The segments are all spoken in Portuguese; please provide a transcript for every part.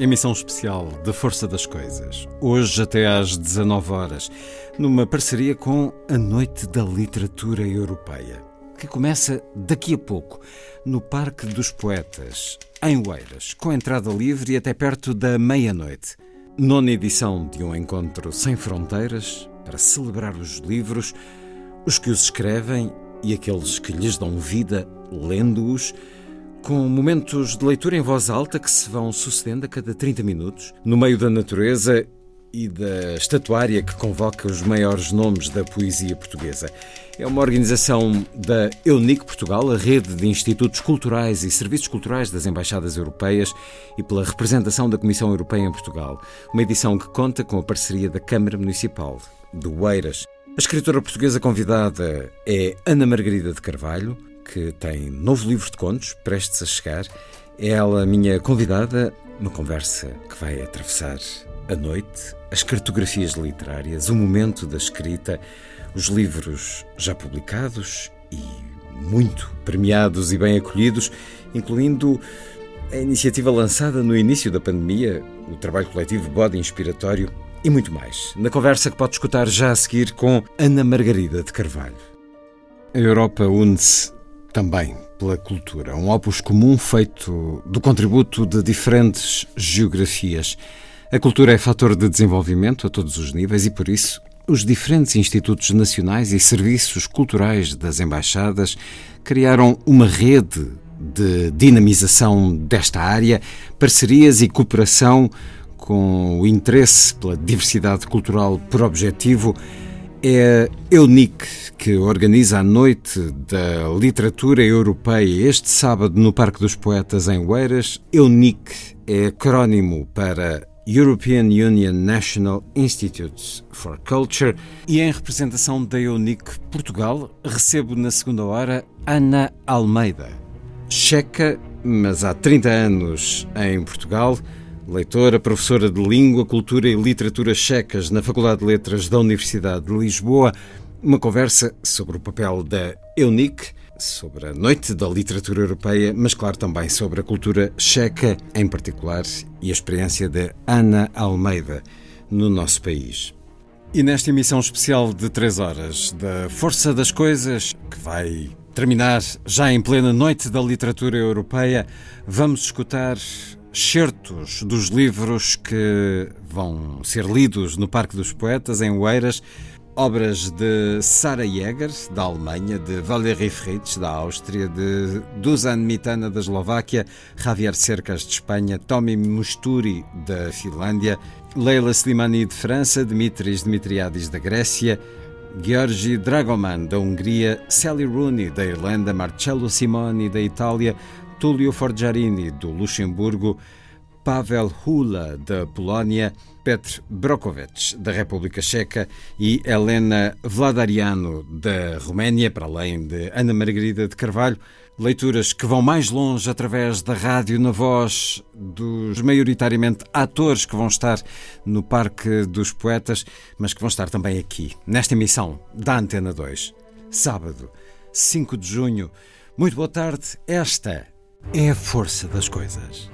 Emissão especial da Força das Coisas. Hoje até às 19 horas, numa parceria com a Noite da Literatura Europeia, que começa daqui a pouco, no Parque dos Poetas, em Oeiras, com entrada livre e até perto da meia-noite. Nona edição de um encontro sem fronteiras para celebrar os livros, os que os escrevem e aqueles que lhes dão vida lendo-os com momentos de leitura em voz alta que se vão sucedendo a cada 30 minutos, no meio da natureza e da estatuária que convoca os maiores nomes da poesia portuguesa. É uma organização da Eunic Portugal, a rede de institutos culturais e serviços culturais das embaixadas europeias e pela representação da Comissão Europeia em Portugal. Uma edição que conta com a parceria da Câmara Municipal de Oeiras. A escritora portuguesa convidada é Ana Margarida de Carvalho, que tem novo livro de contos prestes a chegar. É ela minha convidada, uma conversa que vai atravessar a noite, as cartografias literárias, o momento da escrita, os livros já publicados e muito premiados e bem acolhidos, incluindo a iniciativa lançada no início da pandemia, o trabalho coletivo Bode Inspiratório e muito mais. Na conversa que pode escutar já a seguir com Ana Margarida de Carvalho. A Europa une-se também pela cultura, um opus comum feito do contributo de diferentes geografias. A cultura é fator de desenvolvimento a todos os níveis e, por isso, os diferentes institutos nacionais e serviços culturais das embaixadas criaram uma rede de dinamização desta área, parcerias e cooperação com o interesse pela diversidade cultural por objetivo é Eunic que organiza a Noite da Literatura Europeia este sábado no Parque dos Poetas em Oeiras. Eunic é acrónimo para European Union National Institutes for Culture e em representação da Eunic Portugal recebo na segunda hora Ana Almeida, checa, mas há 30 anos em Portugal, leitora, professora de Língua, Cultura e Literatura Checas na Faculdade de Letras da Universidade de Lisboa. Uma conversa sobre o papel da Eunic, sobre a Noite da Literatura Europeia, mas, claro, também sobre a cultura checa em particular e a experiência de Ana Almeida no nosso país. E nesta emissão especial de 3 horas da Força das Coisas, que vai terminar já em plena Noite da Literatura Europeia, vamos escutar certos dos livros que vão ser lidos no Parque dos Poetas, em Oeiras, obras de Sarah Jäger, da Alemanha, de Valery Fritz, da Áustria, de Dusan Mitana, da Eslováquia, Javier Cercas, de Espanha, Tomi Musturi, da Finlândia, Leila Slimani, de França, Dimitris Dimitriadis, da Grécia, Georgi Dragoman, da Hungria, Sally Rooney, da Irlanda, Marcello Simoni, da Itália, Tullio Forgiarini, do Luxemburgo, Pavel Hula, da Polónia, Petr Brokovec, da República Checa e Helena Vladariano, da Roménia, para além de Ana Margarida de Carvalho. Leituras que vão mais longe através da rádio, na voz dos maioritariamente atores que vão estar no Parque dos Poetas, mas que vão estar também aqui, nesta emissão da Antena 2. Sábado, 5 de junho. Muito boa tarde. Esta é a força das coisas.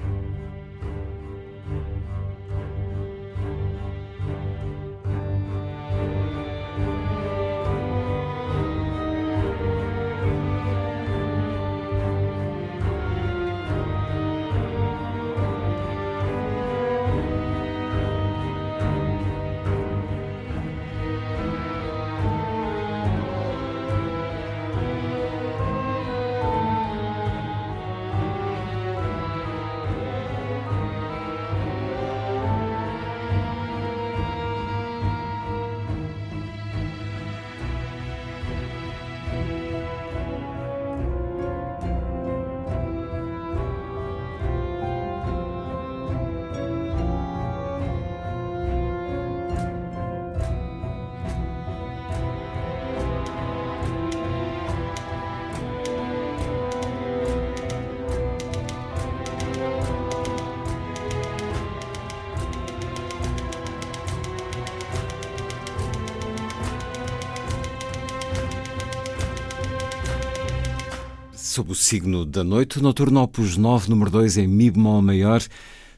Sob o signo da noite, noturno opus 9, número 2, em Mi bemol maior,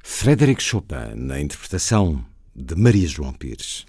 Frédéric Chopin, na interpretação de Maria João Pires.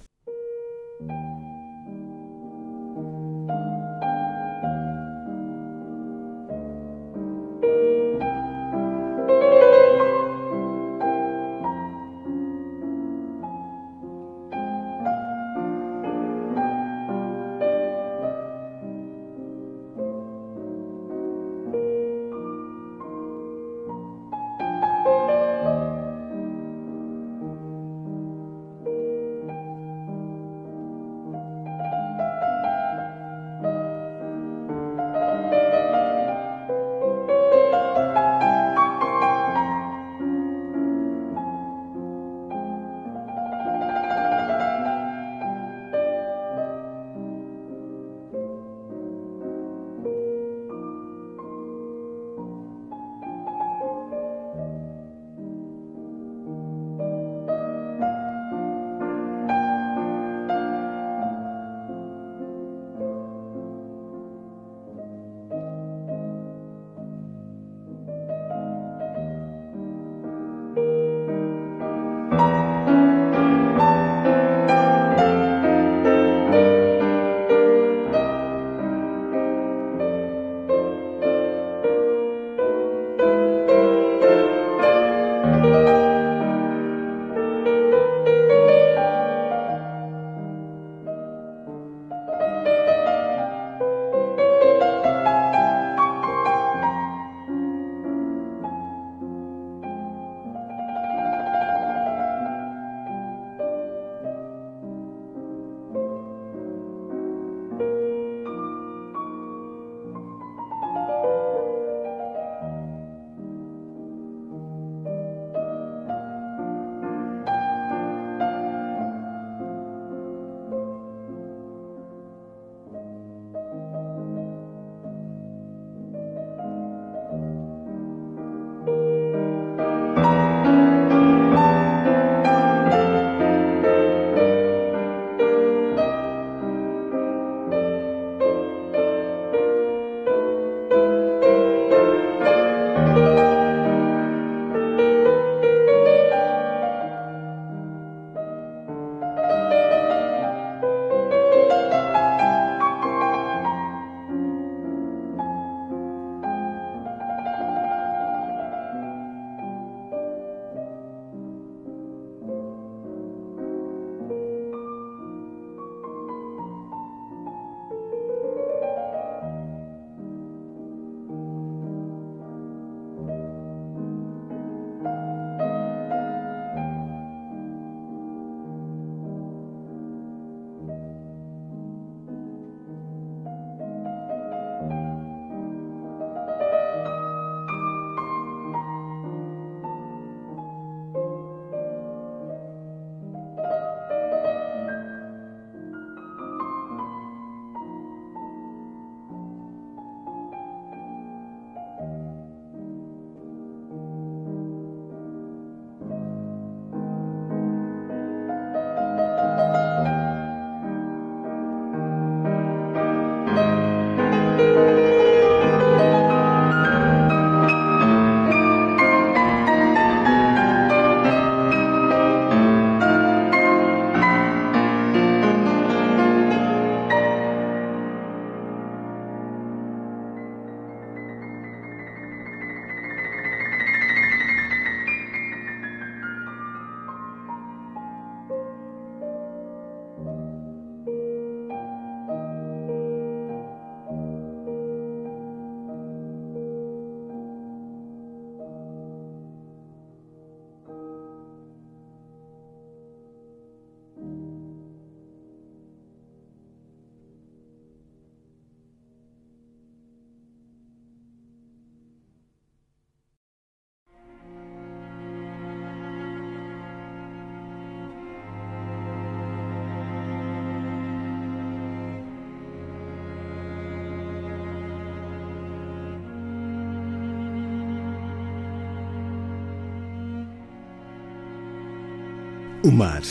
O mar,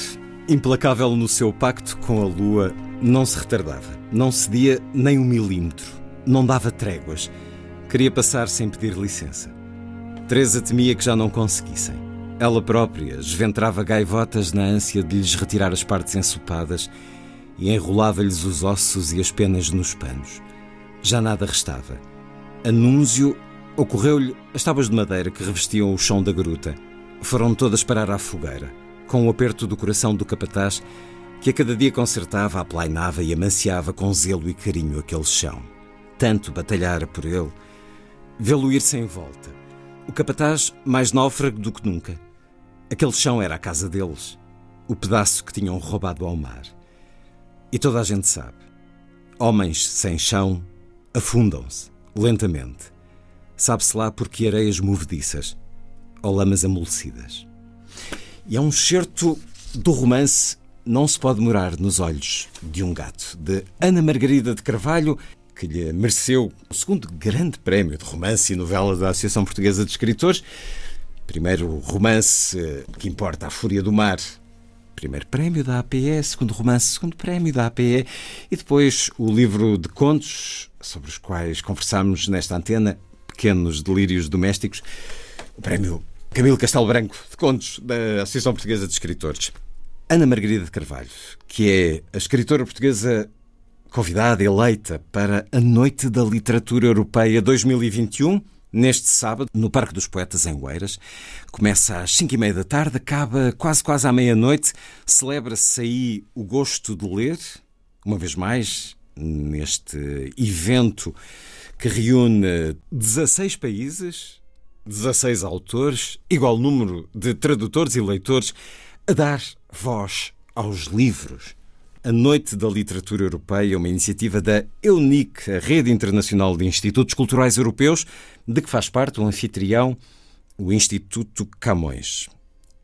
implacável no seu pacto com a lua, não se retardava, não cedia nem um milímetro, não dava tréguas. Queria passar sem pedir licença. Teresa temia que já não conseguissem. Ela própria esventrava gaivotas na ânsia de lhes retirar as partes ensopadas e enrolava-lhes os ossos e as penas nos panos. Já nada restava. Anúncio ocorreu-lhe as tábuas de madeira que revestiam o chão da gruta. Foram todas parar à fogueira, com o aperto do coração do capataz que a cada dia consertava, aplainava e amanciava com zelo e carinho aquele chão. Tanto batalhara por ele, vê-lo ir sem volta. O capataz mais náufrago do que nunca. Aquele chão era a casa deles, o pedaço que tinham roubado ao mar. E toda a gente sabe: homens sem chão afundam-se, lentamente. Sabe-se lá por que areias movediças ou lamas amolecidas. E é um certo do romance Não se pode morar nos olhos de um gato, de Ana Margarida de Carvalho, que lhe mereceu o segundo grande prémio de romance e novela da Associação Portuguesa de Escritores. Primeiro romance que importa, A Fúria do Mar, primeiro prémio da APE, segundo romance, segundo prémio da APE, e depois o livro de contos sobre os quais conversámos nesta antena, Pequenos Delírios Domésticos, o prémio Camilo Castelo Branco de Contos da Associação Portuguesa de Escritores. Ana Margarida de Carvalho, que é a escritora portuguesa convidada, eleita para a Noite da Literatura Europeia 2021, neste sábado, no Parque dos Poetas, em Oeiras. Começa às 5 e meia da tarde, acaba quase quase à meia-noite. Celebra-se aí o gosto de ler, uma vez mais, neste evento que reúne 16 países, 16 autores, igual número de tradutores e leitores, a dar voz aos livros. A Noite da Literatura Europeia é uma iniciativa da EUNIC, a Rede Internacional de Institutos Culturais Europeus, de que faz parte o anfitrião, o Instituto Camões.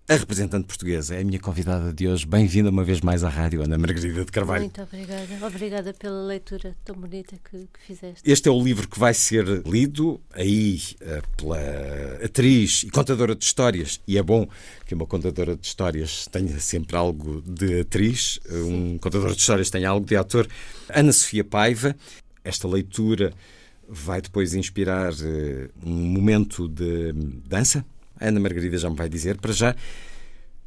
A representante portuguesa é a minha convidada de hoje. Bem-vinda uma vez mais à rádio, Ana Margarida de Carvalho. Muito obrigada. Obrigada pela leitura tão bonita que, que fizeste. Este é o livro que vai ser lido aí eh, pela atriz e contadora de histórias. E é bom que uma contadora de histórias tenha sempre algo de atriz, um contador de histórias tenha algo de ator. Ana Sofia Paiva. Esta leitura vai depois inspirar eh, um momento de dança Ana Margarida já me vai dizer. Para já,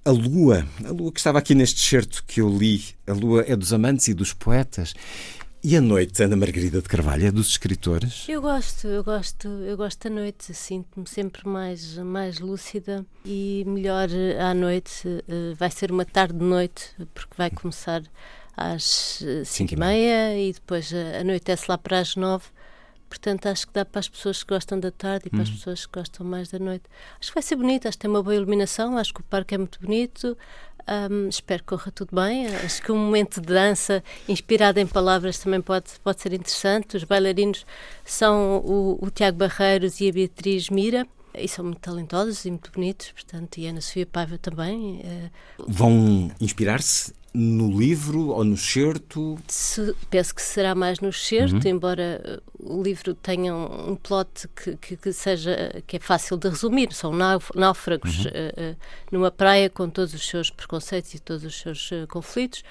a lua, a lua que estava aqui neste certo que eu li, a lua é dos amantes e dos poetas. E a noite, Ana Margarida de Carvalho, é dos escritores? Eu gosto, eu gosto, eu gosto da noite, sinto-me sempre mais, mais lúcida e melhor à noite. Eh, vai ser uma tarde-noite, porque vai começar às 5 e meia e depois anoitece lá para as 9 Portanto, acho que dá para as pessoas que gostam da tarde e para as uhum. pessoas que gostam mais da noite. Acho que vai ser bonito, acho que tem uma boa iluminação, acho que o parque é muito bonito. Um, espero que corra tudo bem. Acho que um momento de dança inspirado em palavras também pode, pode ser interessante. Os bailarinos são o, o Tiago Barreiros e a Beatriz Mira e são muito talentosos e muito bonitos, portanto, e a Ana Sofia Paiva também. Eh, Vão inspirar-se no livro ou no certo? penso que será mais no certo, uhum. embora eh, o livro tenha um, plot que, que, que, seja que é fácil de resumir. São náufragos uhum. uh, uh, numa praia com todos os seus preconceitos e todos os seus uh, conflitos.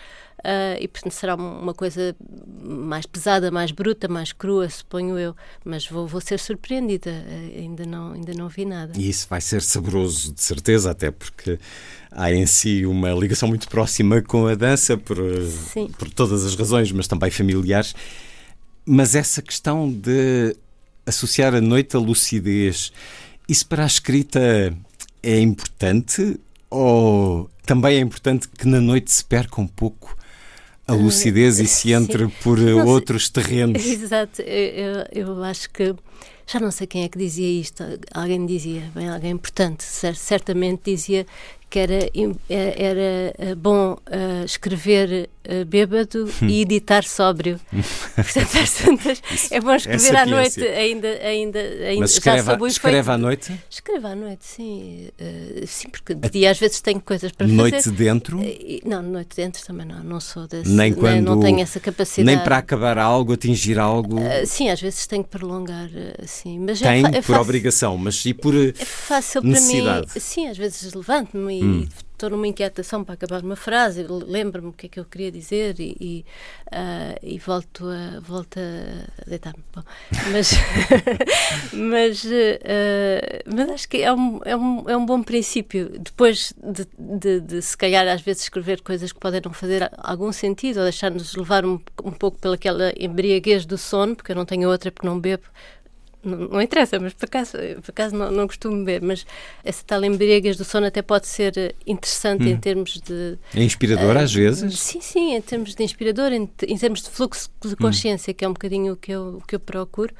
Uh, e portanto será uma coisa mais pesada, mais bruta, mais crua, suponho eu. Mas vou, vou ser surpreendida, uh, ainda, não, ainda não vi nada. E isso vai ser saboroso, de certeza, até porque há em si uma ligação muito próxima com a dança, por, por todas as razões, mas também familiares. Mas essa questão de associar a noite à lucidez, isso para a escrita é importante ou também é importante que na noite se perca um pouco a lucidez e se entre por não, outros terrenos. Exato, eu, eu acho que já não sei quem é que dizia isto, alguém dizia, bem, alguém importante, certamente dizia que era, era eh, bom uh, escrever uh, bêbado e hum. editar sóbrio. Portanto, é bom escrever é à noite, ainda, ainda, ainda Mas escreve, já escreve à noite? Escreve à noite, sim. Uh, sim, porque de dia às vezes tenho coisas para noite fazer. Noite dentro? não, noite dentro também não, não sou desse. Nem quando, não tenho essa capacidade. Nem para acabar algo, atingir algo? sim, às vezes tenho que prolongar, sim. Mas Tem é, é por obrigação, mas e por é fácil necessidade? Para mim, sim, às vezes levanto-me hum. Estou numa inquietação para acabar uma frase, lembro-me o que é que eu queria dizer e, e, uh, e volto a, volto a deitar-me. Mas, mas, uh, mas acho que é um, é, um, é um bom princípio. Depois de, de, de, se calhar, às vezes, escrever coisas que podem não fazer algum sentido ou deixar-nos levar um, um pouco pelaquela embriaguez do sono, porque eu não tenho outra porque não bebo não, não, interessa, mas por acaso, por acaso não, não costumo beber, mas essa tal embriaguez do sono até pode ser interessante hum. em termos de... É inspirador uh, às vezes? Sim, sim, em termos de inspirador, em, em termos de fluxo de consciência, hum. que é um bocadinho o que eu, o que eu procuro.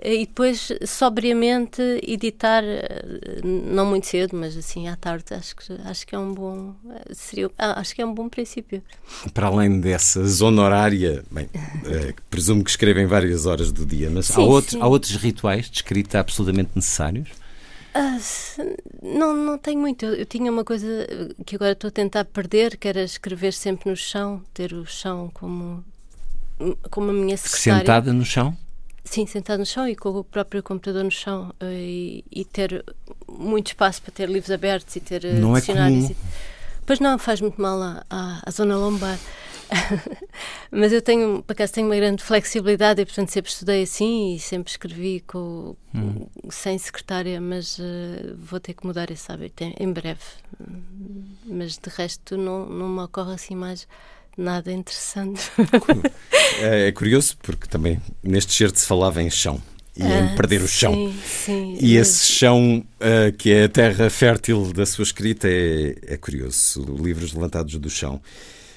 Eh, e depois sobriamente editar eh, não muito cedo mas assim à tarde acho que acho que é um bom eh, seria ah, acho que é um bom princípio para além dessa zona horária bem é, presumo que escrevem várias horas do dia mas sim, há, outros, há outros rituais de escrita absolutamente necessários ah, não, não tenho muito. Eu, eu, tinha uma coisa que agora estou a tentar perder, que era escrever sempre no chão, ter o chão como, como a minha secretária. Sentada no chão? Sim, sentado no chão e com o próprio computador no chão uh, e, e, ter muito espaço para ter livros abertos e ter uh, não é dicionários. É. Pois não, faz muito mal à, à, à zona lombar. Mas eu tenho, por acaso, tenho uma grande flexibilidade e, portanto, sempre estudei assim e sempre escrevi com, hum. sem secretária, mas uh, vou ter que mudar esse hábito em, em breve. Mas de resto, não, não me ocorre assim mais nada interessante. É, é, curioso porque também neste certo se falava em chão e ah, em perder o chão. Sim, sim, e esse chão, uh, que é a terra fértil da sua escrita, é, é curioso. Livros levantados do chão.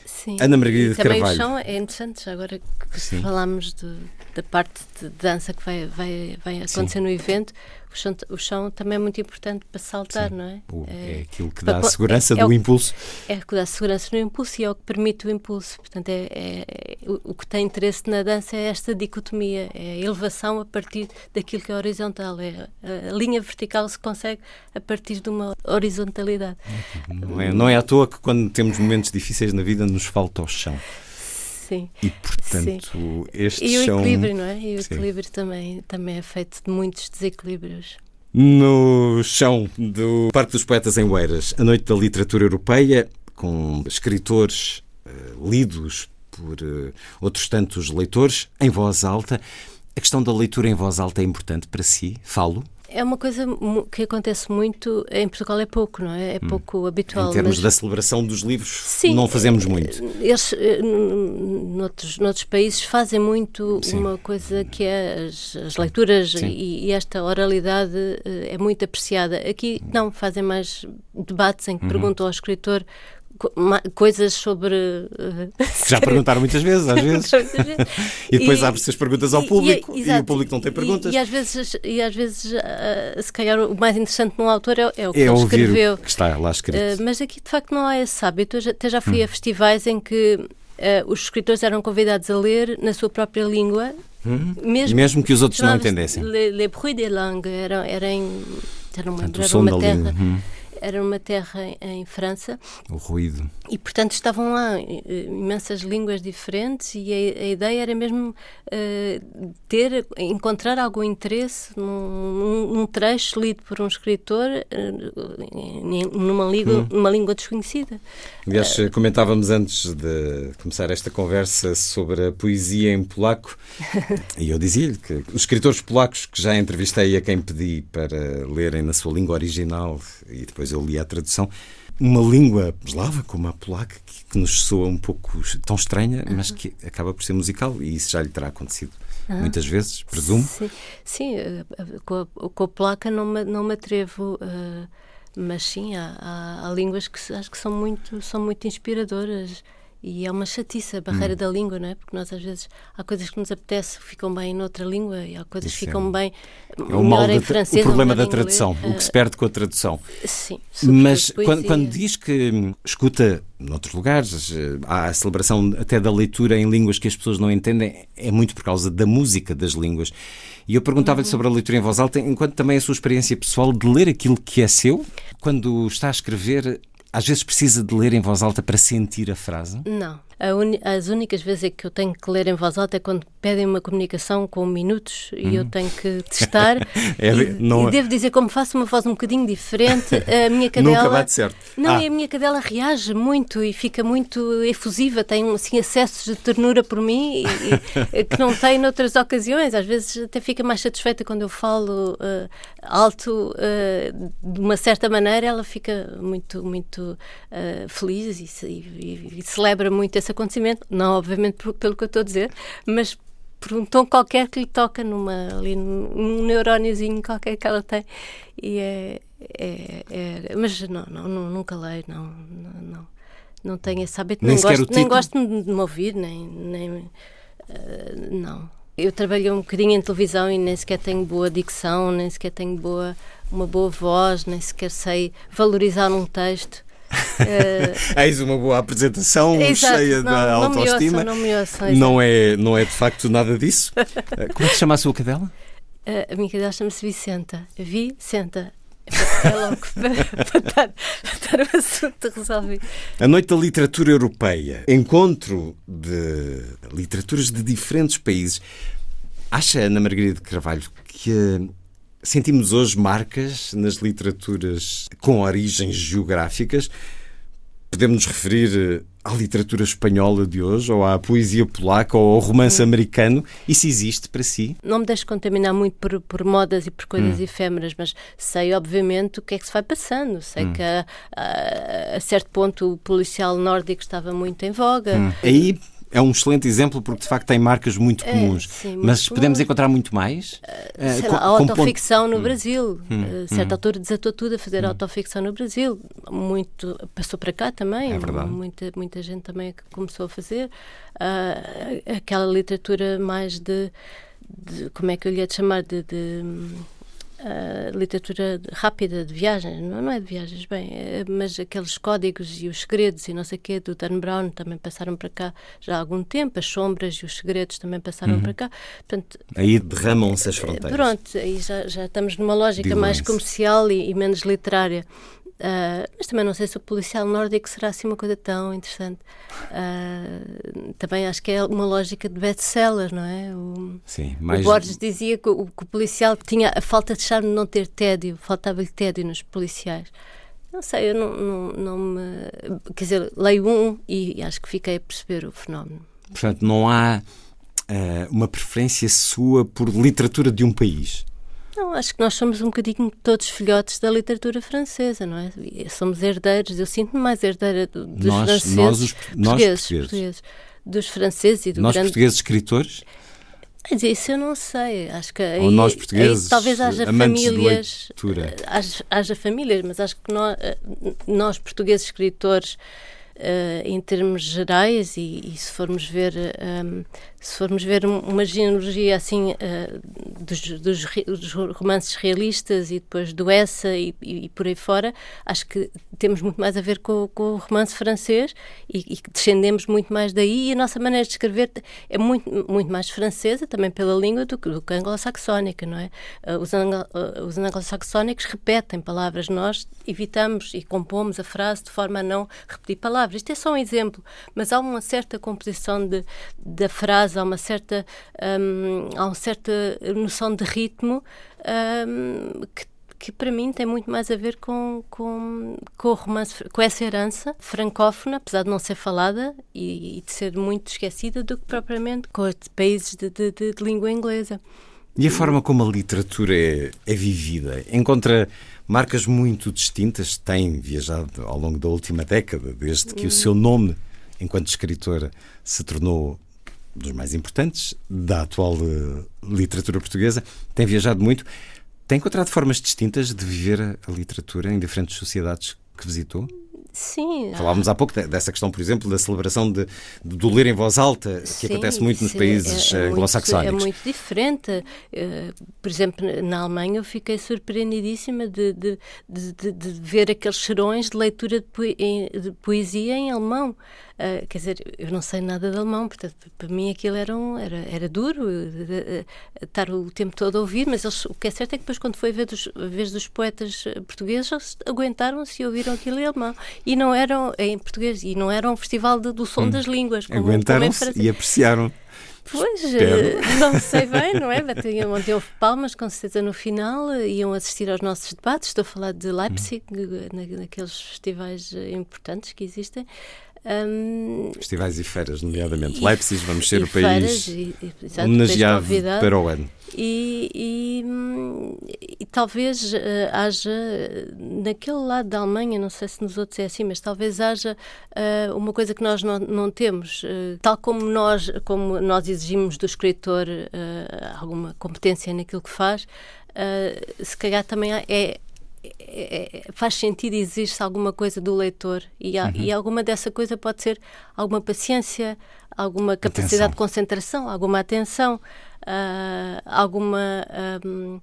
Sim. Ana Margarida de Carvalho. Também o chão é interessante, agora que de, da parte de dança que vai, vai, vai acontecer no evento o chão, o chão também é muito importante para saltar, Sim. não é? O, é? é? aquilo que dá a segurança é, é do impulso. É o que dá a segurança no impulso e é o que permite o impulso. Portanto, é, é, é o, o, que tem interesse na dança é esta dicotomia, é a elevação a partir daquilo que é horizontal. É, a linha vertical se consegue a partir de uma horizontalidade. Não é, não é à toa que quando temos momentos difíceis na vida nos falta o chão. Sim. E, portanto, Sim. estes E o são... equilíbrio, não é? E o Sim. equilíbrio também, também é feito de muitos desequilíbrios. No chão do Parque dos Poetas em Oeiras, a Noite da Literatura Europeia, com escritores uh, lidos por uh, outros tantos leitores, em voz alta. A questão da leitura em voz alta é importante para si? Falo? É uma coisa que acontece muito, em Portugal é pouco, não é? É hum. pouco hum. habitual. Em termos mas... da celebração dos livros, Sim, não fazemos muito. Eles, eh, noutros, noutros países, fazem muito Sim. uma coisa que é as, as leituras e, e, esta oralidade eh, é muito apreciada. Aqui não, fazem mais debates em que uhum. perguntam ao escritor coisas sobre. Uh, já perguntaram muitas vezes, às vezes. e depois abre-se as perguntas ao público e, e, e, o público não tem perguntas. E, e às vezes, e às vezes uh, se calhar, o mais interessante num autor é, é o que é ele escreveu. Que está lá escrito. Uh, mas aqui, de facto, não há esse hábito. Eu já, até já fui hum. a festivais em que os escritores eram convidados a ler na sua própria língua. Hum. Mesmo, mesmo que os outros não entendessem. Les, les bruits des langues eram, eram, eram, eram uma terra. Hum era uma terra em França. O ruído. E, portanto, estavam lá eh, imensas línguas diferentes e a, a ideia era mesmo uh, ter, encontrar algum interesse num, num, trecho lido por um escritor uh, numa, língua, hum. numa língua desconhecida. Aliás, uh, comentávamos antes de começar esta conversa sobre a poesia em polaco e eu dizia-lhe que os escritores polacos que já entrevistei a quem pedi para lerem na sua língua original e depois eu li a tradução, uma língua eslava como a polaca, que, que, nos soa um pouco tão estranha, mas que acaba por ser musical, e isso já lhe terá acontecido muitas vezes, presumo. Sim, sim eh, com, a, com a polaca não me, não me atrevo. Uh, mas sim, há, há, há, línguas que acho que são muito, são muito inspiradoras. E é uma chatice a barreira hum. da língua, não é? Porque nós às vezes há coisas que nos apetece que ficam bem noutra língua e há coisas que ficam é, bem é o melhor em francês. O problema da tradução, o que se perde com a tradução. Sim. Mas quando, quando, diz que escuta noutros lugares, há a celebração até da leitura em línguas que as pessoas não entendem, é muito por causa da música das línguas. E eu perguntava-lhe uhum. sobre a leitura em voz alta, enquanto também a sua experiência pessoal de ler aquilo que é seu, quando está a escrever, às vezes precisa de ler em voz alta para sentir a frase? Não. Uni, as únicas vezes que eu tenho que ler em voz alta é quando pedem uma comunicação com minutos e eu tenho que testar. É, e, não- e devo dizer, como faço uma voz um bocadinho diferente, a minha cadela. Nunca bate certo. Não, Ah. e a minha cadela reage muito e fica muito efusiva, tem assim, acessos de ternura por mim e- e, que não tem noutras ocasiões. Às vezes até fica mais satisfeita quando eu falo eh, alto eh, de uma certa maneira, ela fica muito, muito eh, feliz e, e- e celebra muito acontecimento. Não, obviamente, pelo que eu estou a dizer, mas por um tom qualquer que lhe toca numa, ali num neuróniozinho qualquer que ela tem. E é, é- é- mas não, não, nunca leio, não, não, não, não tenho esse hábito, Nem sequer gosto, nem gosto de me ouvir, nem, nem eh, não. Eu trabalhei um bocadinho em televisão e nem sequer tenho boa dicção, nem sequer tenho boa, uma boa voz, nem sequer sei valorizar um texto. Eh, Eis uma boa apresentação Exato, cheia não, da não me autoestima. ouçam, não me ouçam, não é, não é de facto nada disso. Como é que se chama a sua cadela? A, a minha cadela chama-se Vicenta. Vicenta. É logo para, para, dar, para o assunto resolvido. A Noite da Literatura Europeia. Encontro de literaturas de diferentes países. Acha, Ana Margarida de Carvalho, que sentimos hoje marcas nas literaturas com origens geográficas? Podemos nos referir eh, à literatura espanhola de hoje, ou à poesia polaca, ou ao romance americano? Isso existe para si? Não me deixo contaminar muito por, por modas e por coisas Hum. efêmeras, mas sei, obviamente, o que é que se vai passando. Sei Hum. que a, a- a certo ponto o policial nórdico estava muito em voga. Hum. Aí é um excelente exemplo porque de facto tem marcas muito comuns. sim, Mas muito podemos encontrar muito mais? Sei com- a com ponto- Hum. autoficção no Brasil. A certa altura desatou tudo a fazer autoficção no Brasil. Muito, passou para cá também. É verdade. Muita, muita gente também começou a fazer. Ah, aquela literatura mais de, de- Como é que eu lhe ia chamar? De. de, ah, literatura rápida de viagens, não, não é de viagens, bem, é- mas aqueles códigos e os segredos e não sei o quê do Dan Brown também passaram para cá já há algum tempo, as sombras e os segredos também passaram Uhum. para cá. Portanto, Aí derramam-se as fronteiras. Pronto, aí já, já estamos numa lógica mais comercial e, e menos literária. Ah, mas também não sei se o policial nórdico será assim uma coisa tão interessante. Ah, também acho que é uma lógica de best-seller, não é? O, Sim, o mais Borges dizia que o, que o policial tinha a falta de charme de não ter tédio, faltava-lhe tédio nos policiais. Não sei, eu não, não, não me. Quer dizer, leio um e acho que fiquei a perceber o fenómeno. Portanto, não há eh, uma preferência sua por literatura de um país. Não, acho que nós somos um bocadinho todos filhotes da literatura francesa, não é? Somos herdeiros, eu sinto-me mais herdeira do- dos Nós- franceses. nós os- nós portugueses, portugueses. Dos franceses e do nós, grande. portugueses escritores, dizer, isso eu não sei. Acho que aí, ou nós, aí portugueses, talvez haja famílias. leitura. Haja, haja famílias, mas acho que nós, nós portugueses escritores, eh, em termos gerais, e, e se formos ver. Se formos ver um- uma genealogia assim eh, dos, dos dos romances realistas e depois do Essa e, e- e por aí fora, acho que temos muito mais a ver com, com o romance francês e, e descendemos muito mais daí e a nossa maneira de escrever é muito, muito mais francesa também pela língua do do que anglo-saxónica, não é? Eh, os anglo-saxónicos repetem palavras, nós evitamos e compomos a frase de forma a não repetir palavras. Isto é só um exemplo, mas há uma certa composição de, da frase, há uma certa, hum, há uma certa noção de ritmo hum, que que para mim tem muito mais a ver com, com, com o romance, com essa herança francófona, apesar de não ser falada e, e de ser muito esquecida, do que propriamente com os países de, de, de- de língua inglesa. E a forma como a literatura é, é vivida? Encontra marcas muito distintas? Tem viajado ao longo da última década, desde que o seu nome, enquanto escritora, se tornou dos mais importantes da atual eh, literatura portuguesa. Tem viajado muito. Tem encontrado formas distintas de viver a, literatura em diferentes sociedades que visitou? Sim. Falávamos há pouco de- dessa questão, por exemplo, da celebração de, do ler em voz alta, que Sim, acontece muito nos sim, países é- é eh, anglo-saxónicos. É muito diferente. Eh, por exemplo, na Alemanha eu fiquei surpreendidíssima de, de, de, ver aqueles cheirões de leitura de poesia em alemão. Eh, quer dizer, eu não sei nada de alemão, portanto, para mim aquilo era, um, era, era duro eh, estar o tempo todo a ouvir, mas eles- o que é certo é que depois, quando foi a vez dos, a vez dos poetas eh, portugueses, aguentaram-se e ouviram aquilo em alemão. e não eram em português e não era um festival de, do som hum. das línguas. Aguentaram-se e apreciaram. Pois, Espero. não sei bem, não é? Batiam, houve palmas, com certeza, no final, iam assistir aos nossos debates. Estou a falar de Leipzig, hum. naqueles festivais importantes que existem. Um, Festivais e feiras, nomeadamente. E, Leipzig, vamos ser o país e, e, homenageado para o ano. E, e, talvez uh, haja, naquele lado da Alemanha, não sei se nos outros é assim, mas talvez haja uh, uma coisa que nós não, não temos. Uh, tal como nós, como nós exigimos do escritor alguma competência naquilo que faz, se calhar também é é, faz sentido existe alguma coisa do leitor e, uhum. e alguma dessa coisa pode ser alguma paciência, alguma capacidade atenção. de concentração, alguma atenção, uh, alguma um, uh,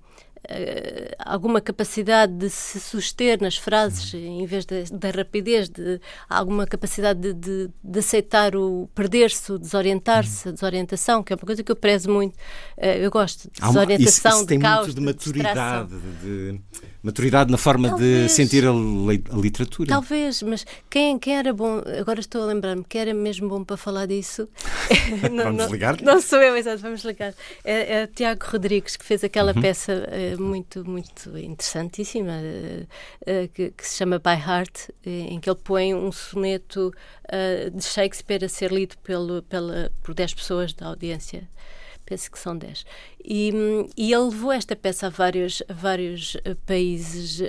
alguma capacidade de se suster nas frases em vez da rapidez, de alguma capacidade de, de, de aceitar o perder-se, o desorientar-se, a desorientação, que é uma coisa que eu prezo muito. Uh, eu gosto de desorientação, uma, isso, isso de caos, muito de maturidade, de, de, maturidade na forma Talvez. de sentir a, a, literatura. Talvez, mas quem, quem era bom, agora estou a lembrar-me, que era mesmo bom para falar disso. não, vamos ligar? Não, não sou eu, exato, vamos ligar. É, é Tiago Rodrigues que fez aquela uhum. peça é, muito, muito interessantíssima, uh, uh, que, que, se chama By Heart, em que ele põe um soneto de Shakespeare a ser lido pelo, pela, por 10 pessoas da audiência penso que são 10. E, e ele levou esta peça a vários, a vários países,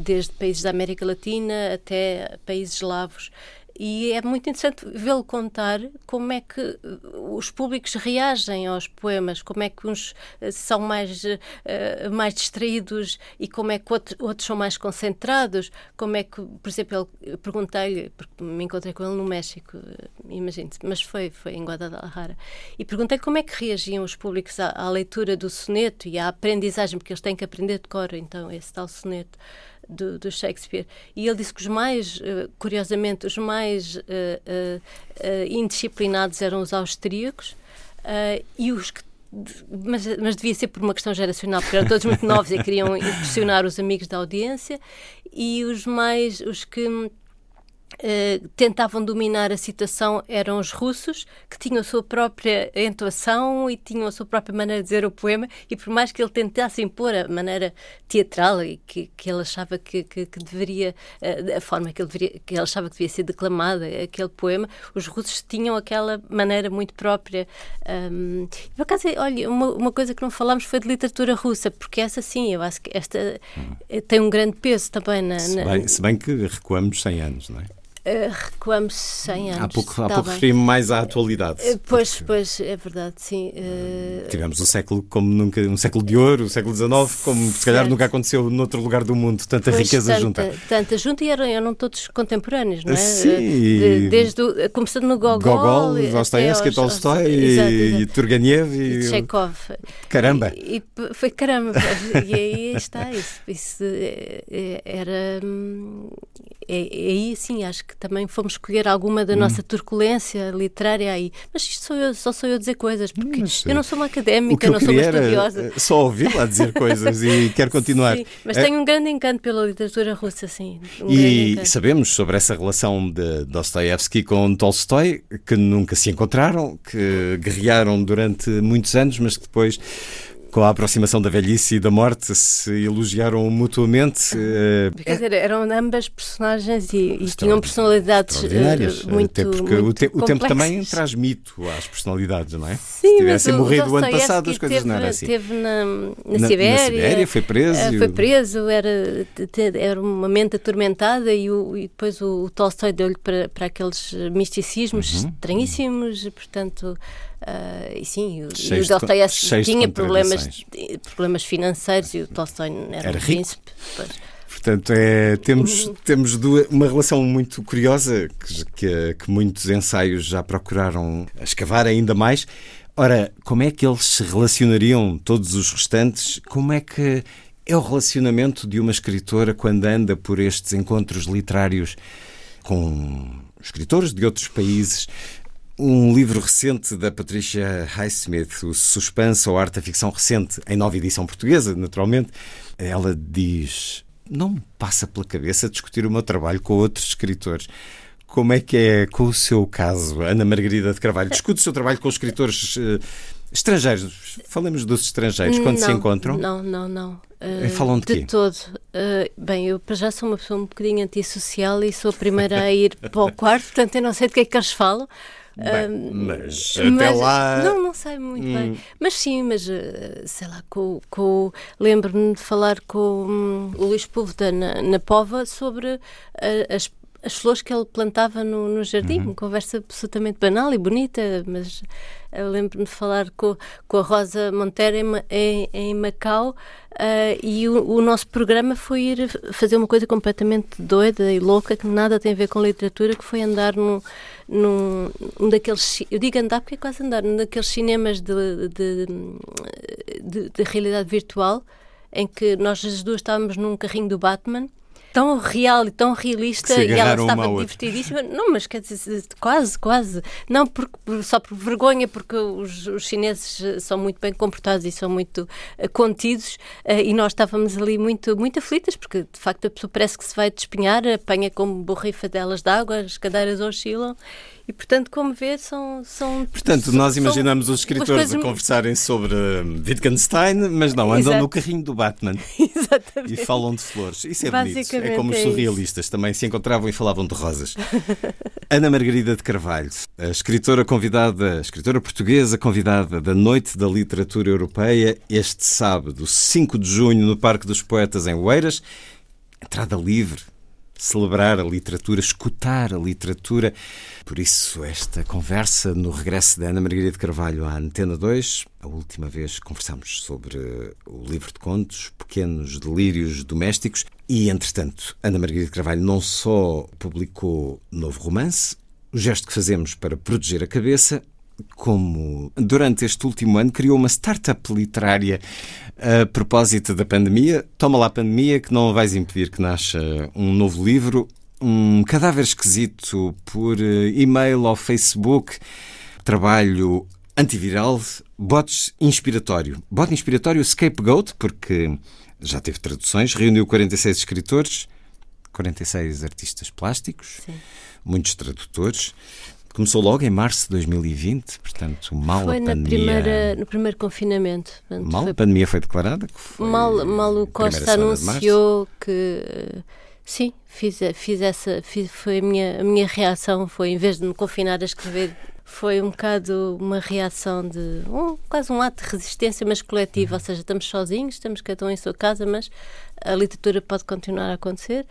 desde países da América Latina até países eslavos. E é muito interessante vê-lo contar como é que uh, os públicos reagem aos poemas, como é que uns uh, são mais, uh, mais distraídos e como é que outros, outros são mais concentrados, como é que, por exemplo, eu perguntei-lhe, porque me encontrei com ele no México, imagine-se, mas foi, foi em Guadalajara, e perguntei como é que reagiam os públicos à, à leitura do soneto e à aprendizagem, porque eles têm que aprender de cor, então, esse tal soneto do, do, Shakespeare. E ele disse que os mais, uh, curiosamente, os mais uh, uh, indisciplinados eram os austríacos e os que mas, mas, devia ser por uma questão geracional, porque eram todos muito novos e queriam impressionar os amigos da audiência, e os mais, os que Uh, tentavam dominar a situação eram os russos, que tinham a sua própria entoação e tinham a sua própria maneira de dizer o poema, e por mais que ele tentasse impor a maneira teatral e que, que ele achava que, que, que deveria, uh, a forma que ele, deveria, que ele achava que devia ser declamada, aquele poema, os russos tinham aquela maneira muito própria. Um, por acaso, olha, uma, uma, coisa que não falámos foi de literatura russa, porque essa sim, eu acho que esta hum. tem um grande peso também na. na... Se, bem, se bem que recuamos 100 anos, não é? Uh, recuamos 100 anos. Há pouco, há pouco referi-me mais à atualidade. Uh, pois, porque... pois, é verdade, sim. Uh... Tivemos um século como nunca, um século de ouro, o século XIX, como certo. se calhar nunca aconteceu noutro lugar do mundo, tanta pois, riqueza tanta, junta. Tanta junta e eram, eram todos contemporâneos, não é? Sim. De, desde o, começando no Gogol, Gogol Dostoevsky, Tolstói e, e Turgenev e, e Chekhov. Caramba! E, e, foi caramba, e aí está isso. Isso era. Hum, é, é, aí sim, acho que também fomos escolher alguma da hum. nossa turculência literária aí. Mas isto sou eu, só sou eu a dizer coisas, porque mas, eu não sou uma académica, não sou uma estudiosa. Eh, só ouvi-la dizer coisas e quero continuar. Sim, mas é... tenho um grande encanto pela literatura russa, sim. Um e sabemos sobre essa relação de Dostoevsky com Tolstói, que nunca se encontraram, que guerrearam durante muitos anos, mas que depois com a aproximação da velhice e da morte, se elogiaram mutuamente. Uh, Quer dizer, eram ambas personagens e, e tinham personalidades uh, muito Até porque muito o, te, o, tempo também traz mito às personalidades, não é? Sim, se tivessem morrido o ano passado, as coisas teve, não eram assim. Esteve na, na, na, Sibéria, na Sibéria, foi preso. foi preso, era, era uma mente atormentada e, o, e depois o, o Tolstói deu-lhe para, para aqueles misticismos uhum. estranhíssimos, portanto. Uh, e sim, o, o Dostoiévski tinha problemas, problemas financeiros e o Tolstói era, era um príncipe. Pois. Portanto, é, temos, uhum. temos duas, uma relação muito curiosa que, que, muitos ensaios já procuraram escavar ainda mais. Ora, como é que eles se relacionariam, todos os restantes? Como é que é o relacionamento de uma escritora quando anda por estes encontros literários com escritores de outros países? Um livro recente da Patricia Highsmith, O Suspense ou Arte da Ficção Recente, em nova edição portuguesa, naturalmente, ela diz: não me passa pela cabeça discutir o meu trabalho com outros escritores. Como é que é com o seu caso, Ana Margarida de Carvalho? Discute o seu trabalho com escritores uh, estrangeiros. Falemos dos estrangeiros, quando não, se encontram. Não, não, não. Uh, Falam de, de quê? todo. Uh, bem, eu para já sou uma pessoa um bocadinho antissocial e sou a primeira a ir para o quarto, portanto eu não sei de que é que eles falam. Bem, mas mas, até lá. Não, não sei muito Hum. bem. Mas sim, mas eh, sei lá, com, com, lembro-me de falar com hum, o Luís Púlveda na, na Pova sobre eh, as, as flores que ele plantava no, no jardim. Uhum. Uma conversa absolutamente banal e bonita, mas eu lembro-me de falar com, com a Rosa Monteiro em, em, em Macau. eh, e o, o nosso programa foi ir fazer uma coisa completamente doida e louca que nada tem a ver com literatura, que foi andar num, num um daqueles, eu digo andar porque é quase andar, num daqueles cinemas de, de, de- de realidade virtual em que nós as duas estávamos num carrinho do Batman tão real e tão realista e ela estava divertidíssima. Não, mas quer dizer, quase, quase. Não só por vergonha, porque os, os chineses eh, são muito bem comportados e são muito eh, contidos eh, e nós estávamos ali muito, muito aflitas, porque de facto a pessoa parece que se vai despenhar, apanha como borrifadelas de água, as cadeiras oscilam e portanto, como vê, são. são Portanto, nós imaginamos os escritores a conversarem sobre hum, Wittgenstein, mas não, andam Exato. no carrinho do Batman Exatamente. e falam de flores. Isso é bonito. É como os é surrealistas também se encontravam e falavam de rosas. Ana Margarida de Carvalho, a escritora convidada, a escritora portuguesa convidada da Noite da Literatura Europeia, este sábado, 5 de junho, no Parque dos Poetas em Oeiras. Entrada livre. Celebrar a literatura, escutar a literatura. Por isso, esta conversa no regresso da Ana Margarida de Carvalho à Antena 2. A última vez conversámos sobre o livro de contos, Pequenos Delírios Domésticos. E, entretanto, Ana Margarida de Carvalho não só publicou novo romance, o gesto que fazemos para proteger a cabeça, como durante este último ano criou uma startup literária a propósito da pandemia. Toma lá a pandemia, que não vais impedir que nasça um novo livro. Um cadáver esquisito por eh, e-mail ou Facebook. Trabalho antiviral, botes inspiratório. Bote inspiratório Scapegoat, porque já teve traduções, reuniu 46 escritores, 46 artistas plásticos, Sim. muitos tradutores. Começou logo em março de 2020, portanto, mal Foi a pandemia. primeira, no primeiro confinamento. Portanto, Mal foi a pandemia foi declarada? Foi mal, mal o Costa anunciou que sim, fiz, fiz essa, fiz, foi a minha, a minha reação, foi em vez de me confinar a escrever, foi um bocado uma reação de um, quase um ato de resistência, mas Uhum. coletivo, ou seja, estamos sozinhos, estamos cada um em sua casa, mas a literatura pode continuar a acontecer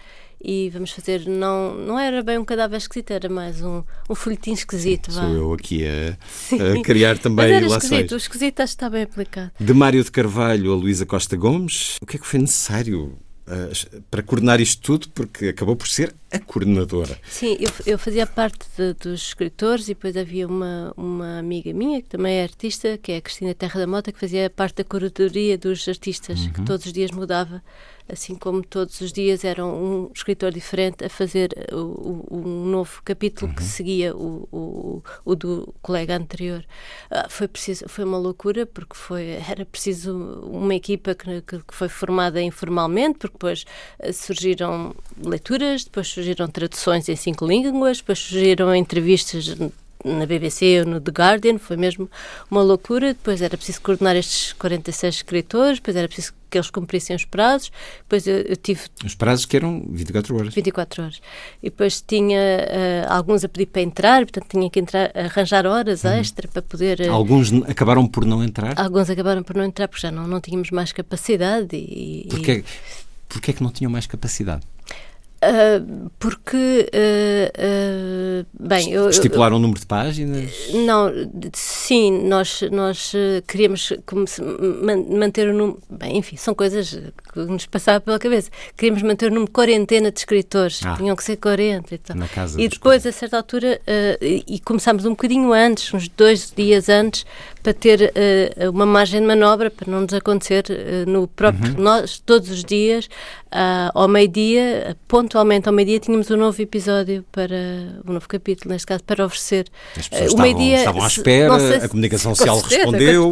e vamos fazer, não, não era bem um cadáver esquisito, era mais um, um folhetim esquisito. vá. Sou eu aqui a, Sim. a criar Mas também era ilações. esquisito, o esquisito acho que está bem aplicado. De Mário de Carvalho a Luísa Costa Gomes, o que é que foi necessário eh, para coordenar isto tudo? Porque acabou por ser a coordenadora. Sim, eu, eu fazia parte de- dos escritores e depois havia uma, uma amiga minha que também é artista, que é a Cristina Terra da Mota, que fazia parte da curadoria dos artistas, que todos os dias mudava, assim como todos os dias era um escritor diferente a fazer o, o- um novo capítulo que seguia o, o, o do colega anterior. Ah, foi preciso, foi uma loucura porque foi era preciso uma equipa que, que, foi formada informalmente, porque depois ah, surgiram leituras, depois surgiram traduções em cinco línguas, depois surgiram entrevistas na BBC ou no The Guardian, foi mesmo uma loucura. Depois era preciso coordenar estes 46 escritores, depois era preciso que eles cumprissem os prazos. Depois eu, eu tive Os prazos que eram 24 horas. 24 horas. E depois tinha eh, alguns a pedir para entrar, portanto tinha que entrar, arranjar horas extra para poder. eh, Alguns acabaram por não entrar. Alguns acabaram por não entrar porque já não, não tínhamos mais capacidade e, e- Porquê, porquê é que não tinham mais capacidade? Ah, porque ah, ah, bem eu, eu- Estipularam o número de páginas? Não, sim, nós, nós queríamos manter o número. Bem, enfim, são coisas que nos passava pela cabeça. Queríamos manter o número de quarentena de escritores, Ah. tinham que ser 40 e tal. E depois, a certa altura, eh, e e começámos um bocadinho antes, uns dois dias antes, para ter eh, uma margem de manobra para não nos acontecer eh, no próprio. Uhum. Nós, todos os dias, ah, ao meio-dia, pontualmente ao meio-dia, tínhamos um novo episódio para. um novo capítulo, neste caso, para oferecer. As pessoas o estavam, meio-dia, estavam à se- espera, sei a se- comunicação com social certeza, respondeu.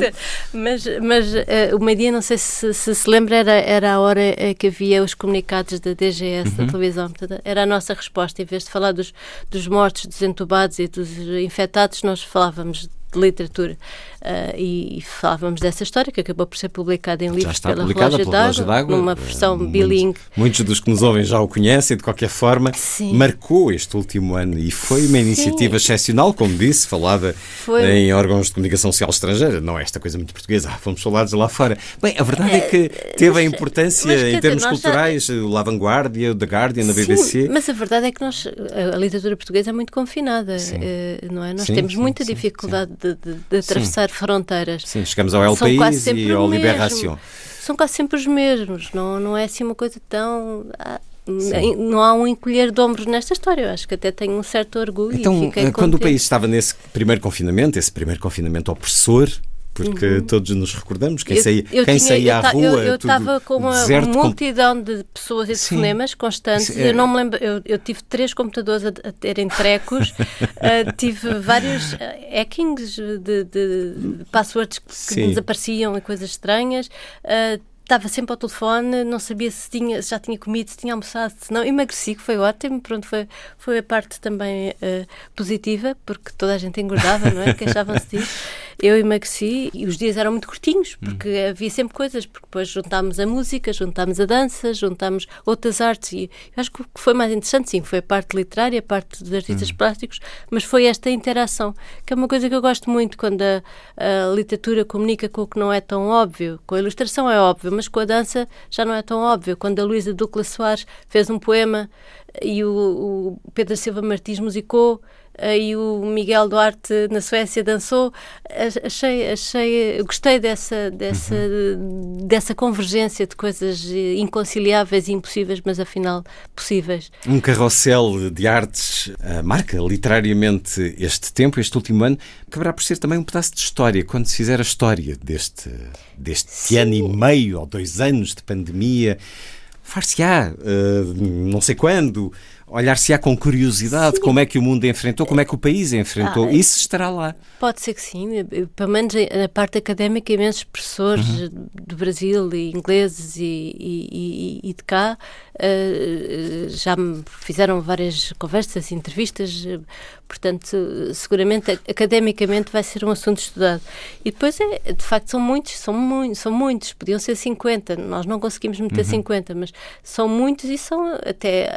Mas, mas o meio-dia, não sei se se, se lembra, era, era era a hora eh, que havia os comunicados da DGS, uhum. da televisão. Portanto, era a nossa resposta. Em vez de falar dos, dos mortos, dos entubados e dos infectados, nós falávamos de literatura. Uh, e, e, falávamos dessa história que acabou por ser publicada em livros pela Relógio d'Água, numa versão muitos, bilingue. Muitos dos que nos ouvem já o conhecem, de qualquer forma, Sim. marcou este último ano e foi uma iniciativa Sim. excepcional, como disse, falada foi. em órgãos de comunicação social estrangeira, não é esta coisa muito portuguesa, ah, fomos falados lá fora. Bem, a verdade é que teve a importância mas, em termos culturais, já... o La Vanguardia, The Guardian, a BBC. mas a verdade é que nós, a literatura portuguesa é muito confinada, uh, não é? Nós temos muita dificuldade de, de, de atravessar fronteiras. Sim, chegamos ao El São País e ao Liberação. São quase sempre os mesmos, não, não é assim uma coisa tão. Ah, não há um encolher de ombros nesta história. Eu acho que até tenho um certo orgulho. Então, eh, quando o país estava nesse primeiro confinamento, esse primeiro confinamento opressor, porque uhum. todos nos recordamos quem saía, eu quem tinha, saía à rua. Eu estava com uma multidão de pessoas e de cinemas constantes. É... Eu não me lembro, eu, eu tive três computadores a, a terem trecos, uh, tive vários uh, hackings de, de, passwords que desapareciam e coisas estranhas. Uh, estava sempre ao telefone, não sabia se, tinha, se já tinha comido, se tinha almoçado, se não. Emagreci, que foi ótimo. Pronto, foi, foi a parte também uh, positiva, porque toda a gente engordava, não é? Queixavam-se disso. Eu emagreci e os dias eram muito curtinhos, porque hum. havia sempre coisas, porque depois juntámos a música, juntámos a dança, juntámos outras artes e eu acho que o que foi mais interessante, sim, foi a parte literária, a parte dos artistas hum. plásticos, mas foi esta interação, que é uma coisa que eu gosto muito quando a, a literatura comunica com o que não é tão óbvio. Com a ilustração é óbvio, mas com a dança já não é tão óbvio. Quando a Luísa Ducla Soares fez um poema e o, o Pedro Silva Martins musicou, e o Miguel Duarte na Suécia dançou. Achei, achei, gostei dessa, dessa, uhum. dessa convergência de coisas inconciliáveis e impossíveis, mas afinal possíveis. Um carrossel de artes marca literariamente este tempo, este último ano. Acabará por ser também um pedaço de história, quando se fizer a história deste, deste ano e meio ou dois anos de pandemia. Far-se-á, uh, não sei quando, olhar-se-á com curiosidade sim. como é que o mundo enfrentou, como é que o país enfrentou. Ah, Isso estará lá. Pode ser que sim. Pelo menos na parte académica, imensos professores uhum. do Brasil, e ingleses e, e, e, de cá uh, já me fizeram várias conversas, entrevistas. Portanto, seguramente academicamente vai ser um assunto estudado. E depois, é, de facto, são muitos, são muitos, são muitos. Podiam ser 50. Nós não conseguimos meter uhum. 50, mas são muitos e são até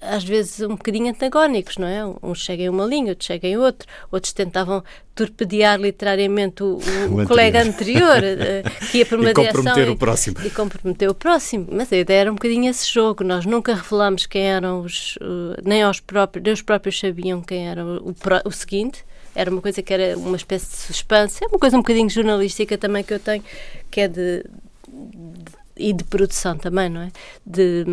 às vezes um bocadinho antagónicos, não é? Uns chegam em uma linha, outros chegam em outro, outros tentavam torpedear literariamente o, o, o colega anterior, uh, que ia por uma e comprometer o próximo. E comprometer o próximo. Mas a ideia era um bocadinho esse jogo. Nós nunca revelámos quem eram os. Nem aos próprios. Nem os próprios sabiam quem era o, o seguinte era uma coisa que era uma espécie de suspense, é uma coisa um bocadinho jornalística também que eu tenho, que é de, de e de produção também, não é? De,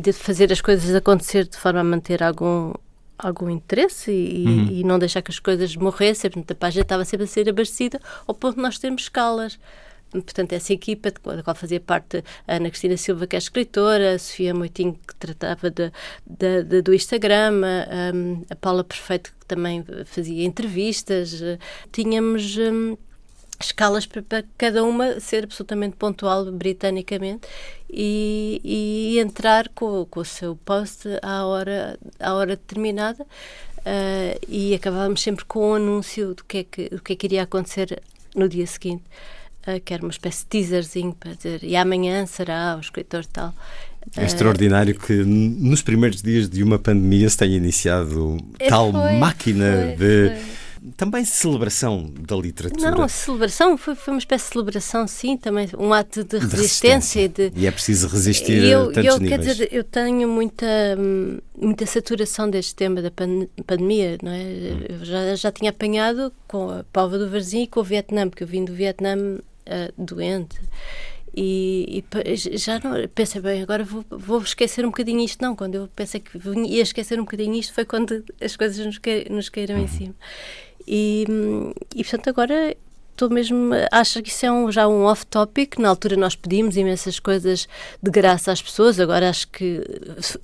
de fazer as coisas acontecer de forma a manter algum algum interesse e, uhum. e não deixar que as coisas morressem. Portanto, a página estava sempre a ser abastecida ao ponto de nós termos escalas. Portanto, essa equipa da qual fazia parte a Ana Cristina Silva, que é escritora, a Sofia Moitinho, que tratava de, de, de, do Instagram, a, a Paula Perfeito, que também fazia entrevistas. Tínhamos. Um, escalas para, cada uma ser absolutamente pontual britanicamente e, e entrar com, com, o seu post à hora, à hora determinada uh, e acabávamos sempre com um anúncio do que é que, do que, é que iria acontecer no dia seguinte uh, que era uma espécie de teaserzinho para dizer e amanhã será o escritor tal. É extraordinário que nos primeiros dias de uma pandemia se tenha iniciado é, tal foi, máquina foi, de foi também celebração da literatura. Não, a celebração foi, foi uma espécie de celebração, sim, também um ato de, de resistência. resistência. De... E é preciso resistir eu, a tantos eu, níveis. Quer dizer, eu tenho muita, muita saturação deste tema da pan pandemia, não é? Hum. Eu já, já tinha apanhado com a Palva do Varzim e com o Vietnã, porque eu vim do Vietnã uh, doente. E, e, já não pensei bem, agora vou, vou, esquecer um bocadinho isto. Não, quando eu pensei que ia esquecer um bocadinho isto foi quando as coisas nos, nos caíram uhum. em cima. E, e portanto, agora estou mesmo. Acho que isso é um, já um off-topic. Na altura nós pedimos imensas coisas de graça às pessoas. Agora acho que.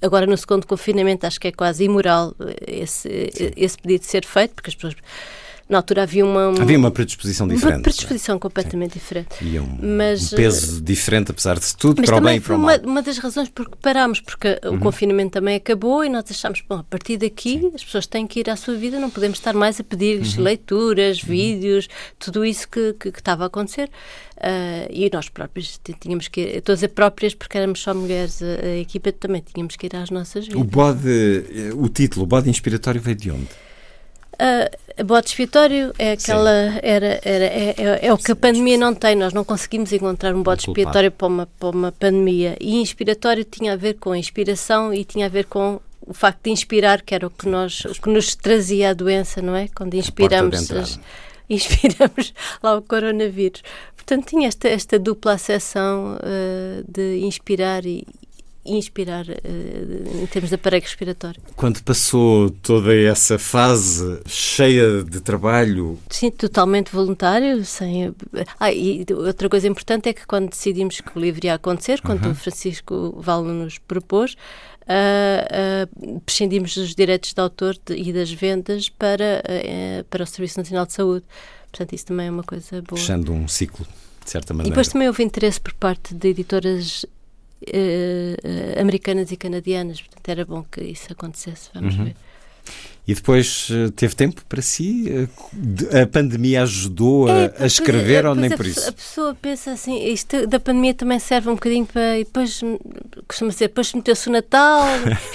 Agora no segundo confinamento acho que é quase imoral esse, esse pedido ser feito, porque as pessoas na altura havia uma, havia uma predisposição diferente. Uma predisposição completamente Sim. diferente. E um, mas, um peso uh, diferente, apesar de tudo, para o bem e para o mal. Uma, uma das razões porque parámos, porque uhum. o confinamento também acabou e nós achámos, bom, a partir daqui Sim. as pessoas têm que ir à sua vida, não podemos estar mais a pedir-lhes uhum. leituras, uhum. vídeos, tudo isso que, que, que estava a acontecer. Uh, e nós próprios tínhamos que ir, estou a dizer próprias porque éramos só mulheres, a, a equipa também tínhamos que ir às nossas vidas. O bode, o título, o bode inspiratório veio de onde? Uh, bode expiatório é aquela era, era é, é, é, o que a pandemia não tem. Nós não conseguimos encontrar um bode expiatório para uma, para uma pandemia. E inspiratório tinha a ver com a inspiração e tinha a ver com o facto de inspirar, que era o que, nós, o que nos trazia a doença, não é? Quando inspiramos, as, inspiramos lá o coronavírus. Portanto, tinha esta, esta dupla acessão uh, de inspirar e, inspirar uh, em termos de aparelho respiratório. Quando passou toda essa fase cheia de trabalho? Sim, totalmente voluntário. Sem... Ah, e outra coisa importante é que quando decidimos que o livro ia acontecer, quando o Francisco Valo nos propôs, uh, uh, prescindimos dos direitos de autor de, e das vendas para, para o Serviço Nacional de Saúde. Portanto, isso também é uma coisa boa. Fechando um ciclo, de certa maneira. E depois também houve interesse por parte de editoras uh, americanas e canadianas, portanto era bom que isso acontecesse, vamos uhum. ver. E depois eh, teve tempo para si? A pandemia ajudou a, é, a escrever ou nem por isso? A pessoa pensa assim, isto da pandemia também serve um bocadinho para. E depois, costuma ser, depois meteu-se o Natal,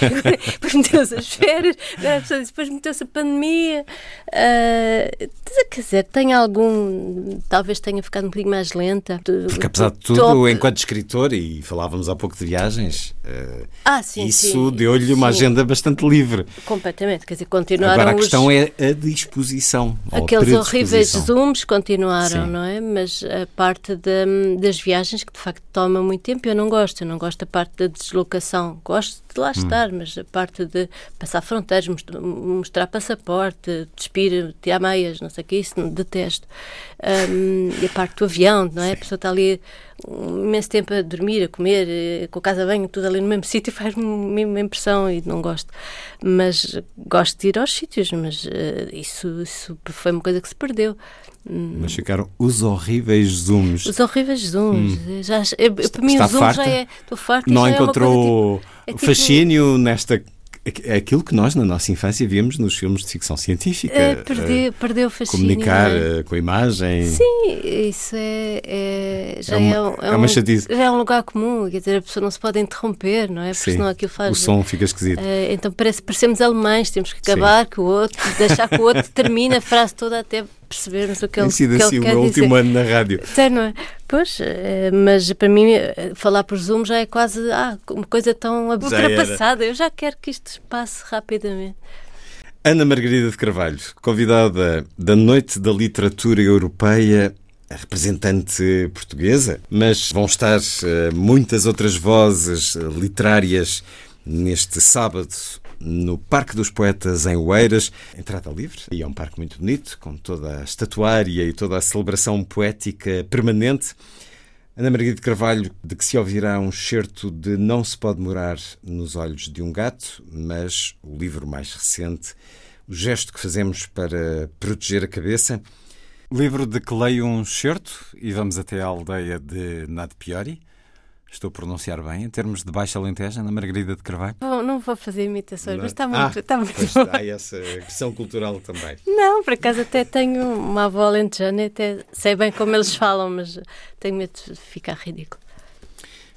depois meteu-se as férias, diz, depois meteu-se a pandemia. Uh, quer dizer, tem algum. Talvez tenha ficado um bocadinho mais lenta. Porque apesar de tudo, top. enquanto escritor, e falávamos há pouco de viagens, uh, ah, sim, isso deu-lhe uma agenda bastante livre. Completamente, quer dizer, continuaram Agora a questão os... é a disposição. Aqueles horríveis zooms continuaram, Sim. não é? Mas a parte de, das viagens, que de facto toma muito tempo, eu não gosto. Eu não gosto da parte da deslocação. Gosto de lá hum. estar, mas a parte de passar fronteiras, mostrar passaporte, despir, tirar meias, não sei o que, isso detesto. Um, e a parte do avião, não é? Sim. A pessoa está ali um imenso tempo a dormir, a comer, eh, com a casa bem, tudo ali no mesmo sítio, faz-me uma impressão e não gosto. Mas gosto de ir aos sítios, mas uh, isso, isso foi uma coisa que se perdeu. Hum. Mas ficaram os horríveis zooms. Os horríveis zooms. Hum. Já, eu, para mim, o zoom farta? já é. Estou farta. Não é encontrou é tipo, é tipo, fascínio nesta é aquilo que nós, na nossa infância, víamos nos filmes de ficção científica. É, perdeu, uh, perdeu o fascínio. Comunicar é? com a imagem. Sim, isso é, é já é uma, é, um, é, uma já é um lugar comum. Quer dizer, a pessoa não se pode interromper, não é? Porque Sim, senão aquilo faz. O som fica esquisito. Uh, então parece, parecemos alemães, temos que acabar Sim. que o outro, deixar que o outro termine a frase toda até percebermos o que ele, sido que assim ele quer o meu dizer. último ano na rádio. Sei, não é? Pois, eh, mas para mim eh, falar por Zoom já é quase ah, uma coisa tão ultrapassada. Eu já quero que isto passe rapidamente. Ana Margarida de Carvalho, convidada da Noite da Literatura Europeia, a representante portuguesa, mas vão estar uh, muitas outras vozes literárias neste sábado no Parque dos Poetas em Oeiras, entrada livre, e é um parque muito bonito, com toda a estatuária e toda a celebração poética permanente. Ana Maria de Carvalho, de que se ouvirá um certo de Não se pode morar nos olhos de um gato, mas o livro mais recente, o gesto que fazemos para proteger a cabeça. Livro de que leio um certo e vamos até a aldeia de Nadpiori. Estou a pronunciar bem, em termos de Baixa Alentejo, na Margarida de Carvalho? Bom, não vou fazer imitações, não. mas está muito, ah, está muito pois bom. Há essa questão cultural também. Não, por acaso até tenho uma avó alentejana, até sei bem como eles falam, mas tenho medo de ficar ridículo.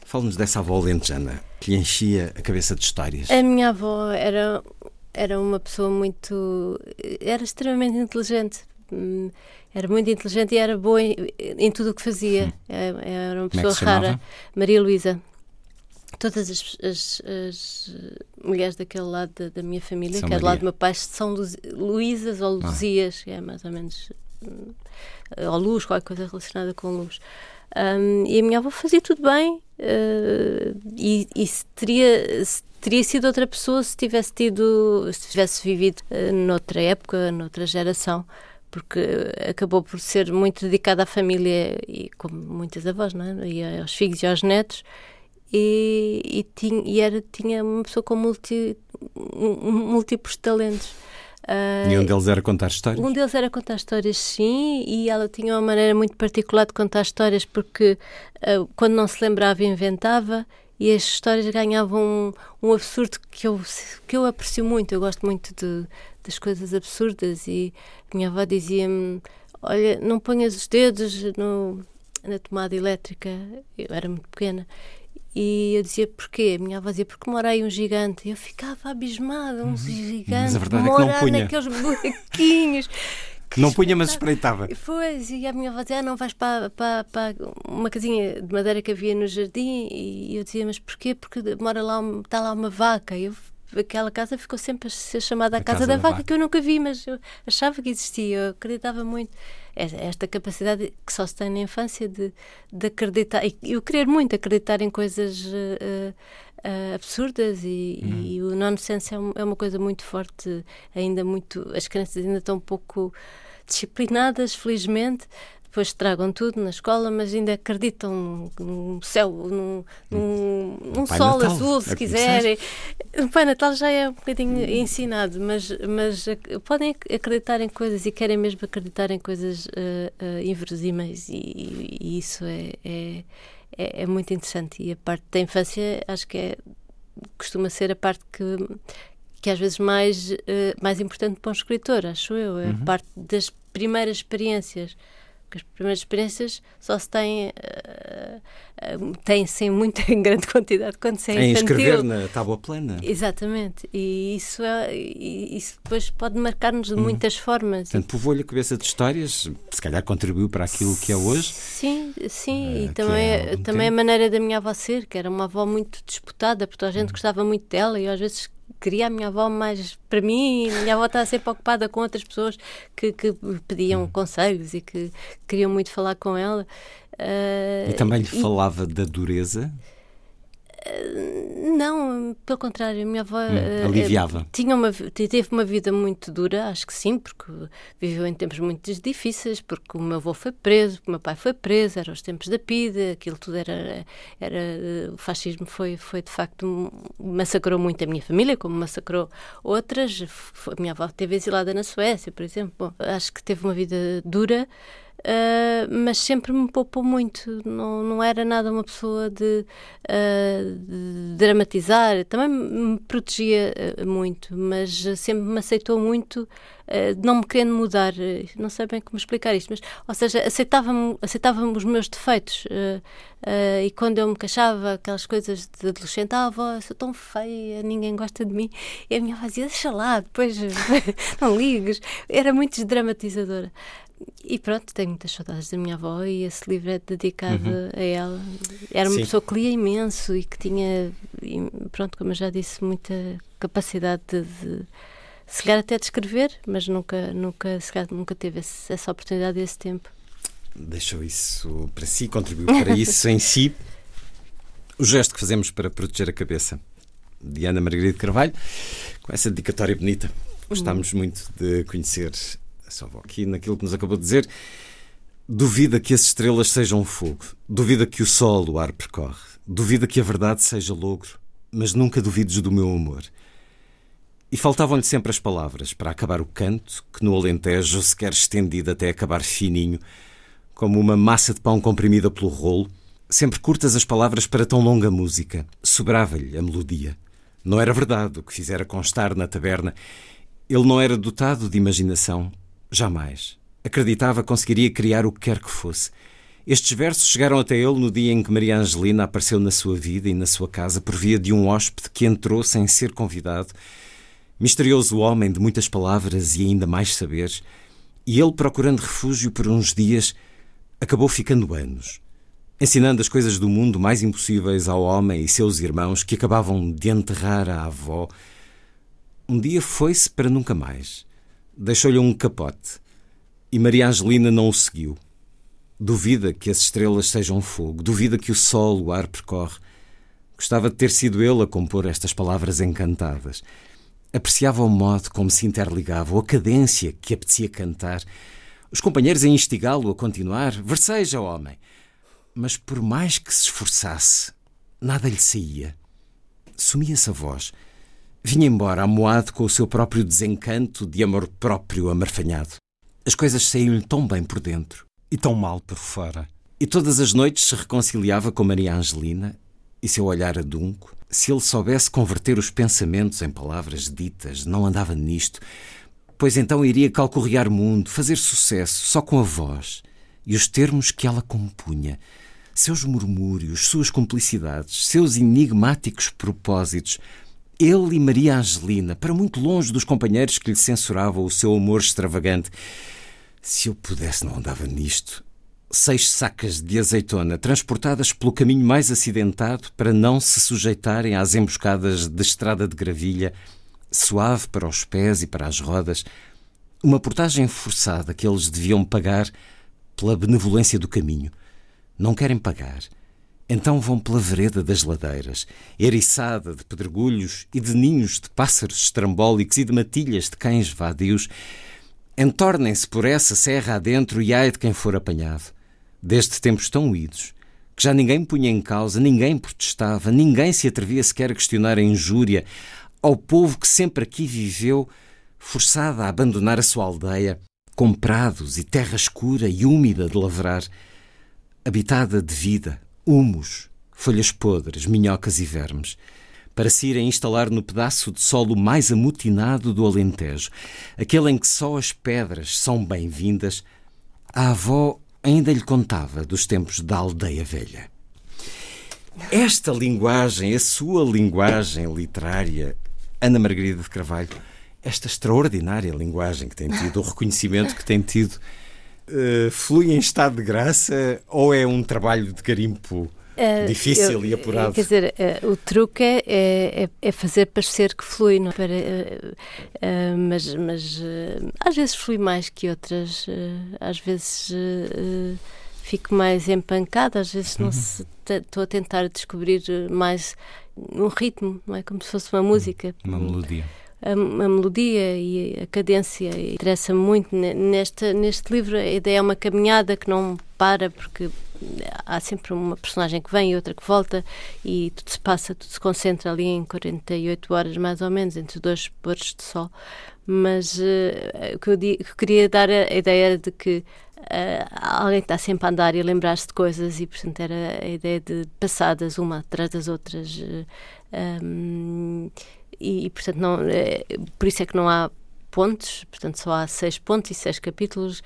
Fala-nos dessa avó alentejana que lhe enchia a cabeça de histórias. A minha avó era, era uma pessoa muito... era extremamente inteligente era muito inteligente e era boa em, em tudo o que fazia. Hum. É, era uma é pessoa é rara. Maria Luísa. Todas as, as, as, mulheres daquele lado da, da minha família, são que é do lado do meu pai, são Luísas ou ah. Luzias, ah. é mais ou menos. Hum, ou luz, qualquer coisa relacionada com luz. Um, e a minha avó fazia tudo bem uh, e, e teria, teria sido outra pessoa se tivesse tido, se tivesse vivido uh, noutra época, noutra geração porque acabou por ser muito dedicada à família e como muitas avós, não é? E aos filhos e aos netos e, e, tinha, e era, tinha uma pessoa com multi, múltiplos talentos. Uh, e um deles era contar histórias? Um deles era contar histórias, sim, e ela tinha uma maneira muito particular de contar histórias porque uh, quando não se lembrava inventava e as histórias ganhavam um, um, absurdo que eu, que eu aprecio muito. Eu gosto muito de, das coisas absurdas e minha avó dizia-me: Olha, não ponhas os dedos no, na tomada elétrica. Eu era muito pequena. E eu dizia porquê? A minha avó dizia porque mora aí um gigante. E eu ficava abismada, um uhum. gigante. Verdade é naqueles buraquinhos. Que não punha, mas espreitava. Pois, e a minha avó dizia: ah, não vais para, para, para, uma casinha de madeira que havia no jardim. E eu dizia: mas porquê? Porque mora lá, está lá uma vaca. E eu, aquela casa ficou sempre a ser chamada a, a casa, casa, da, da vaca, vaca, que eu nunca vi, mas eu achava que existia, eu acreditava muito. Esta capacidade que só se tem na infância de, de acreditar, e eu querer muito acreditar em coisas. Uh, Uh, absurdas e, uhum. e, o nonsense é, é, uma coisa muito forte, ainda muito. As crianças ainda estão um pouco disciplinadas, felizmente. Depois tragam tudo na escola, mas ainda acreditam num céu, num, num, num sol Natal. azul, se é quiserem. O Pai Natal já é um bocadinho ensinado, mas, mas podem acreditar em coisas e querem mesmo acreditar em coisas uh, uh, inverosímeis, e, e isso é, é é, é, muito interessante. E a parte da infância acho que é, costuma ser a parte que, que às vezes mais, uh, mais importante para um escritor, acho eu. É uhum. parte das primeiras experiências porque as primeiras experiências só se têm, uh, uh, têm-se em muita em grande quantidade quando se é em escrever na tábua plana. Exatamente. E isso, é, e isso depois pode marcar-nos de hum. muitas formas. Portanto, povoou-lhe a cabeça de histórias, se calhar contribuiu para aquilo que é hoje. Sim, sim. Uh, e também, é, também a maneira da minha avó ser, que era uma avó muito disputada, porque a gente hum. gostava muito dela e às vezes queria a minha avó mais para mim. A minha avó estava sempre ocupada com outras pessoas que, que pediam hum. conselhos e que queriam muito falar com ela. Uh, e também lhe e, falava da dureza? Não, pelo contrário, a minha avó hum, aliviava. Uh, tinha uma, teve uma vida muito dura, acho que sim, porque viveu em tempos muito difíceis, porque o meu avô foi preso, o meu pai foi preso, eram os tempos da PIDE, aquilo tudo era. era o fascismo foi, foi de facto. massacrou muito a minha família, como massacrou outras. Foi, a minha avó esteve exilada na Suécia, por exemplo. Bom, acho que teve uma vida dura. Uh, mas sempre me poupou muito. Não, não era nada uma pessoa de, uh, de dramatizar. Também me protegia uh, muito, mas sempre me aceitou muito, não me querendo mudar. Não sei bem como explicar isto, mas, ou seja, aceitava-me aceitava os meus defeitos. e quando eu me queixava, aquelas coisas de adolescente, ah, avó, sou tão feia, ninguém gosta de mim. E a minha avó dizia, deixa lá, depois não ligues. Era muito desdramatizadora. E pronto, tenho muitas saudades da minha avó e esse livro é dedicado uhum. a ela. Era uma Sim. pessoa que lia imenso e que tinha, pronto, como eu já disse, muita capacidade de, de se calhar até de escrever, mas nunca, nunca, se calhar, nunca teve esse, essa oportunidade e esse tempo. Deixou isso para si, contribuiu para isso em si. O gesto que fazemos para proteger a cabeça de Ana Margarida Carvalho, com essa dedicatória bonita. Gostámos uhum. muito de conhecer vou aqui naquilo que nos acabou de dizer. Duvida que as estrelas sejam fogo, duvida que o sol o ar percorre, duvida que a verdade seja logro, mas nunca duvides do meu amor. E faltavam-lhe sempre as palavras para acabar o canto, que no Alentejo se quer estendido até acabar fininho, como uma massa de pão comprimida pelo rolo, sempre curtas as palavras para tão longa música. Sobrava-lhe a melodia. Não era verdade o que fizera constar na taberna. Ele não era dotado de imaginação, Jamais. Acreditava conseguiria criar o que quer que fosse. Estes versos chegaram até ele no dia em que Maria Angelina apareceu na sua vida e na sua casa por via de um hóspede que entrou sem ser convidado. Misterioso homem de muitas palavras e ainda mais saberes. E ele, procurando refúgio por uns dias, acabou ficando anos, ensinando as coisas do mundo mais impossíveis ao homem e seus irmãos que acabavam de enterrar a avó. Um dia foi-se para nunca mais deixou-lhe um capote e Maria Angelina não o seguiu. Duvida que as estrelas sejam fogo, duvida que o sol o ar percorre. Gostava de ter sido ele a compor estas palavras encantadas. Apreciava o modo como se interligava, a cadência que apetecia cantar. Os companheiros a instigá-lo a continuar. Verseja, homem. Mas por mais que se esforçasse, nada lhe saía. Sumia-se a voz Vinha embora amoado com o seu próprio desencanto de amor próprio amarfanhado. As coisas saíam-lhe tão bem por dentro e tão mal por fora. E todas as noites se reconciliava com Maria Angelina e seu olhar adunco. Se ele soubesse converter os pensamentos em palavras ditas, não andava nisto, pois então iria calcorrear o mundo, fazer sucesso só com a voz e os termos que ela compunha, seus murmúrios, suas cumplicidades, seus enigmáticos propósitos. Ele e Maria Angelina, para muito longe dos companheiros que lhe censuravam o seu amor extravagante. Se eu pudesse, não andava nisto. Seis sacas de azeitona transportadas pelo caminho mais acidentado para não se sujeitarem às emboscadas de estrada de gravilha, suave para os pés e para as rodas, uma portagem forçada que eles deviam pagar pela benevolência do caminho. Não querem pagar. Então vão pela vereda das ladeiras, eriçada de pedregulhos e de ninhos de pássaros estrambólicos e de matilhas de cães vadios. Entornem-se por essa serra adentro e ai de quem for apanhado. Desde tempos tão idos, que já ninguém punha em causa, ninguém protestava, ninguém se atrevia sequer a questionar a injúria ao povo que sempre aqui viveu, forçado a abandonar a sua aldeia, com prados e terra escura e úmida de lavrar, habitada de vida, humus, folhas podres, minhocas e vermes, para se irem instalar no pedaço de solo mais amutinado do Alentejo, aquele em que só as pedras são bem-vindas, a avó ainda lhe contava dos tempos da aldeia velha. Esta linguagem, a sua linguagem literária, Ana Margarida de Carvalho, esta extraordinária linguagem que tem tido, o reconhecimento que tem tido, uh, flui em estado de graça ou é um trabalho de garimpo uh, difícil eu, e apurado? Quer dizer, uh, o truque é, é, é, fazer parecer que flui, não? Para, mas mas às vezes flui mais que outras, às vezes fico mais empancada, às vezes não uhum. se estou a tentar descobrir mais um ritmo, não é como se fosse uma música. Uma melodia. A, a, melodia e a cadência interessa muito neste, neste livro. A ideia é uma caminhada que não para, porque há sempre uma personagem que vem e outra que volta, e tudo se passa, tudo se concentra ali em 48 horas mais ou menos, entre dois pôres de sol. Mas uh, o que eu, que eu queria dar a, a ideia de que Uh, alguém está sempre a andar e a lembrar-se de coisas e portanto era a ideia de passadas uma atrás das outras uh, um, e, e, portanto não é, por isso é que não há pontos portanto só há seis pontos e seis capítulos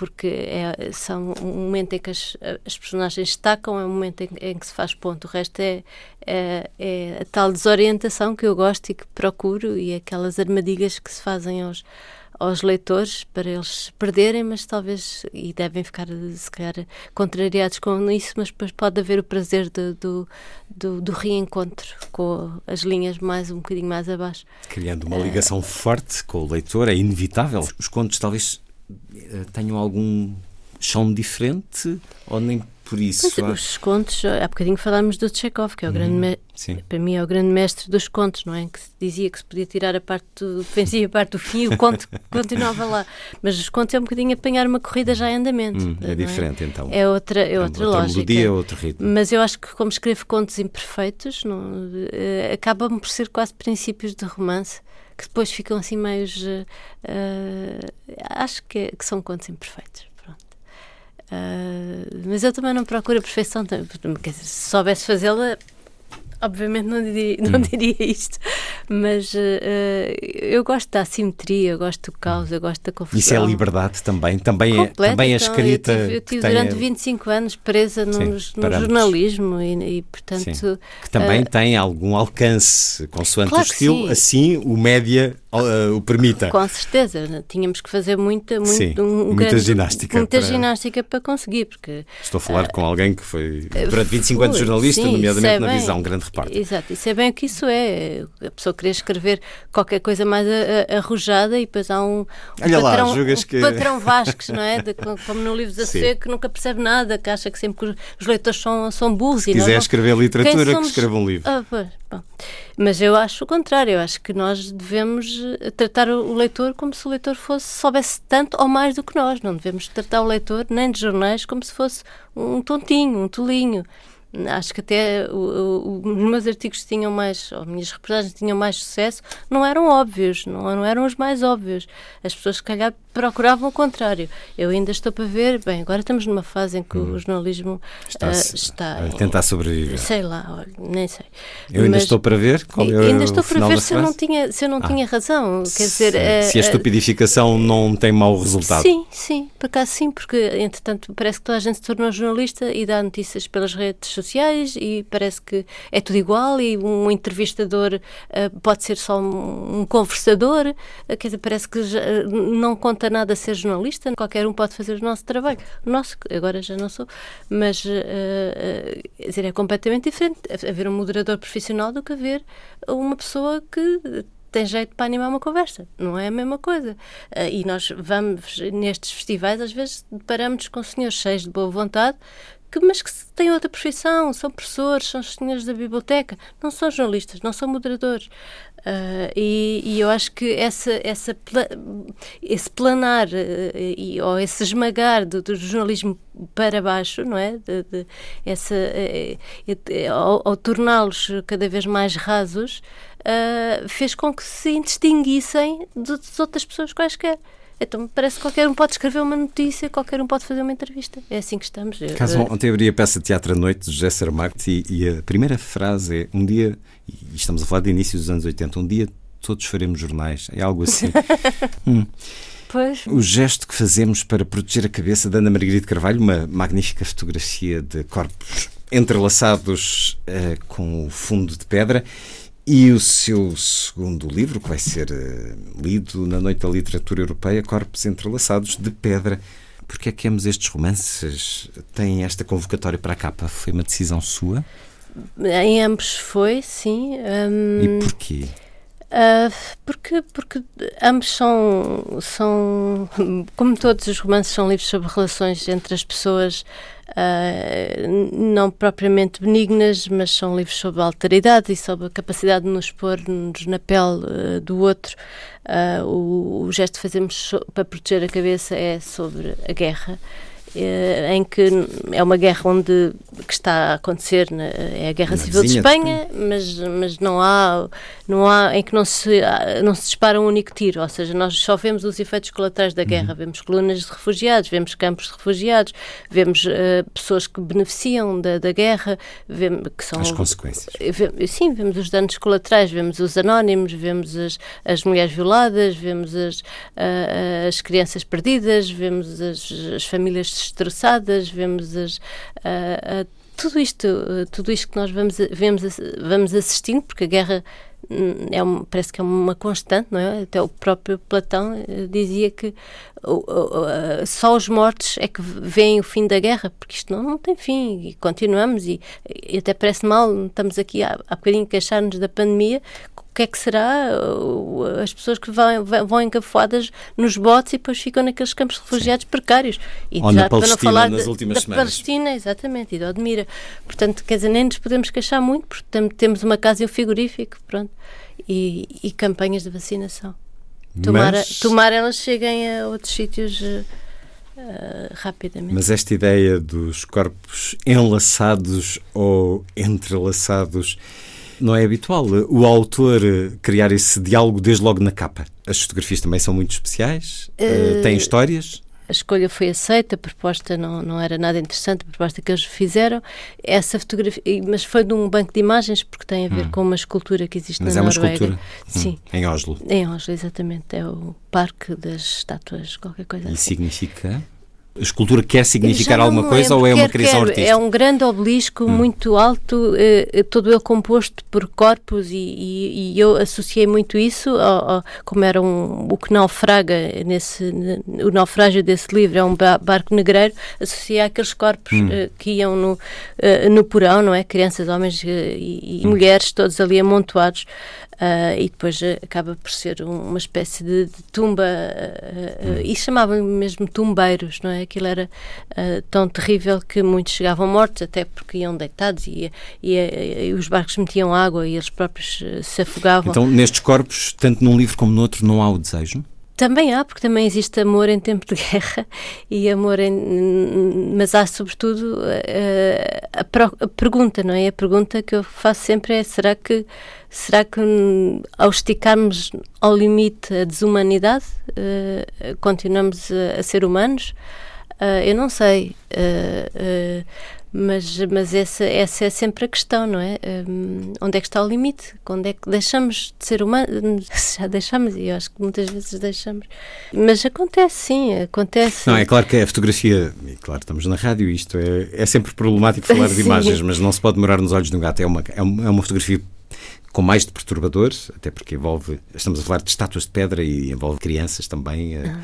porque é, são um momento em que as, as personagens destacam, é um momento em, em, que se faz ponto. O resto é, é, é, a tal desorientação que eu gosto e que procuro e aquelas armadilhas que se fazem aos, aos leitores para eles perderem, mas talvez, e devem ficar se calhar contrariados com isso, mas depois pode haver o prazer de, do, do, do, reencontro com as linhas mais um bocadinho mais abaixo. Criando uma ligação uh, forte com o leitor, é inevitável. Os contos talvez eh, tenham algum chão diferente ou nem por isso. Pois, os contos, há bocadinho falámos do Chekhov, que é o grande uhum, para mim é o grande mestre dos contos, não é? Que dizia que se podia tirar a parte do vencia a parte do fim e o conto continuava lá. Mas os contos é um bocadinho apanhar uma corrida já em andamento. Hum, é, é diferente então. É outra, é outra, outra lógica. Melodia, é outro ritmo. Mas eu acho que como escrevo contos imperfeitos, não, uh, acabam por ser quase princípios de romance que depois ficam assim meios. Uh, acho que, que, são contos imperfeitos. Uh, mas eu também não procuro a perfeição. Se soubesse fazê-la, obviamente não diria, não hum. diria isto, mas uh, eu gosto da assimetria, eu gosto do caos, eu gosto da confusão. Isso é liberdade também, também Completa, é, também é então, escrita. Eu tive, eu tive durante tenha... 25 anos presa no, Sim, no jornalismo e, e portanto. Sim. Que também uh, tem algum alcance, consoante claro o estilo, assim o média uh, o permita. Com certeza, tínhamos que fazer muita, muito, Sim, um muita grande, ginástica. Muita para... ginástica para conseguir, porque... Estou a falar uh, com alguém que foi durante 25 anos jornalista, sim, nomeadamente é na bem, visão, um grande Exato, isso é bem o que isso é. A pessoa querer escrever qualquer coisa mais arrojada e depois há um, um Olha patrão, lá, julgas um que... patrão Vasques, não é? De, como no livro da Sofia, que nunca percebe nada, que acha que sempre que os leitores são, são burros. Se quiser não, escrever literatura, somos... que escreva um livro. Ah, pois, bom. Mas eu acho o contrário, eu acho que nós devemos eh, tratar o leitor como se o leitor fosse, soubesse tanto ou mais do que nós. Não devemos tratar o leitor nem de jornais como se fosse um tontinho, um tolinho. Acho que até o, o, os meus artigos tinham mais, ou minhas reportagens tinham mais sucesso, não eram óbvios, não, não eram os mais óbvios. As pessoas, se calhar, procuravam o contrário. Eu ainda estou para ver, bem, agora estamos numa fase em que hum. o jornalismo está, uh, está a tentar sobreviver. Sei lá, olha, nem sei. Eu ainda Mas, estou para ver qual é Ainda estou para ver se eu, não tinha, se eu não ah. tinha razão. Quer dizer, se a estupidificação não tem mau resultado. Sim, sim, por acaso sim, porque entretanto parece que toda a gente se tornou jornalista e dá notícias pelas redes sociais e parece que é tudo igual e um entrevistador uh, pode ser só um, conversador, uh, quer dizer, parece que já, não conta nada ser jornalista, qualquer um pode fazer o nosso trabalho. Nosso, agora já não sou, mas uh, dizer, é completamente diferente haver um moderador profissional do que haver uma pessoa que tem jeito para animar uma conversa. Não é a mesma coisa. E nós vamos nestes festivais, às vezes deparamos com senhores cheios de boa vontade, que, mas que têm outra profissão, são professores, são senhores da biblioteca, não são jornalistas, não são moderadores. Uh, e, e, eu acho que essa, essa, esse planar uh, e, ou esse esmagar do, do, jornalismo para baixo, não é? De, de essa, uh, ao, ao torná-los cada vez mais rasos, fez com que se distinguissem das outras pessoas quaisquer. Então parece que qualquer um pode escrever uma notícia, qualquer um pode fazer uma entrevista. É assim que estamos. Caso ontem abri a peça de teatro à noite de José Saramago e, e a primeira frase é um dia, e estamos a falar de início dos anos 80, um dia todos faremos jornais. É algo assim. hum. Pois. O gesto que fazemos para proteger a cabeça da Ana Margarida Carvalho, uma magnífica fotografia de corpos entrelaçados uh, com o fundo de pedra e o seu segundo livro, que vai ser uh, lido na Noite da Literatura Europeia, Corpos Entrelaçados de Pedra. Porquê é que ambos estes romances têm esta convocatória para a capa? Foi uma decisão sua? Em ambos foi, sim. Um... E porquê? Uh, porque, porque ambos são, são, como todos os romances, são livros sobre relações entre as pessoas, uh, não propriamente benignas, mas são livros sobre a alteridade e sobre a capacidade de nos pôr-nos na pele uh, do outro. o, o gesto que fazemos para proteger a cabeça é sobre a guerra eh, em que é uma guerra onde que está a acontecer é a guerra civil de Espanha, mas mas não há não há em que não se não se dispara um único tiro, ou seja, nós só vemos os efeitos colaterais da guerra, uhum. vemos colunas de refugiados, vemos campos de refugiados, vemos uh, pessoas que beneficiam da, da guerra, vemos que são as consequências. sim, vemos os danos colaterais, vemos os anónimos, vemos as, as mulheres violadas, vemos as uh, as crianças perdidas, vemos as, as famílias destroçadas, vemos as, uh, tudo isto, tudo isto que nós vamos, vemos, vamos assistindo, porque a guerra é um, parece que é uma constante, não é? Até o próprio Platão uh, dizia que uh, só os mortos é que veem o fim da guerra, porque isto não, não tem fim e continuamos e, e até parece mal, estamos aqui há, há bocadinho queixar-nos da pandemia, o que é que será as pessoas que vão, vão encafuadas nos botes e depois ficam naqueles campos de refugiados Sim. precários. E Ou já, na Palestina, para falar nas últimas da, semanas. Palestina, exatamente, e de Odmira. Portanto, quer dizer, nem nos podemos queixar muito, porque temos uma casa e um frigorífico, pronto, e, e campanhas de vacinação. Tomara, Mas... tomara elas cheguem a outros sítios... Uh, rapidamente. Mas esta ideia dos corpos enlaçados ou entrelaçados não é habitual o autor criar esse diálogo desde logo na capa. As fotografias também são muito especiais, uh, têm histórias. A escolha foi aceita, a proposta não, não era nada interessante, a proposta que eles fizeram. Essa fotografia, mas foi de um banco de imagens, porque tem a ver hum. com uma escultura que existe mas na é Noruega. Mas é uma escultura? Sim. Hum. Em Oslo? Em Oslo, exatamente. É o Parque das Estátuas, qualquer coisa e assim. E significa? A escultura quer significar alguma coisa ou é uma criação artística? É um grande obelisco hum. muito alto, eh, todo ele composto por corpos e, e, e eu associei muito isso ao, ao, como era um, o que naufraga nesse o naufrágio desse livro é um barco negreiro, associei àqueles corpos hum. eh, que iam no, eh, no porão, não é? Crianças, homens eh, e, e hum. mulheres todos ali amontoados Uh, e depois uh, acaba por ser um, uma espécie de, de tumba uh, e chamavam mesmo tumbeiros, não é? Aquilo era tão terrível que muitos chegavam mortos, até porque iam deitados e, e, e os barcos metiam água e eles próprios se afogavam. Então, nestes corpos, tanto num livro como no outro, não há o desejo? Também há, porque também existe amor em tempo de guerra e amor em. Mas há, sobretudo, a, a, a, pergunta, não é? A pergunta que eu faço sempre é: será que, será que ao esticarmos ao limite a desumanidade, uh, continuamos a, a, ser humanos? Uh, eu não sei. Uh, mas, mas essa, essa é sempre a questão, não é? Um, onde é que está o limite? Onde é que deixamos de ser humanos? Já deixamos, e eu acho que muitas vezes deixamos. Mas acontece, sim, acontece. Não, é claro que a fotografia, e claro, estamos na rádio, isto é, é sempre problemático falar de imagens, mas não se pode demorar nos olhos de um gato. É uma, é uma, é uma fotografia com mais de perturbadores, até porque envolve, estamos a falar de estátuas de pedra e envolve crianças também. Ah.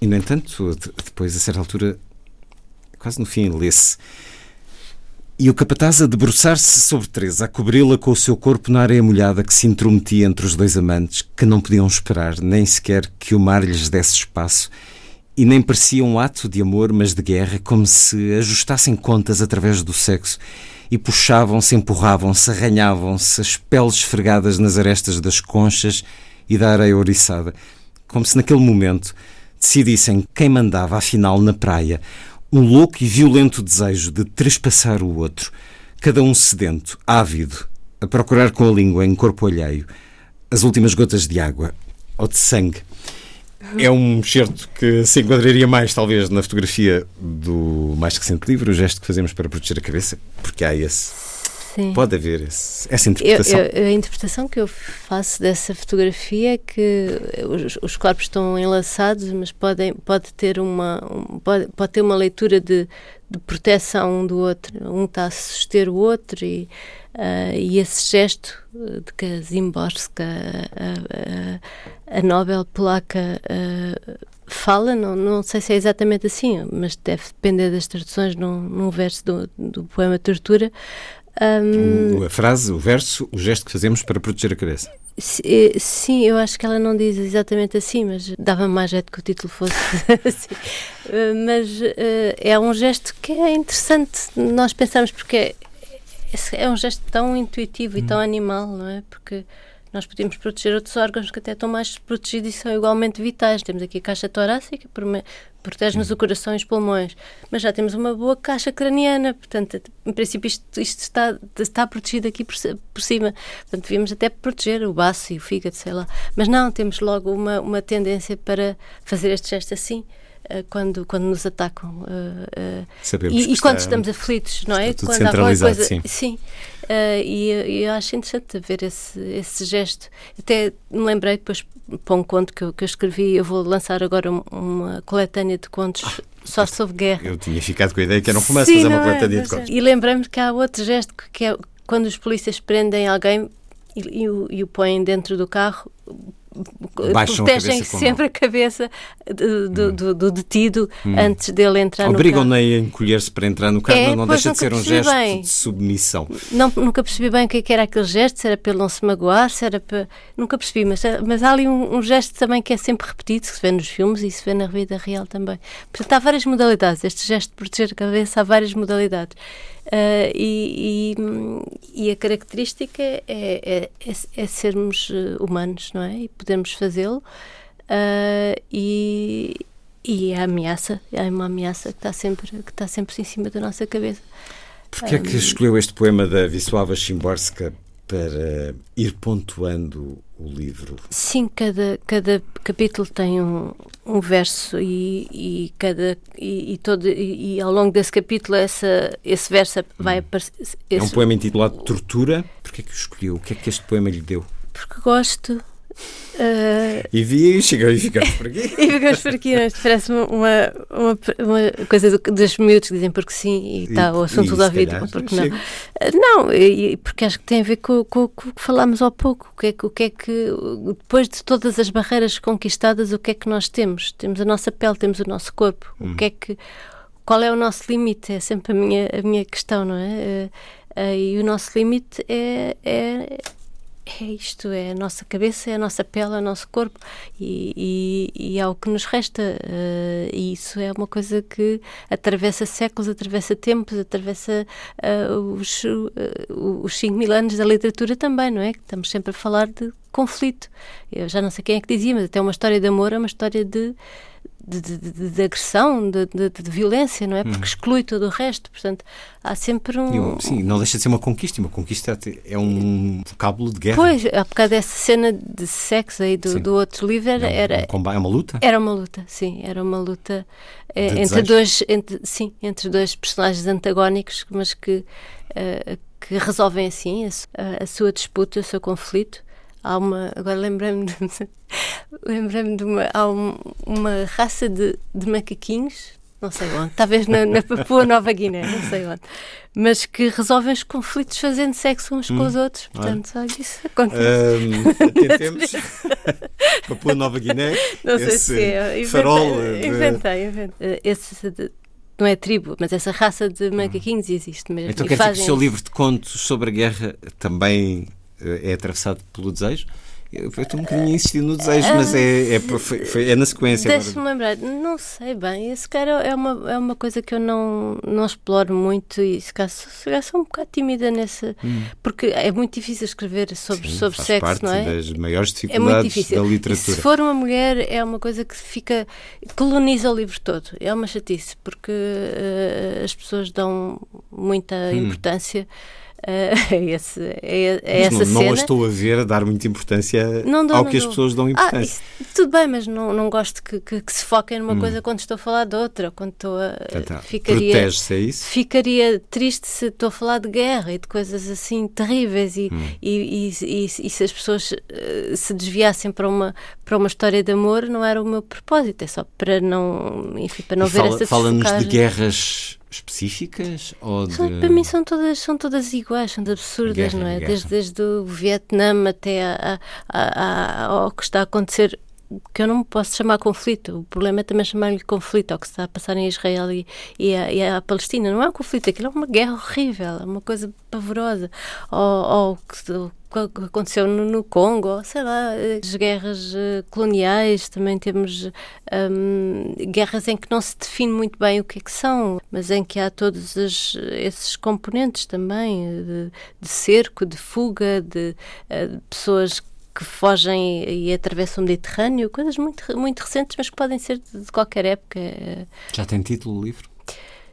E, no entanto, depois, a certa altura, quase no fim, lê-se e o capataz a debruçar-se sobre Teresa, a cobri-la com o seu corpo na areia molhada que se intrometia entre os dois amantes, que não podiam esperar nem sequer que o mar lhes desse espaço, e nem parecia um ato de amor, mas de guerra, como se ajustassem contas através do sexo, e puxavam-se, empurravam-se, arranhavam-se, as peles esfregadas nas arestas das conchas e da areia ouriçada, como se naquele momento decidissem quem mandava afinal na praia, um louco e violento desejo de trespassar o outro, cada um sedento, ávido, a procurar com a língua em corpo alheio as últimas gotas de água ou de sangue. É um certo que se enquadraria mais, talvez, na fotografia do mais recente livro, o gesto que fazemos para proteger a cabeça, porque há esse Sim. Pode haver esse, essa interpretação. Eu, eu, a interpretação que eu faço dessa fotografia é que os, os corpos estão enlaçados, mas podem, pode, ter uma, um, pode, pode ter uma leitura de, de proteção um do outro. Um está a suster o outro e, uh, e esse gesto de que a Zimborska, a, a, a Nobel polaca, uh, fala, não, não sei se é exatamente assim, mas deve depender das traduções num, num verso do, do poema Tortura, um, a frase, o verso, o gesto que fazemos para proteger a cabeça. Eh, sim, eu acho que ela não diz exatamente assim, mas dava mais jeito que o título fosse assim. Eh, mas uh, é um gesto que é interessante nós pensamos, porque é, é um gesto tão intuitivo e tão hum. animal, não é? Porque nós podemos proteger outros órgãos que até estão mais protegidos e são igualmente vitais. Temos aqui a caixa torácica, protege-nos o coração e os pulmões, mas já temos uma boa caixa craniana, portanto, em princípio, isto, isto está, está protegido aqui por, por, cima. Portanto, devíamos até proteger o baço e o fígado, sei lá. Mas não, temos logo uma, uma tendência para fazer este gesto assim. Eh, quando, quando nos atacam. Uh, uh, e, e quando estamos aflitos, não é? quando há qualquer coisa. Sim. sim. e eu acho interessante ver esse, esse gesto. Até me lembrei depois para um conto que eu, que eu escrevi, eu vou lançar agora uma coletânea de contos ah, só sobre guerra. Eu tinha ficado com a ideia que era um romance, mas é uma coletânea é, de contos. E lembrei-me que há outro gesto que é quando os polícias prendem alguém e, e, o, e o põem dentro do carro Baixam protegem a sempre a cabeça do, do, hum. do, do detido hum. antes dele entrar Obrigam no carro. Obrigam-na a encolher-se para entrar no carro, é, não deixa de ser um gesto bem. de submissão. Não, nunca percebi bem o que, é que era aquele gesto, se era para ele não se magoar, se era para... Nunca percebi, mas, mas há ali um, um, gesto também que é sempre repetido, que se vê nos filmes e se vê na vida real também. Portanto, há várias modalidades. Este gesto de proteger a cabeça, há várias modalidades. Uh, e, e, e, a característica é, é, é, é, sermos eh, humanos, não é? E podermos fazê-lo. Uh, e, e a ameaça, é uma ameaça que está sempre, que está sempre em cima da nossa cabeça. Porquê é que escolheu este poema da Wisława Szymborska para ir pontuando o livro? Sim, cada, cada capítulo tem um, um verso e, e cada e, e todo e, ao longo desse capítulo essa esse verso vai hum. aparecer. É um poema intitulado Tortura. Porquê é que o escolheu? O que é que este poema lhe deu? Porque gosto Uh, e vi e chegou e ficamos por aqui. e ficamos por aqui, é? parece uma, uma, uma, coisa do, dos miúdos que dizem porque sim e está o assunto do ouvido, porque não. Uh, não, e, porque acho que tem a ver com, com, com, o que falámos há pouco. O que, é que, o que é que, depois de todas as barreiras conquistadas, o que é que nós temos? Temos a nossa pele, temos o nosso corpo. Hum. O que é que. Qual é o nosso limite? É sempre a minha, a minha questão, não é? Uh, e o nosso limite é, é é isto, é a nossa cabeça, é a nossa pele, é o nosso corpo e, e, e é o que nos resta. Uh, e isso é uma coisa que atravessa séculos, atravessa tempos, atravessa uh, os, uh, os 5 mil anos da literatura também, não é? Estamos sempre a falar de conflito. Eu já não sei quem é que dizia, mas até uma história de amor é uma história de de, de, de, agressão, de, de, violência, não é? Porque hum. exclui todo o resto. Portanto, há sempre um. Sim, não deixa de ser uma conquista. Uma conquista é um vocábulo de guerra. Pois, há bocado dessa cena de sexo aí do, do outro livro era. É, um, um é uma luta? Era uma luta, sim. Era uma luta é, entre dois. Entre, sim, entre dois personagens antagónicos, mas que, uh, que resolvem assim a, a sua disputa, o seu conflito há uma. Agora lembrei-me de, lembrei-me de uma. Há um, uma raça de, de macaquinhos, não sei onde, talvez na, na Papua Nova Guiné, não sei onde, mas que resolvem os conflitos fazendo sexo uns hum, com os outros. Portanto, olha, isso acontece. Um, tentemos. Papua Nova Guiné. Não sei se é. Inventei, farol. De... Inventei, inventei. Esse de, não é tribo, mas essa raça de macaquinhos existe mesmo. Então quer dizer que o seu livro de contos sobre a guerra também é atravessado pelo desejo. Eu estou um bocadinho insistindo no desejo, mas é, é, foi, é na sequência. Deixa-me lembrar, não sei bem, esse cara é uma, é uma coisa que eu não, não exploro muito e se calhar, sou um bocado tímida nessa. Hum. Porque é muito difícil escrever sobre, Sim, sobre sexo, parte não é? das maiores dificuldades é da literatura. se for uma mulher, é uma coisa que fica. coloniza o livro todo. É uma chatice, porque uh, as pessoas dão muita hum. importância uh, esse, é, é essa não. Não a estou a ver a dar muita importância dou, ao que as pessoas dão importância. Ah, isso, tudo bem, mas não, não gosto que, que, que se foquem numa hum. coisa quando estou a falar de outra. Quando estou a. Então, ficaria, Protege-se, é isso? Ficaria triste se estou a falar de guerra e de coisas assim terríveis e, hum. e, e, e, e, se as pessoas uh, se desviassem para uma, para uma história de amor, não era o meu propósito. É só para não, enfim, para não ver fala, essa Fala-nos de guerras específicas? Ou de... Para mim são todas, são todas iguais, são absurdas, guerra, não é? Desde, desde o Vietnã até a, a, a, ao que está a acontecer que eu não posso chamar conflito. O problema é também chamar-lhe conflito ao que se está a passar em Israel e, e, a, e a Palestina. Não é um conflito, aquilo é uma guerra horrível, é uma coisa pavorosa. Ou, ou o que aconteceu no, no, Congo, sei lá, as guerras uh, coloniais, também temos um, guerras em que não se define muito bem o que é que são, mas em que há todos os, esses componentes também, de, de cerco, de fuga, de, de pessoas que que fogem e atravessam o Mediterrâneo, coisas muito, muito recentes, mas que podem ser de, qualquer época. Já tem título o livro?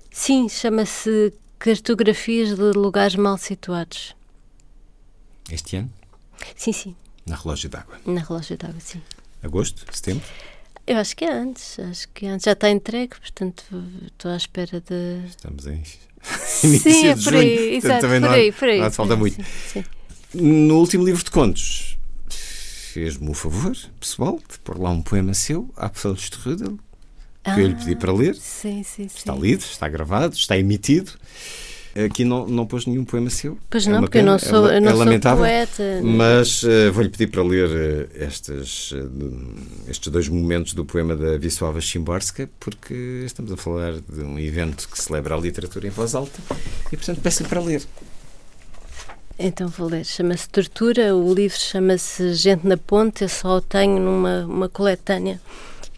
Sim, chama-se Cartografias de Lugares Mal Situados. Este ano? Sim, sim. Na Relógio d'Água? Na Relógio d'Água, sim. Agosto? Setembro? Eu acho que é antes, acho que é antes. Já está entregue, portanto estou à espera de. Estamos em. Sim, é por aí, exato, por aí, por aí. Não falta muito. Sim, sim. No último livro de contos, fez-me o favor, pessoal, de pôr lá um poema seu, Apfel Strudel, que ah, eu lhe pedi para ler. Sim, sim, sim. Está lido, está gravado, está emitido. Aqui não, não pôs nenhum poema seu. Pois é não, porque pena, eu não sou, é, eu não é lamentável, poeta. Mas uh, vou-lhe pedir para ler uh, estes, uh, estes dois momentos do poema da Wisława Szymborska, porque estamos a falar de um evento que celebra a literatura em voz alta e, portanto, peço-lhe para ler. Então vou ler. Chama-se Tortura, o livro chama-se Gente na Ponte, eu só o tenho numa uma coletânea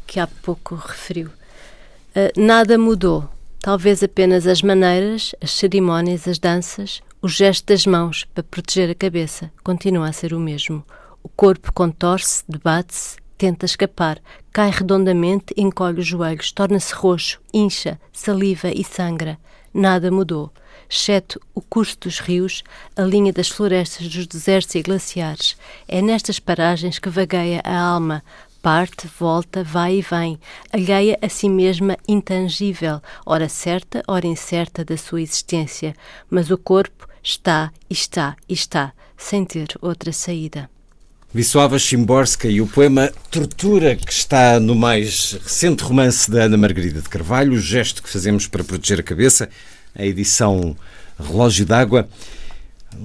que há pouco referiu. Uh, nada mudou. Talvez apenas as maneiras, as cerimónias, as danças, o gesto das mãos para proteger a cabeça continua a ser o mesmo. O corpo contorce, debate-se, tenta escapar, cai redondamente, encolhe os joelhos, torna-se roxo, incha, saliva e sangra. Nada mudou exceto o curso dos rios, a linha das florestas, dos desertos e glaciares. É nestas paragens que vagueia a alma, parte, volta, vai e vem, alheia a si mesma intangível, ora certa, ora incerta da sua existência, mas o corpo está está está, sem ter outra saída. Wisława Szymborska e o poema Tortura, que está no mais recente romance da Ana Margarida de Carvalho, o gesto que fazemos para proteger a cabeça, a edição Relógio d'Água.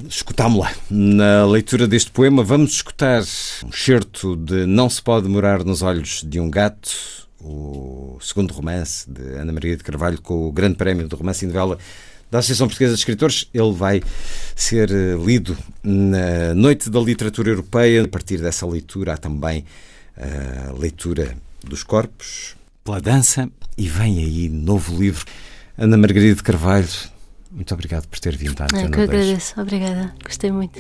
Escutámo-la. Na leitura deste poema, vamos escutar um certo de Não se pode morar nos olhos de um gato, o segundo romance de Ana Maria de Carvalho, com o Grande Prémio de Romance e Novela da Associação Portuguesa de Escritores. Ele vai ser eh, lido na Noite da Literatura Europeia. A partir dessa leitura há também a leitura dos corpos pela dança e vem aí novo livro Ana Margarida de Carvalho, muito obrigado por ter vindo à Antena é, que eu agradeço, obrigada, gostei muito.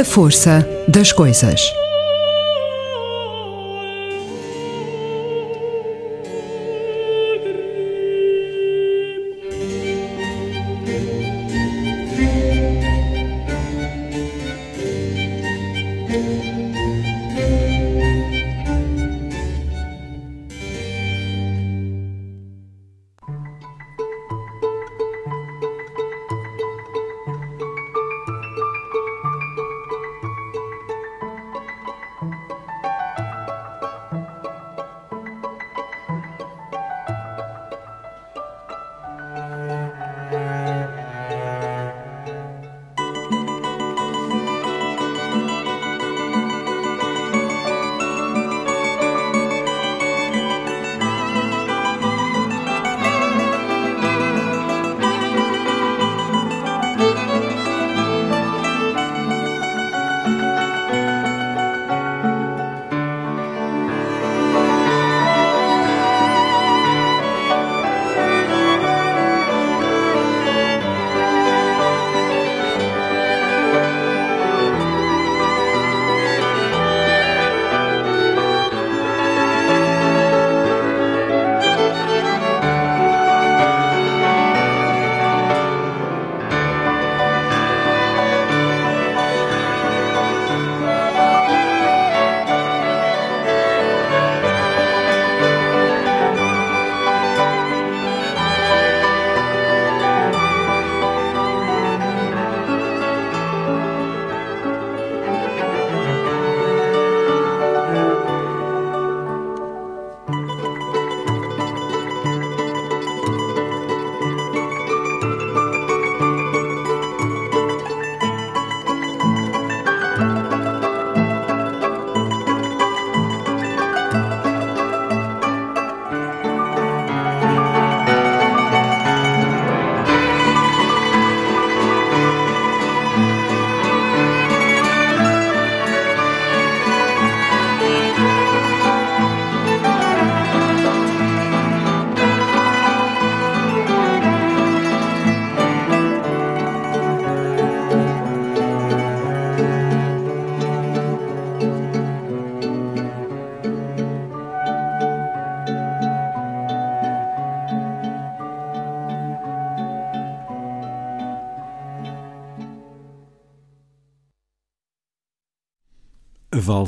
A força das coisas.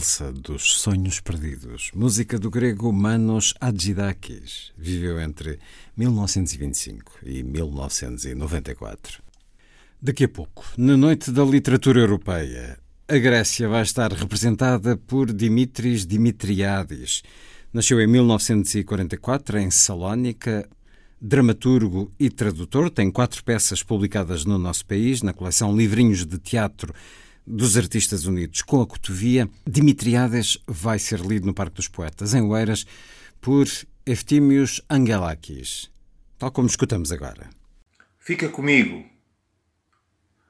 Valsa dos Sonhos Perdidos, música do grego Manos Hadjidakis, viveu entre 1925 e 1994. Daqui a pouco, na Noite da Literatura Europeia, a Grécia vai estar representada por Dimitris Dimitriadis. Nasceu em 1944 em Salónica, dramaturgo e tradutor, tem quatro peças publicadas no nosso país, na coleção Livrinhos de Teatro dos Artistas Unidos com a Cotovia, Dimitriades vai ser lido no Parque dos Poetas, em Oeiras, por Eftímios Angelakis, tal como escutamos agora. Fica comigo.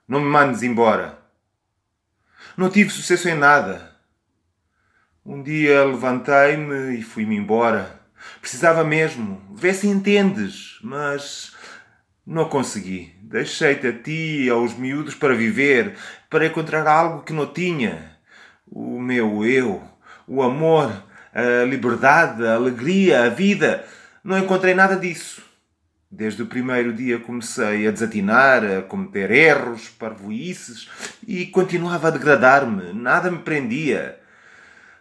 Não me mandes embora. Não tive sucesso em nada. Um dia levantei-me e fui-me embora. Precisava mesmo. Vê se entendes, mas não consegui. Deixei-te a ti e aos miúdos para viver, para encontrar algo que não tinha. O meu eu, o amor, a liberdade, a alegria, a vida. Não encontrei nada disso. Desde o primeiro dia comecei a desatinar, a cometer erros, parvoices e continuava a degradar-me. Nada me prendia.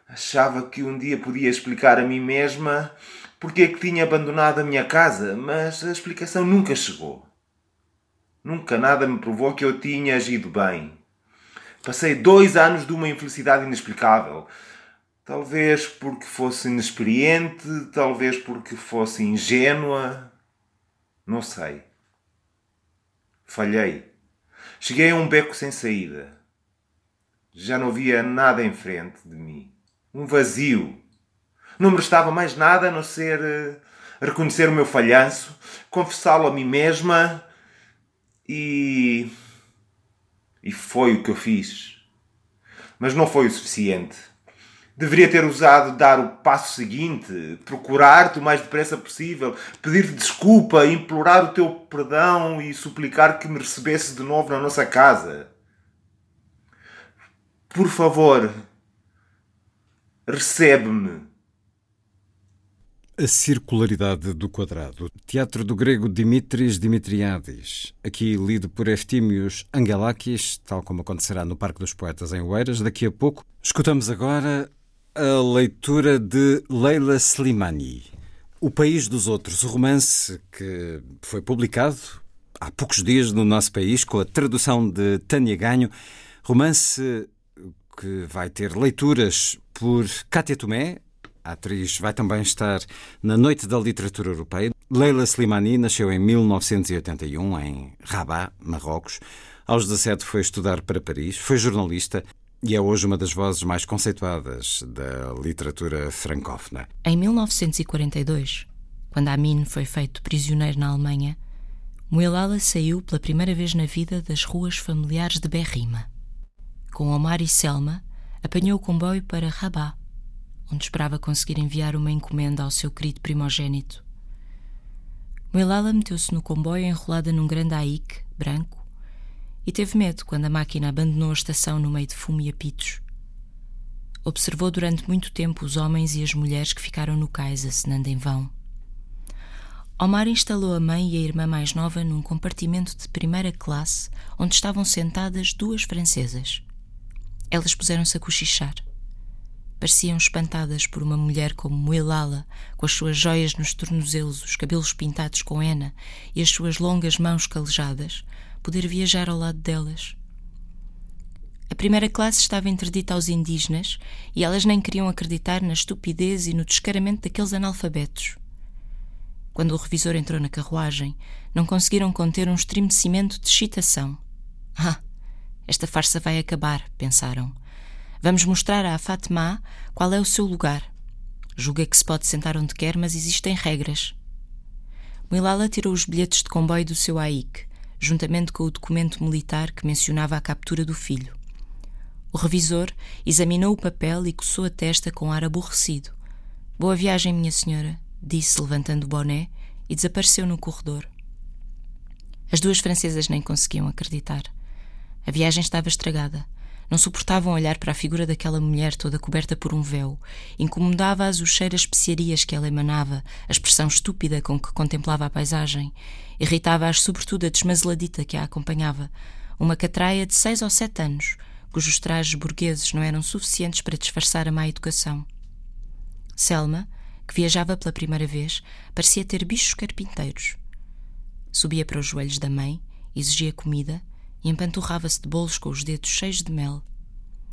Achava que um dia podia explicar a mim mesma porque é que tinha abandonado a minha casa, mas a explicação nunca chegou. Nunca nada me provou que eu tinha agido bem. Passei dois anos de uma infelicidade inexplicável. Talvez porque fosse inexperiente, talvez porque fosse ingênua. Não sei. Falhei. Cheguei a um beco sem saída. Já não havia nada em frente de mim. Um vazio. Não me restava mais nada a não ser uh, reconhecer o meu falhanço, confessá-lo a mim mesma e. E foi o que eu fiz. Mas não foi o suficiente. Deveria ter usado dar o passo seguinte, procurar-te o mais depressa possível, pedir-te desculpa, implorar o teu perdão e suplicar que me recebesse de novo na nossa casa. Por favor, recebe-me. A circularidade do quadrado. Teatro do grego Dimitris Dimitriadis. Aqui lido por Eftímios Angelakis, tal como acontecerá no Parque dos Poetas em Oeiras. Daqui a pouco escutamos agora a leitura de Leila Slimani. O País dos Outros, o romance que foi publicado há poucos dias no nosso país, com a tradução de Tânia Ganho. Romance que vai ter leituras por Cátia Tomé, a atriz vai também estar na Noite da Literatura Europeia. Leila Slimani nasceu em 1981 em Rabat, Marrocos. Aos 17 foi estudar para Paris, foi jornalista e é hoje uma das vozes mais conceituadas da literatura francófona. Em 1942, quando Amin foi feito prisioneiro na Alemanha, Muelala saiu pela primeira vez na vida das ruas familiares de Berrima. Com Omar e Selma, apanhou o comboio para Rabat onde esperava conseguir enviar uma encomenda ao seu querido primogênito. Muelala meteu-se no comboio enrolada num grande aique, branco, e teve medo quando a máquina abandonou a estação no meio de fumo e apitos. Observou durante muito tempo os homens e as mulheres que ficaram no cais acenando em vão. Omar instalou a mãe e a irmã mais nova num compartimento de primeira classe onde estavam sentadas duas francesas. Elas puseram-se a cochichar pareciam espantadas por uma mulher como Muelala, com as suas joias nos tornozelos, os cabelos pintados com henna e as suas longas mãos calejadas, poder viajar ao lado delas. A primeira classe estava interdita aos indígenas e elas nem queriam acreditar na estupidez e no descaramento daqueles analfabetos. Quando o revisor entrou na carruagem, não conseguiram conter um estremecimento de excitação. Ah, esta farsa vai acabar, pensaram Vamos mostrar à Fatima qual é o seu lugar. Julga que se pode sentar onde quer, mas existem regras. Milala tirou os bilhetes de comboio do seu AIC, juntamente com o documento militar que mencionava a captura do filho. O revisor examinou o papel e coçou a testa com ar aborrecido. Boa viagem, minha senhora, disse, levantando o boné, e desapareceu no corredor. As duas francesas nem conseguiam acreditar. A viagem estava estragada. Não suportavam olhar para a figura daquela mulher toda coberta por um véu. Incomodava-as o cheiro a especiarias que ela emanava, a expressão estúpida com que contemplava a paisagem. Irritava-as sobretudo a desmazeladita que a acompanhava, uma catraia de seis ou sete anos, cujos trajes burgueses não eram suficientes para disfarçar a má educação. Selma, que viajava pela primeira vez, parecia ter bichos carpinteiros. Subia para os joelhos da mãe, exigia comida e empanturrava-se de bolos com os dedos cheios de mel.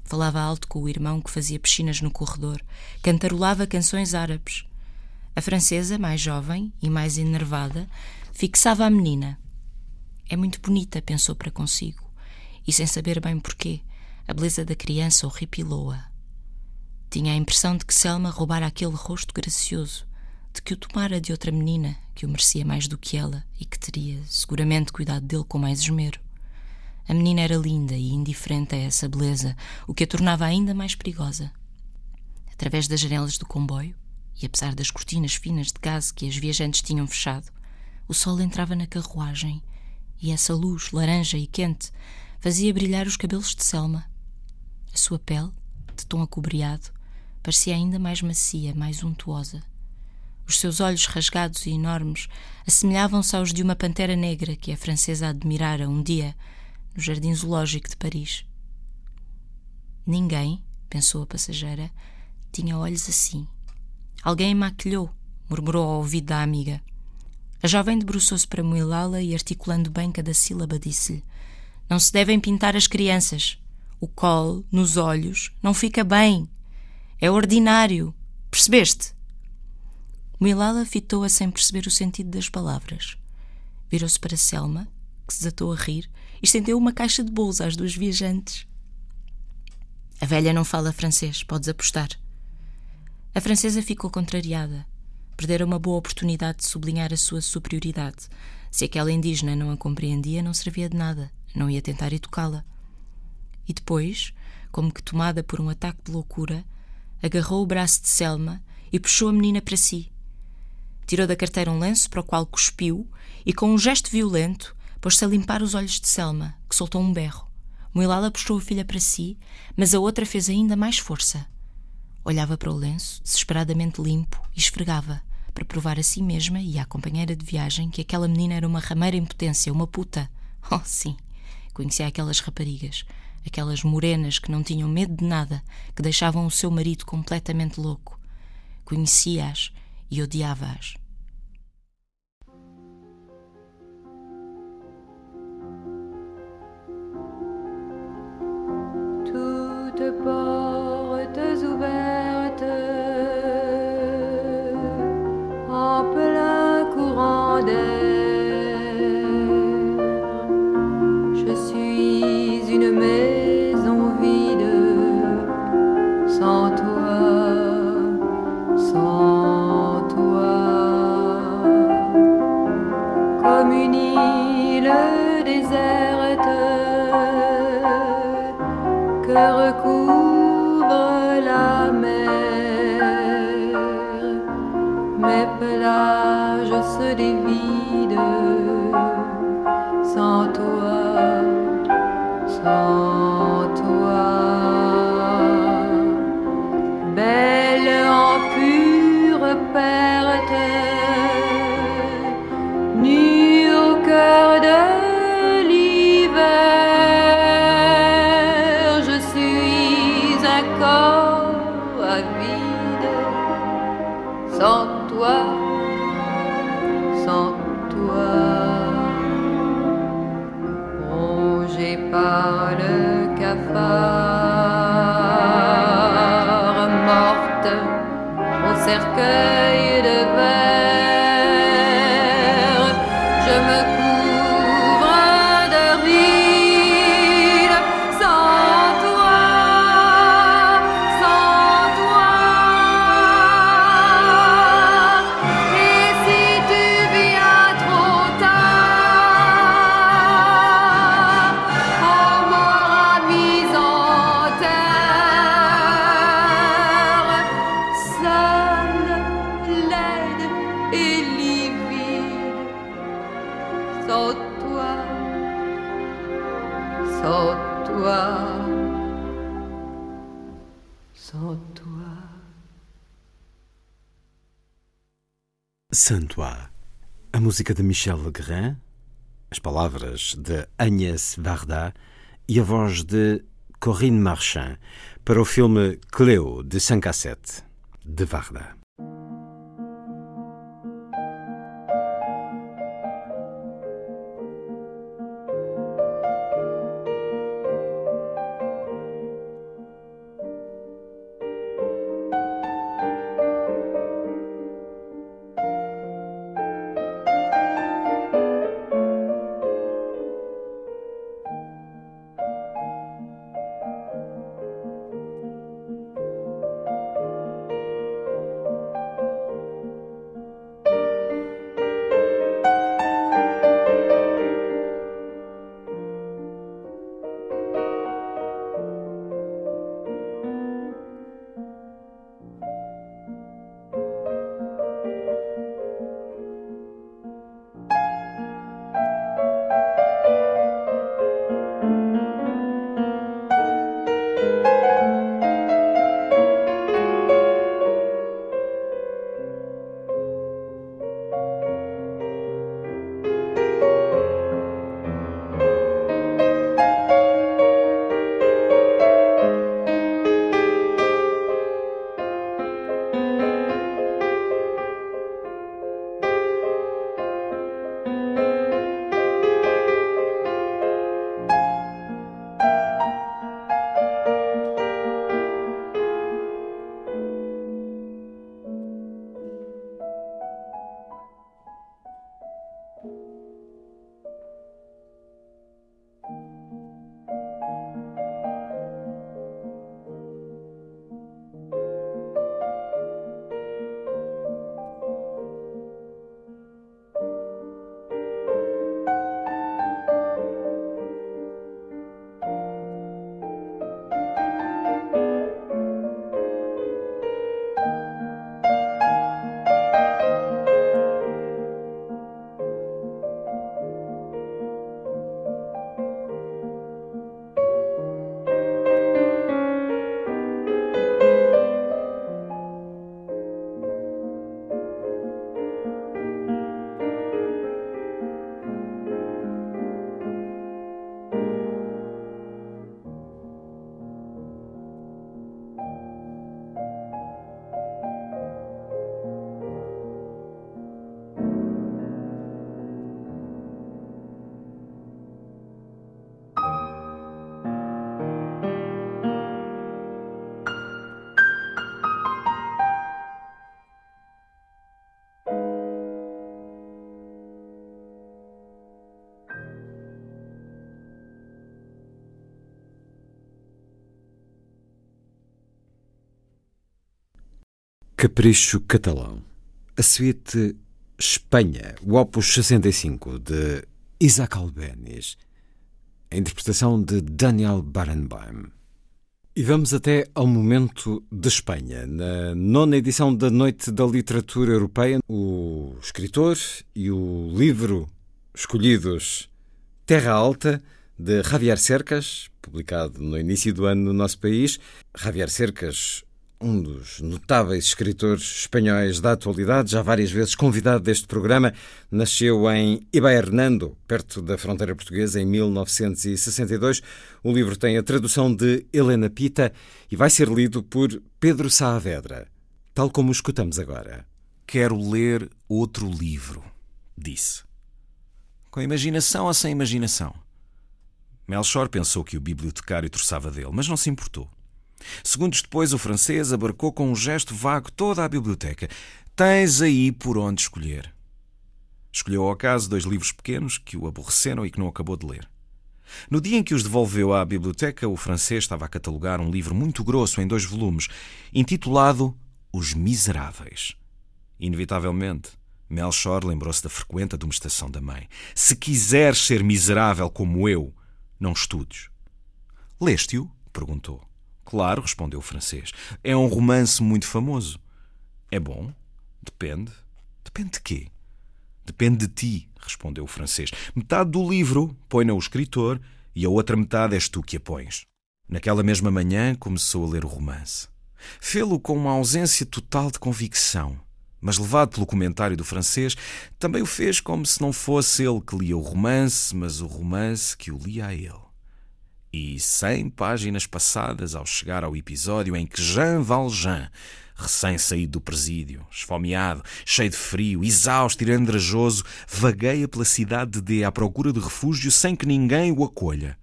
Falava alto com o irmão que fazia piscinas no corredor, cantarolava canções árabes. A francesa, mais jovem e mais enervada, fixava a menina. É muito bonita, pensou para consigo, e sem saber bem porquê, a beleza da criança horripilou-a. Tinha a impressão de que Selma roubara aquele rosto gracioso, de que o tomara de outra menina que o merecia mais do que ela e que teria seguramente cuidado dele com mais esmero. A menina era linda e indiferente a essa beleza, o que a tornava ainda mais perigosa. Através das janelas do comboio, e apesar das cortinas finas de gás que as viajantes tinham fechado, o sol entrava na carruagem e essa luz laranja e quente fazia brilhar os cabelos de Selma. A sua pele, de tom acobreado, parecia ainda mais macia, mais untuosa. Os seus olhos rasgados e enormes assemelhavam-se aos de uma pantera negra que a francesa admirara um dia no Jardim Zoológico de Paris. Ninguém, pensou a passageira, tinha olhos assim. Alguém maquilhou, murmurou ao ouvido da amiga. A jovem debruçou-se para moelá-la e, articulando bem cada sílaba, disse-lhe: Não se devem pintar as crianças. O col, nos olhos, não fica bem. É ordinário. Percebeste? Moelala fitou-a sem perceber o sentido das palavras. Virou-se para Selma, que se desatou a rir estendeu uma caixa de bolos às duas viajantes. A velha não fala francês, podes apostar. A francesa ficou contrariada. Perdera uma boa oportunidade de sublinhar a sua superioridade. Se aquela indígena não a compreendia, não servia de nada. Não ia tentar educá-la. E depois, como que tomada por um ataque de loucura, agarrou o braço de Selma e puxou a menina para si. Tirou da carteira um lenço para o qual cuspiu e, com um gesto violento, pôs-se a limpar os olhos de Selma, que soltou um berro. Muilala puxou a filha para si, mas a outra fez ainda mais força. Olhava para o lenço, desesperadamente limpo, e esfregava, para provar a si mesma e à companheira de viagem que aquela menina era uma rameira em potência, uma puta. Oh, sim, conhecia aquelas raparigas, aquelas morenas que não tinham medo de nada, que deixavam o seu marido completamente louco. Conhecia-as e odiava-as. vide sans toi, sans toi, rongé par le cafard, morte au cercueil. Música de Michel Legrand, as palavras de Agnès Varda e a voz de Corinne Marchand para o filme Cléo de Sancassette, de Varda. Capricho Catalão. A suíte Espanha, o Opus 65, de Isaac Albéniz. A interpretação de Daniel Barenboim. E vamos até ao momento de Espanha. Na nona edição da Noite da Literatura Europeia, o escritor e o livro escolhidos Terra Alta, de Javier Cercas, publicado no início do ano no nosso país. Javier Cercas, um dos notáveis escritores espanhóis da atualidade, já várias vezes convidado deste programa, nasceu em Hernando, perto da fronteira portuguesa, em 1962. O livro tem a tradução de Helena Pita e vai ser lido por Pedro Saavedra, tal como o escutamos agora. Quero ler outro livro, disse. Com imaginação ou sem imaginação? Melchor pensou que o bibliotecário troçava dele, mas não se importou. Segundos depois, o francês abarcou com um gesto vago toda a biblioteca. Tens aí por onde escolher. Escolheu ao acaso dois livros pequenos que o aborreceram e que não acabou de ler. No dia em que os devolveu à biblioteca, o francês estava a catalogar um livro muito grosso em dois volumes, intitulado Os Miseráveis. Inevitavelmente, Melchor lembrou-se da frequente admoestação da mãe. Se quiseres ser miserável como eu, não estudes. Leste-o? perguntou. Claro, respondeu o francês. É um romance muito famoso. É bom? Depende. Depende de quê? Depende de ti, respondeu o francês. Metade do livro põe-na o escritor e a outra metade és tu que a pões. Naquela mesma manhã começou a ler o romance. Fê-lo com uma ausência total de convicção, mas levado pelo comentário do francês, também o fez como se não fosse ele que lia o romance, mas o romance que o lia a ele. E cem páginas passadas ao chegar ao episódio em que Jean Valjean, recém-saído do presídio, esfomeado, cheio de frio, exausto e andrajoso, vagueia pela cidade de D à procura de refúgio sem que ninguém o acolha.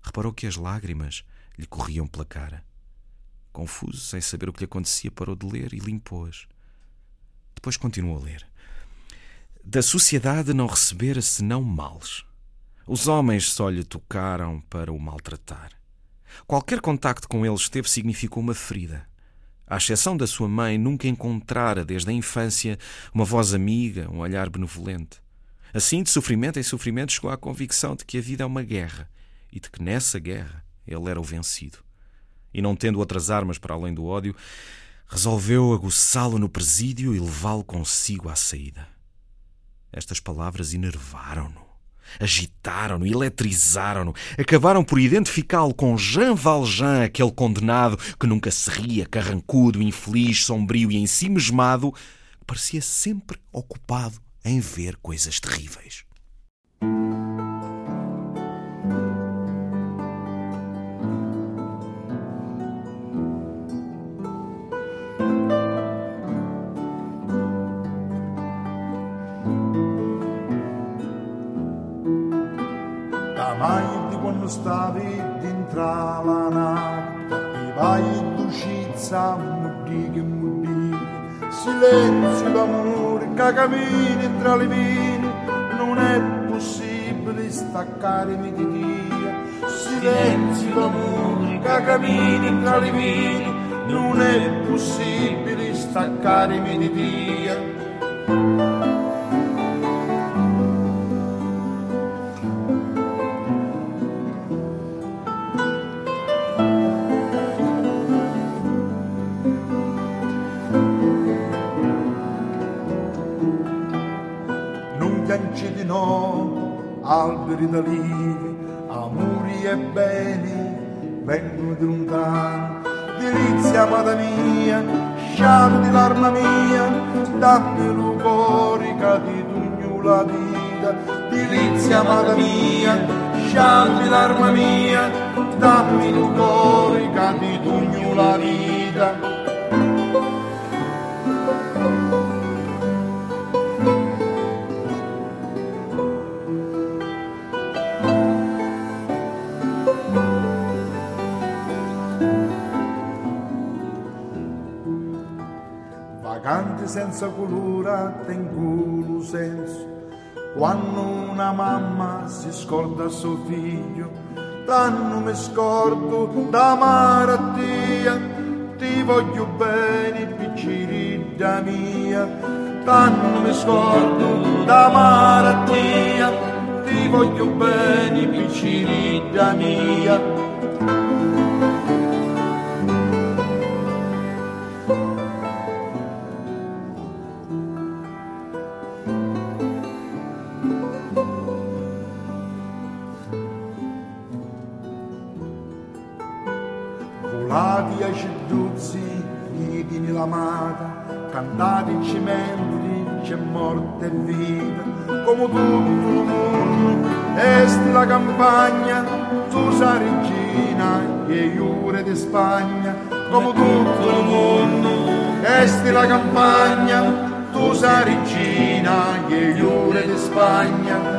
Reparou que as lágrimas lhe corriam pela cara. Confuso, sem saber o que lhe acontecia, parou de ler e limpou-as. Depois continuou a ler. Da sociedade não recebera senão males os homens só lhe tocaram para o maltratar. Qualquer contacto com eles teve significou uma ferida. À exceção da sua mãe, nunca encontrara desde a infância uma voz amiga, um olhar benevolente. Assim, de sofrimento em sofrimento, chegou à convicção de que a vida é uma guerra e de que nessa guerra ele era o vencido. E não tendo outras armas para além do ódio, resolveu aguçá-lo no presídio e levá-lo consigo à saída. Estas palavras enervaram-no. Agitaram-no, eletrizaram-no, acabaram por identificá-lo com Jean Valjean, aquele condenado que nunca se ria, carrancudo, infeliz, sombrio e ensimesmado, que parecia sempre ocupado em ver coisas terríveis. Stavi dintra la nave, i vai d'uscizza, muddighe, muddighe, silenzio d'amore che cammini tra le vini, non è possibile staccarmi di Dio, silenzio d'amore che cammini tra le vini, non è possibile staccarmi di Dio. Alberi d'alivi, amori e beni vengono di lontano. Delizia, amata mia, sciardi l'arma mia, dammi l'ugorica di tugno la vita. Delizia, amata mia, sciardi l'arma mia, dammi l'ugorica di tugno la vita. Senza colura tengono senso. Quando una mamma si scorda suo figlio, tanto mi scordo da malattia. ti voglio bene, piccirilla mia, tanto mi scordo da malattia, ti voglio bene, piccirilla mia. Morte e vita, come tutto il mondo, esti la campagna, tu sei regina, e iure di Spagna, come tutto il mondo, esti la campagna, sei regina, e iure di Spagna,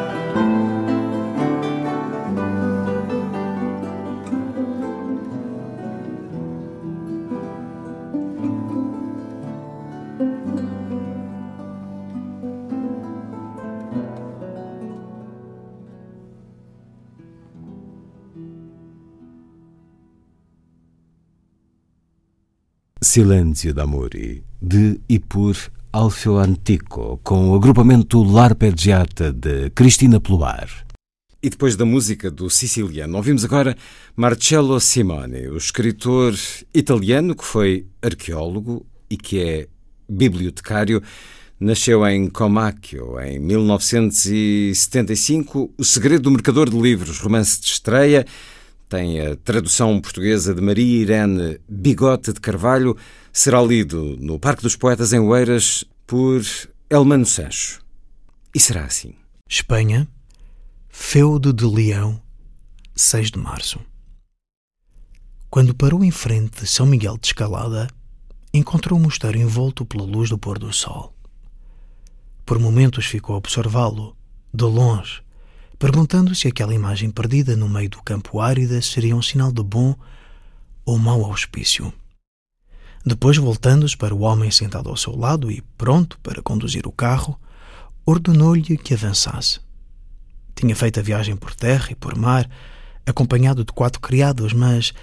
Silêncio d'Amori, de e por Alfio Antico, com o agrupamento L'Arpeggiata de Cristina Pluar. E depois da música do siciliano, ouvimos agora Marcello Simone, o escritor italiano que foi arqueólogo e que é bibliotecário. Nasceu em Comacchio em 1975. O Segredo do Mercador de Livros, romance de estreia tem a tradução portuguesa de Maria Irene Bigote de Carvalho, será lido no Parque dos Poetas em Oeiras por Elmano Sancho. E será assim. Espanha, Feudo de Leão, 6 de março. Quando parou em frente de São Miguel de Escalada, encontrou o mosteiro envolto pela luz do pôr do sol. Por momentos ficou a observá-lo, de longe, perguntando se aquela imagem perdida no meio do campo árido seria um sinal de bom ou mau auspício. Depois, voltando-se para o homem sentado ao seu lado e pronto para conduzir o carro, ordenou-lhe que avançasse. Tinha feito a viagem por terra e por mar, acompanhado de quatro criados, mas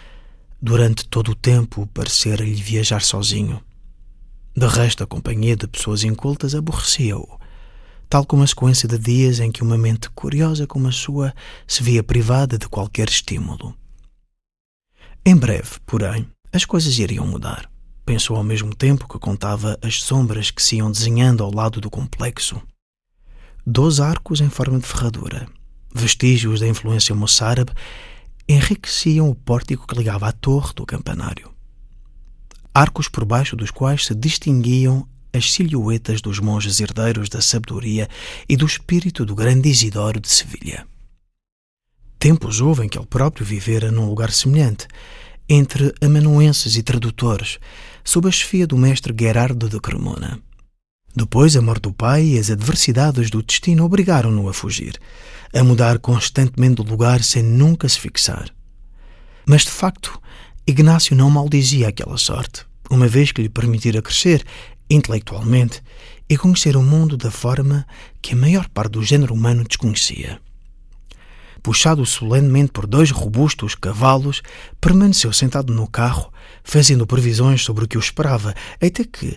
durante todo o tempo parecera-lhe viajar sozinho. De resto, a companhia de pessoas incultas aborrecia-o tal como a sequência de dias em que uma mente curiosa como a sua se via privada de qualquer estímulo. Em breve, porém, as coisas iriam mudar. Pensou ao mesmo tempo que contava as sombras que se iam desenhando ao lado do complexo. Dois arcos em forma de ferradura, vestígios da influência moçárabe, enriqueciam o pórtico que ligava à torre do campanário. Arcos por baixo dos quais se distinguiam as silhuetas dos monges herdeiros da sabedoria e do espírito do grande Isidoro de Sevilha. Tempos houve em que ele próprio vivera num lugar semelhante, entre amanuenses e tradutores, sob a chefia do mestre Gerardo de Cremona. Depois, a morte do pai e as adversidades do destino obrigaram-no a fugir, a mudar constantemente de lugar sem nunca se fixar. Mas, de facto, Ignácio não maldizia aquela sorte, uma vez que lhe permitira crescer intelectualmente e conhecer o mundo da forma que a maior parte do género humano desconhecia. Puxado solenemente por dois robustos cavalos, permaneceu sentado no carro, fazendo previsões sobre o que o esperava, até que,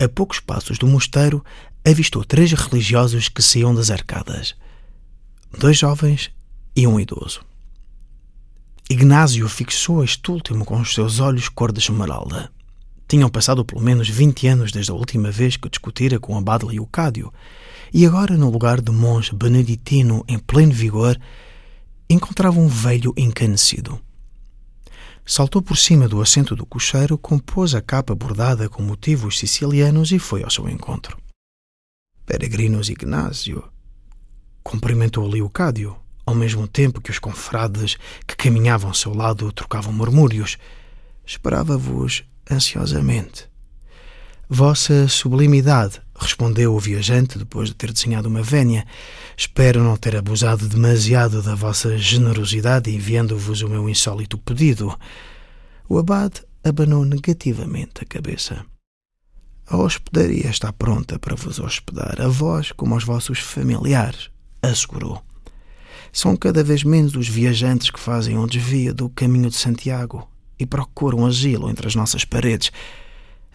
a poucos passos do mosteiro, avistou três religiosos que saíam das arcadas. Dois jovens e um idoso. Ignásio fixou este último com os seus olhos cor de esmeralda. Tinham passado pelo menos 20 anos desde a última vez que discutira com Abade Leocádio, e agora, no lugar de monge beneditino em pleno vigor, encontrava um velho encanecido. Saltou por cima do assento do cocheiro, compôs a capa bordada com motivos sicilianos e foi ao seu encontro. Peregrinos Ignásio cumprimentou Leocádio, ao mesmo tempo que os confrades que caminhavam ao seu lado trocavam murmúrios. Esperava-vos ansiosamente. Vossa sublimidade, respondeu o viajante depois de ter desenhado uma vénia. Espero não ter abusado demasiado da vossa generosidade enviando-vos o meu insólito pedido. O abade abanou negativamente a cabeça. A hospedaria está pronta para vos hospedar, a vós como aos vossos familiares, assegurou. São cada vez menos os viajantes que fazem um desvio do caminho de Santiago e procuram asilo entre as nossas paredes.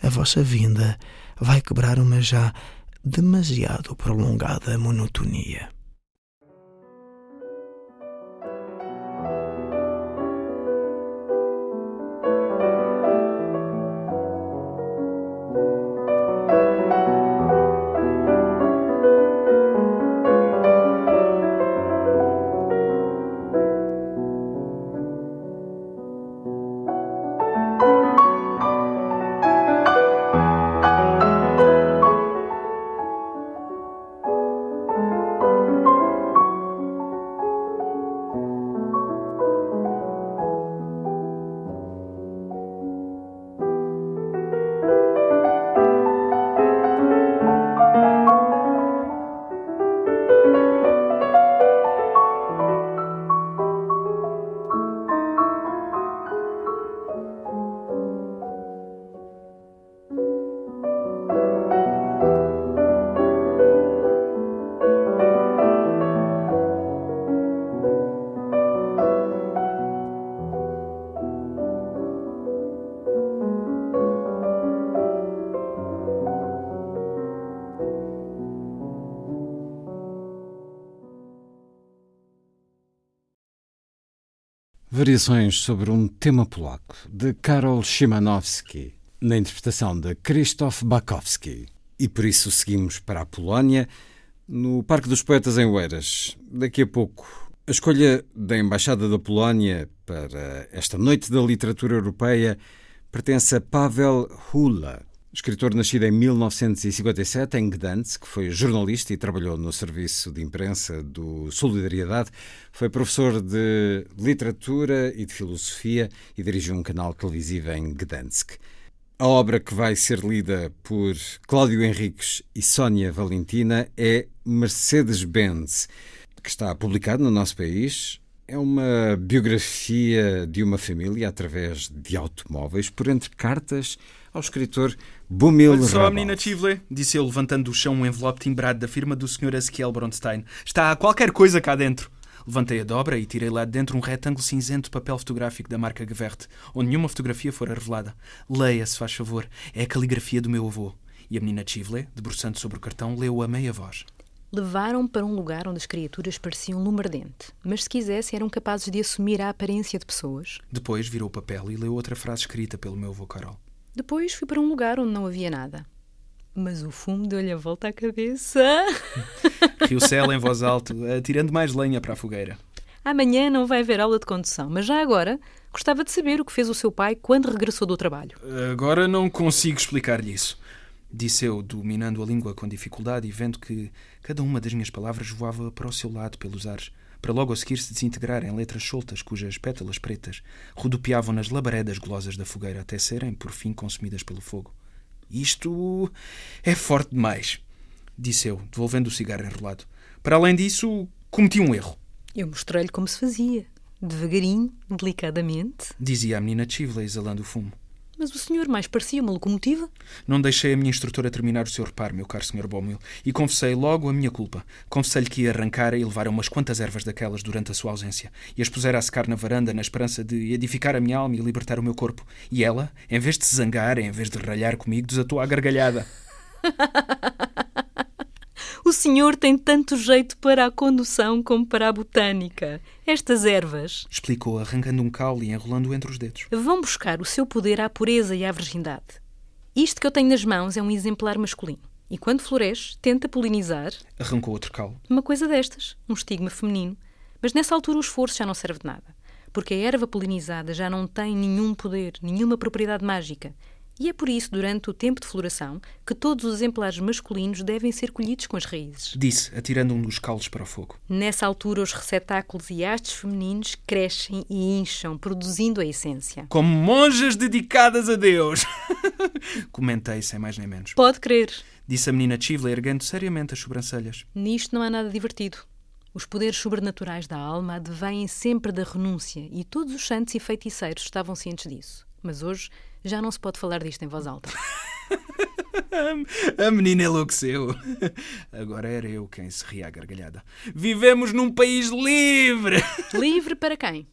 A vossa vinda vai quebrar uma já demasiado prolongada monotonia. Variações sobre um tema polaco, de Karol Szymanowski, na interpretação de Krzysztof Bakowski. E por isso seguimos para a Polónia, no Parque dos Poetas em Oeiras. Daqui a pouco, a escolha da Embaixada da Polónia para esta Noite da Literatura Europeia pertence a Pavel Hula, Escritor nascido em 1957 em Gdansk, foi jornalista e trabalhou no serviço de imprensa do Solidariedade, foi professor de literatura e de filosofia e dirigiu um canal televisivo em Gdansk. A obra que vai ser lida por Cláudio Henriques e Sónia Valentina é Mercedes-Benz, que está publicado no nosso país. É uma biografia de uma família através de automóveis, por entre cartas ao escritor Bumil Olha só, menina Chivle, disse eu, levantando do chão um envelope timbrado da firma do Sr. Ezequiel Bronstein. Está qualquer coisa cá dentro. Levantei a dobra e tirei lá de dentro um retângulo cinzento de papel fotográfico da marca Gevert, onde nenhuma fotografia fora revelada. Leia, se faz favor. É a caligrafia do meu avô. E a menina Chivle, debruçando sobre o cartão, leu a meia voz. Levaram para um lugar onde as criaturas pareciam lumardente, mas se quisessem eram capazes de assumir a aparência de pessoas. Depois virou o papel e leu outra frase escrita pelo meu avô Carol. Depois fui para um lugar onde não havia nada. Mas o fumo deu-lhe a volta à cabeça. Riu-se ela em voz alta, atirando mais lenha para a fogueira. Amanhã não vai haver aula de condução, mas já agora gostava de saber o que fez o seu pai quando regressou do trabalho. Agora não consigo explicar-lhe isso. Disse eu, dominando a língua com dificuldade e vendo que cada uma das minhas palavras voava para o seu lado pelos ares para logo a seguir se desintegrar em letras soltas cujas pétalas pretas rodopiavam nas labaredas golosas da fogueira até serem, por fim, consumidas pelo fogo. Isto é forte demais, disse eu, devolvendo o cigarro enrolado. Para além disso, cometi um erro. Eu mostrei-lhe como se fazia, devagarinho, delicadamente, dizia a menina Chivley exalando o fumo. Mas o senhor mais parecia uma locomotiva. Não deixei a minha instrutora terminar o seu reparo, meu caro senhor Bomil, e confessei logo a minha culpa. Confessei-lhe que ia arrancar e levar umas quantas ervas daquelas durante a sua ausência, e as pusera a secar na varanda na esperança de edificar a minha alma e libertar o meu corpo. E ela, em vez de se zangar, em vez de ralhar comigo, desatou a gargalhada. O senhor tem tanto jeito para a condução como para a botânica. Estas ervas, explicou, arrancando um caule e enrolando-o entre os dedos, vão buscar o seu poder à pureza e à virgindade. Isto que eu tenho nas mãos é um exemplar masculino. E quando floresce, tenta polinizar. Arrancou outro caule. Uma coisa destas, um estigma feminino. Mas nessa altura o esforço já não serve de nada. Porque a erva polinizada já não tem nenhum poder, nenhuma propriedade mágica. E é por isso, durante o tempo de floração, que todos os exemplares masculinos devem ser colhidos com as raízes. Disse, atirando um dos caules para o fogo. Nessa altura, os receptáculos e hastes femininos crescem e incham, produzindo a essência. Como monjas dedicadas a Deus! Comentei, sem mais nem menos. Pode crer. Disse a menina Chivla, erguendo seriamente as sobrancelhas. Nisto não há nada divertido. Os poderes sobrenaturais da alma advêm sempre da renúncia e todos os santos e feiticeiros estavam cientes disso. Mas hoje já não se pode falar disto em voz alta. A menina enlouqueceu. Agora era eu quem se ria à gargalhada. Vivemos num país livre! Livre para quem?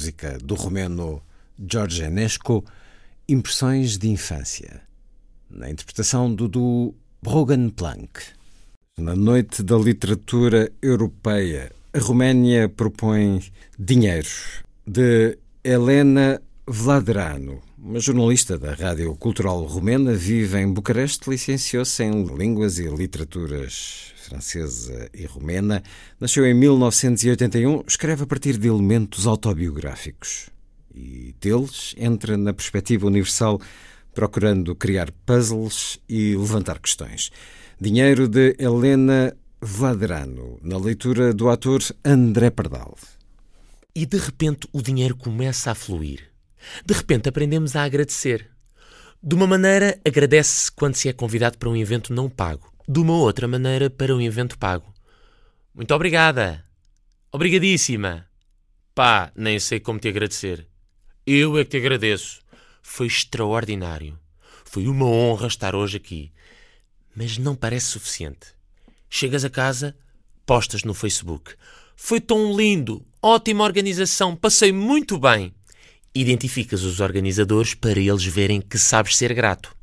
Música do romeno George Enesco, Impressões de Infância, na interpretação do, do Brogan Planck. Na noite da literatura europeia, a Roménia propõe Dinheiro, de Helena Vladerano, uma jornalista da Rádio Cultural Romena, vive em Bucareste, licenciou-se em Línguas e Literaturas francesa e romena. Nasceu em 1981, escreve a partir de elementos autobiográficos. E deles entra na perspectiva universal, procurando criar puzzles e levantar questões. Dinheiro de Helena Vladerano, na leitura do ator André Pardal. E de repente o dinheiro começa a fluir. De repente aprendemos a agradecer. De uma maneira, agradece-se quando se é convidado para um evento não pago. De uma outra maneira, para um evento pago. Muito obrigada. Obrigadíssima. Pá, nem sei como te agradecer. Eu é que te agradeço. Foi extraordinário. Foi uma honra estar hoje aqui. Mas não parece suficiente. Chegas a casa, postas no Facebook. Foi tão lindo, ótima organização, passei muito bem. Identificas os organizadores para eles verem que sabes ser grato.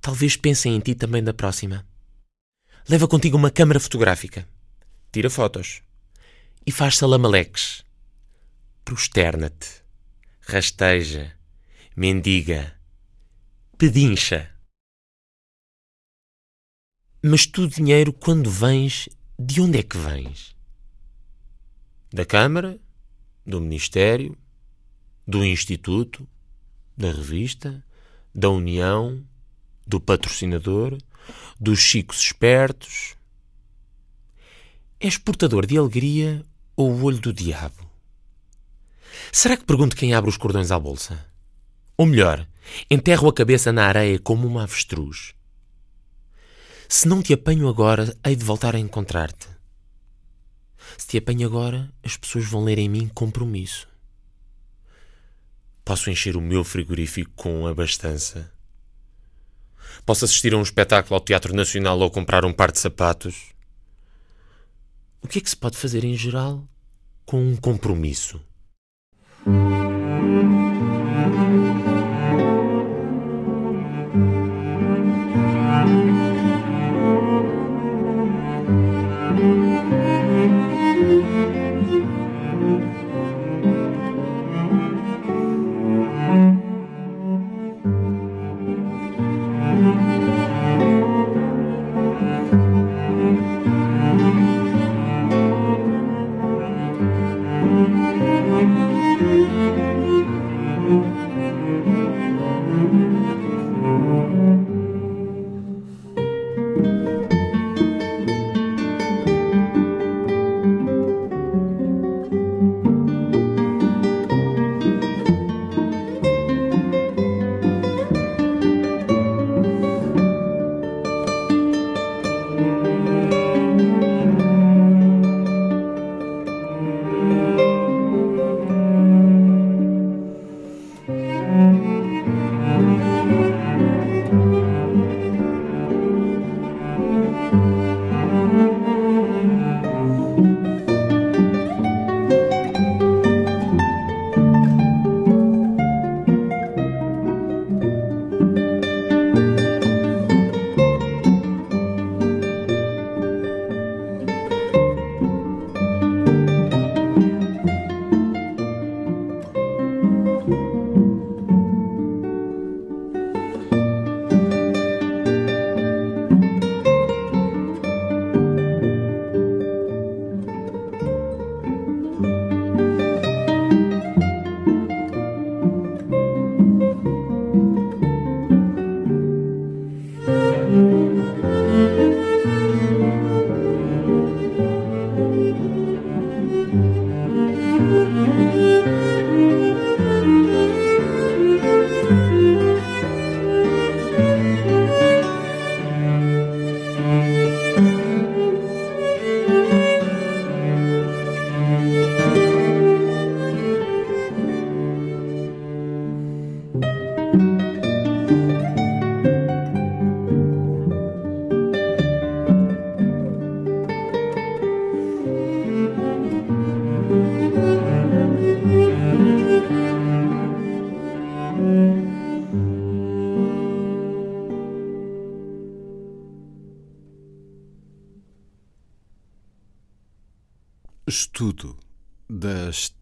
Talvez pensem em ti também da próxima. Leva contigo uma câmara fotográfica. Tira fotos. E faz salamaleques. Prosterna-te. Rasteja. Mendiga. Pedincha. Mas tu, dinheiro, quando vens, de onde é que vens? Da Câmara? Do Ministério? Do Instituto, da revista, da União, do patrocinador, dos chicos espertos. És portador de alegria ou o olho do diabo? Será que pergunto quem abre os cordões à bolsa? Ou melhor, enterro a cabeça na areia como uma avestruz? Se não te apanho agora, hei de voltar a encontrar-te. Se te apanho agora, as pessoas vão ler em mim compromisso. Posso encher o meu frigorífico com abastança. Posso assistir a um espetáculo ao Teatro Nacional ou comprar um par de sapatos. O que é que se pode fazer em geral com um compromisso?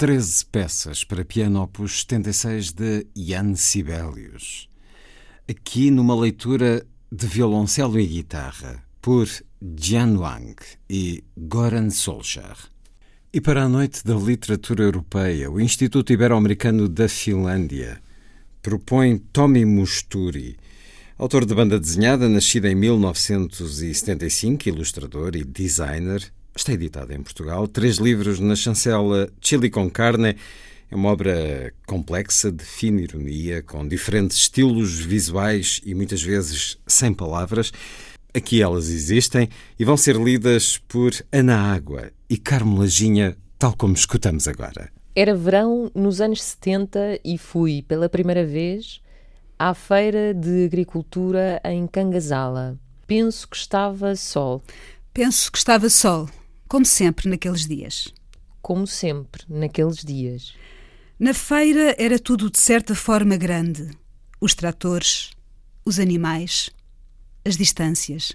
13 peças para piano opus 76 de Jan Sibelius. Aqui numa leitura de violoncelo e guitarra por Jian Wang e Goran Solskjaer. E para a Noite da Literatura Europeia, o Instituto Ibero-Americano da Finlândia propõe Tommy Musturi, autor de banda desenhada, nascido em 1975, ilustrador e designer, Está editada em Portugal. Três livros na chancela Chili con Carne. É uma obra complexa, de fina ironia, com diferentes estilos visuais e muitas vezes sem palavras. Aqui elas existem e vão ser lidas por Ana Água e Carmo Laginha, tal como escutamos agora. Era verão nos anos 70 e fui pela primeira vez à feira de agricultura em Cangasala. Penso que estava sol. Penso que estava sol. Como sempre naqueles dias. Como sempre naqueles dias. Na feira era tudo de certa forma grande: os tratores, os animais, as distâncias.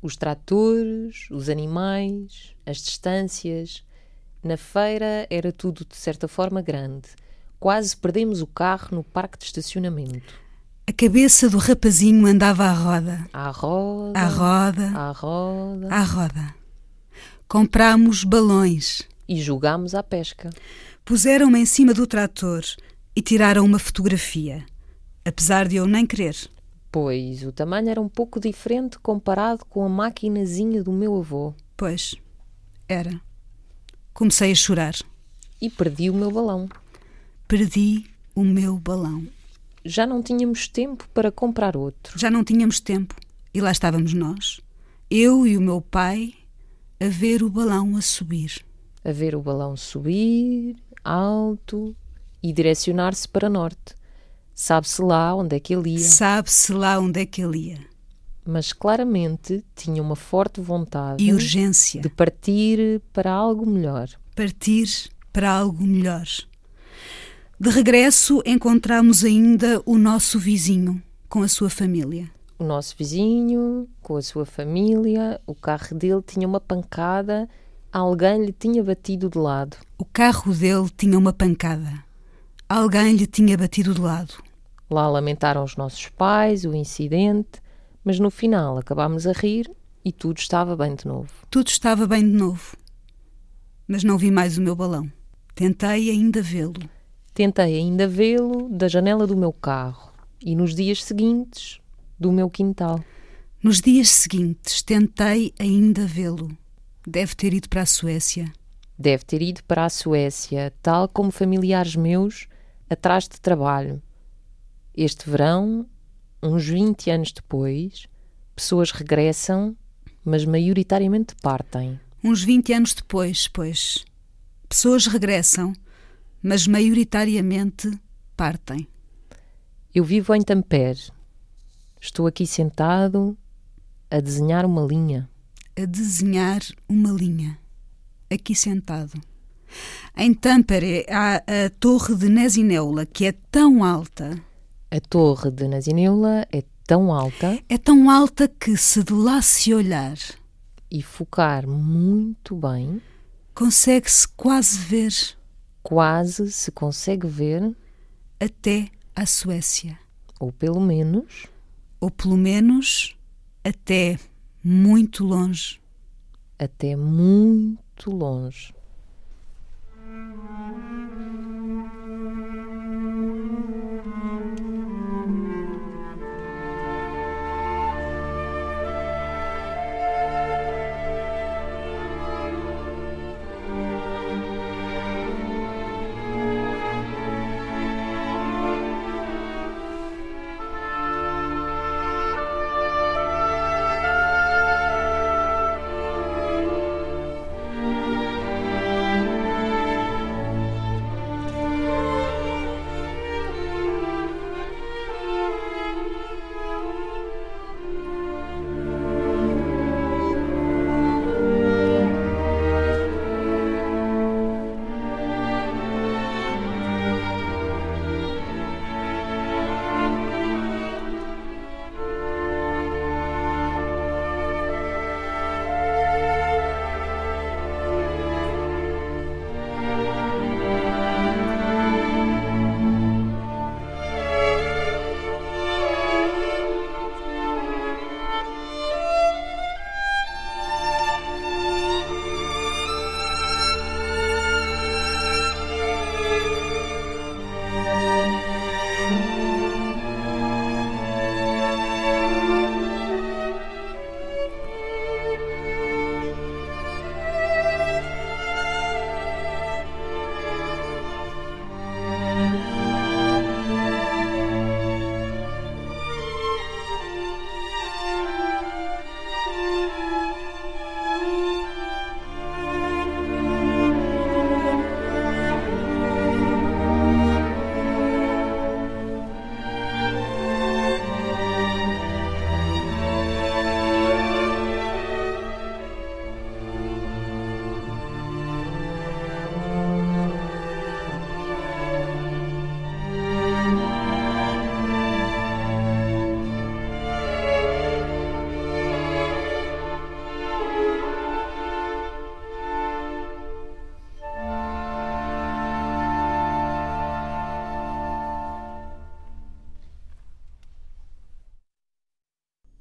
Os tratores, os animais, as distâncias. Na feira era tudo de certa forma grande. Quase perdemos o carro no parque de estacionamento. A cabeça do rapazinho andava à roda. À roda. À roda. À roda. À roda. Comprámos balões. E jogámos à pesca. Puseram-me em cima do trator e tiraram uma fotografia, apesar de eu nem querer. Pois o tamanho era um pouco diferente comparado com a maquinazinha do meu avô. Pois, era. Comecei a chorar. E perdi o meu balão. Perdi o meu balão. Já não tínhamos tempo para comprar outro. Já não tínhamos tempo. E lá estávamos nós. Eu e o meu pai a ver o balão a subir. A ver o balão subir, alto e direcionar-se para norte. Sabe-se lá onde é que ele ia. Sabe-se lá onde é que ele ia. Mas claramente tinha uma forte vontade e urgência de partir para algo melhor. Partir para algo melhor. De regresso, encontramos ainda o nosso vizinho com a sua família o nosso vizinho, com a sua família, o carro dele tinha uma pancada, alguém lhe tinha batido de lado. O carro dele tinha uma pancada. Alguém lhe tinha batido de lado. Lá lamentaram os nossos pais o incidente, mas no final acabámos a rir e tudo estava bem de novo. Tudo estava bem de novo. Mas não vi mais o meu balão. Tentei ainda vê-lo. Tentei ainda vê-lo da janela do meu carro. E nos dias seguintes do meu quintal. Nos dias seguintes tentei ainda vê-lo. Deve ter ido para a Suécia. Deve ter ido para a Suécia, tal como familiares meus, atrás de trabalho. Este verão, uns 20 anos depois, pessoas regressam, mas maioritariamente partem. Uns 20 anos depois, pois. Pessoas regressam, mas maioritariamente partem. Eu vivo em Tampere, Estou aqui sentado a desenhar uma linha. a desenhar uma linha, aqui sentado. Em Tampere há a Torre de Nasineula, que é tão alta. A Torre de Nasineula é tão alta. É tão alta que, se de lá se olhar e focar muito bem, consegue-se quase ver. Quase se consegue ver até à Suécia. Ou pelo menos. Ou pelo menos até muito longe. Até muito longe.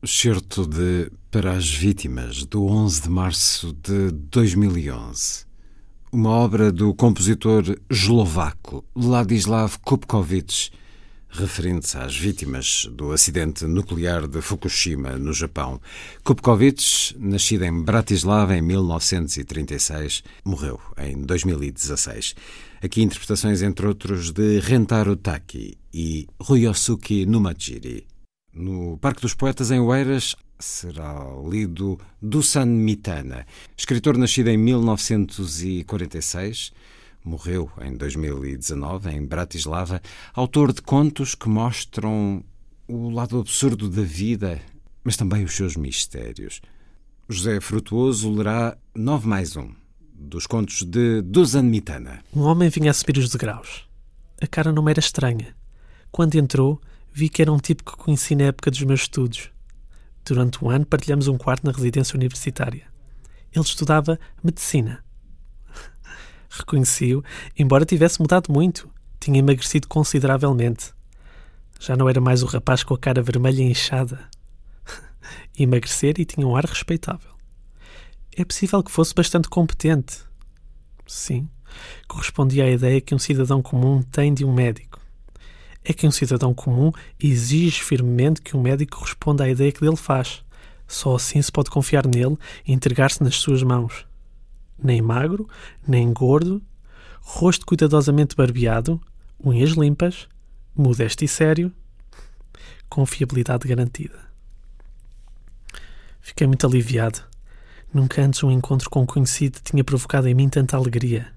Certo de Para as Vítimas, do 11 de março de 2011. Uma obra do compositor eslovaco Ladislav Kupkovich, referindo-se às vítimas do acidente nuclear de Fukushima, no Japão. Kupkovich, nascido em Bratislava em 1936, morreu em 2016. Aqui interpretações, entre outros, de Rentaro Taki e Ryosuke Numajiri. No Parque dos Poetas, em Oeiras, será lido Dusan Mitana, escritor nascido em 1946, morreu em 2019 em Bratislava, autor de contos que mostram o lado absurdo da vida, mas também os seus mistérios. José Frutuoso lerá 9 mais 1, dos contos de Dusan Mitana. Um homem vinha a subir os degraus. A cara não era estranha. Quando entrou, vi que era um tipo que conheci na época dos meus estudos. Durante um ano partilhamos um quarto na residência universitária. Ele estudava medicina. Reconheci-o, embora tivesse mudado muito. Tinha emagrecido consideravelmente. Já não era mais o rapaz com a cara vermelha e inchada. Emagrecer e tinha um ar respeitável. É possível que fosse bastante competente. Sim, correspondia à ideia que um cidadão comum tem de um médico é que um cidadão comum exige firmemente que um médico responda à ideia que dele faz. Só assim se pode confiar nele e entregar-se nas suas mãos. Nem magro, nem gordo, rosto cuidadosamente barbeado, unhas limpas, modesto e sério, confiabilidade garantida. Fiquei muito aliviado. Nunca antes um encontro com um conhecido tinha provocado em mim tanta alegria.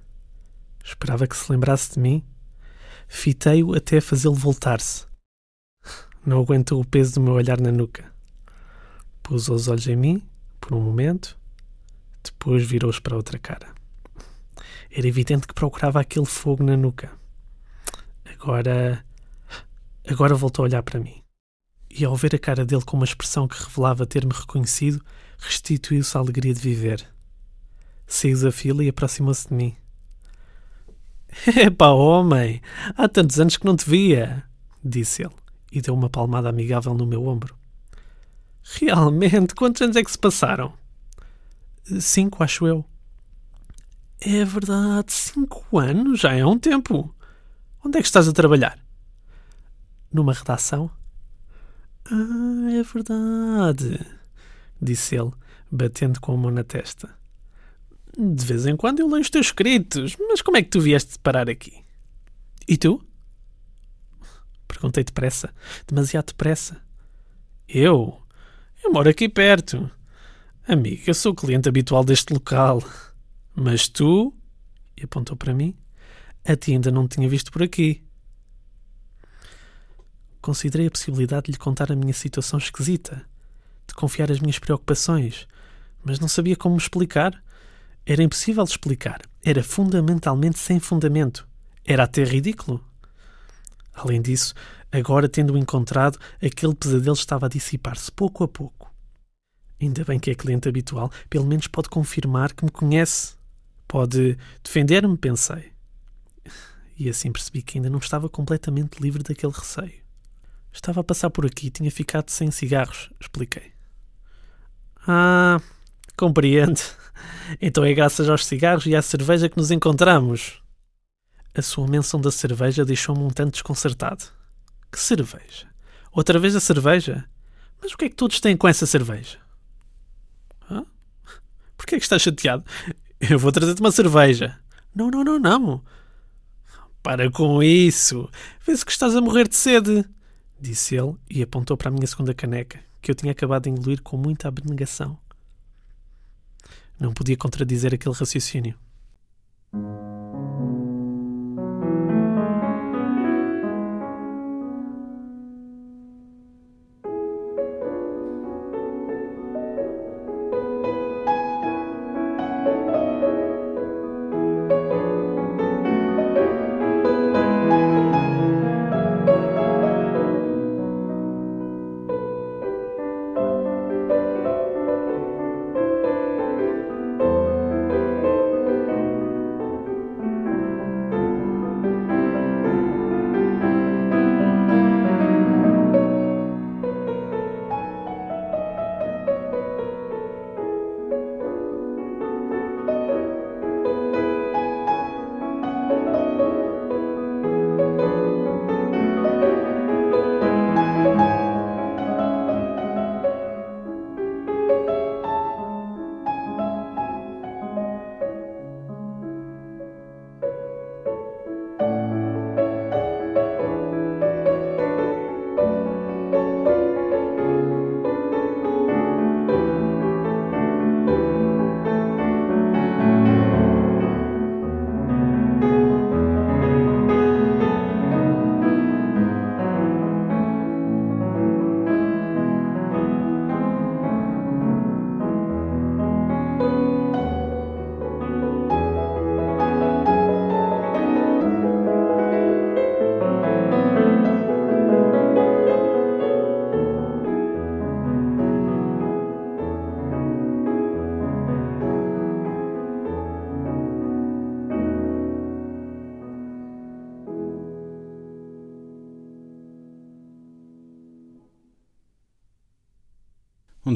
Esperava que se lembrasse de mim Fitei-o até fazê-lo voltar-se. Não aguentou o peso do meu olhar na nuca. Pôs os olhos em mim, por um momento, Depois virou-se para outra cara. Era evidente que procurava aquele fogo na nuca. Agora. Agora voltou a olhar para mim. E ao ver a cara dele com uma expressão que revelava ter-me reconhecido, restituiu-se a alegria de viver. Saiu da fila e aproximou-se de mim. Epá, homem! Há tantos anos que não te via! Disse ele e deu uma palmada amigável no meu ombro. Realmente? Quantos anos é que se passaram? Cinco, acho eu. É verdade, cinco anos já é um tempo. Onde é que estás a trabalhar? Numa redação? Ah, é verdade, disse ele, batendo com a mão na testa. De vez em quando eu leio os teus escritos, mas como é que tu vieste parar aqui? E tu? Perguntei depressa, demasiado depressa. Eu? Eu moro aqui perto. Amiga, sou cliente habitual deste local. Mas tu, e apontou para mim, a ti ainda não tinha visto por aqui. Considerei a possibilidade de lhe contar a minha situação esquisita, de confiar as minhas preocupações, mas não sabia como me explicar. Era impossível explicar. Era fundamentalmente sem fundamento. Era até ridículo. Além disso, agora tendo-o encontrado, aquele pesadelo estava a dissipar-se pouco a pouco. Ainda bem que é cliente habitual, pelo menos pode confirmar que me conhece. Pode defender-me, pensei. E assim percebi que ainda não estava completamente livre daquele receio. Estava a passar por aqui e tinha ficado sem cigarros, expliquei. Ah, compreendo. Então é graças aos cigarros e à cerveja que nos encontramos. A sua menção da cerveja deixou-me um tanto desconcertado. Que cerveja? Outra vez a cerveja? Mas o que é que todos têm com essa cerveja? Hã? Por que é que estás chateado? Eu vou trazer-te uma cerveja. Não, não, não, não. Para com isso. Vê-se que estás a morrer de sede. Disse ele e apontou para a minha segunda caneca, que eu tinha acabado de engolir com muita abnegação. Não podia contradizer aquele raciocínio.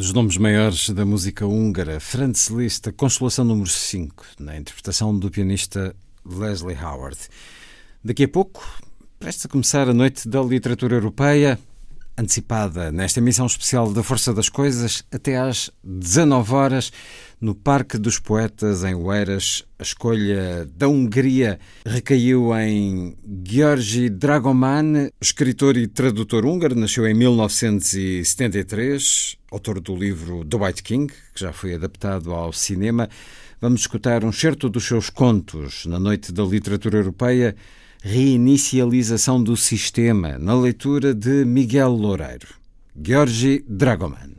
Dos nomes maiores da música húngara, Franz Liszt, Consolação número 5, na interpretação do pianista Leslie Howard. Daqui a pouco, presta a começar a Noite da Literatura Europeia, antecipada nesta emissão especial da Força das Coisas, até às 19 horas, no Parque dos Poetas, em Oeiras. A escolha da Hungria recaiu em Georgi Dragoman, escritor e tradutor húngaro, nasceu em 1973, autor do livro The White King, que já foi adaptado ao cinema. Vamos escutar um certo dos seus contos na Noite da Literatura Europeia reinicialização do sistema, na leitura de Miguel Loureiro. Georgi Dragoman.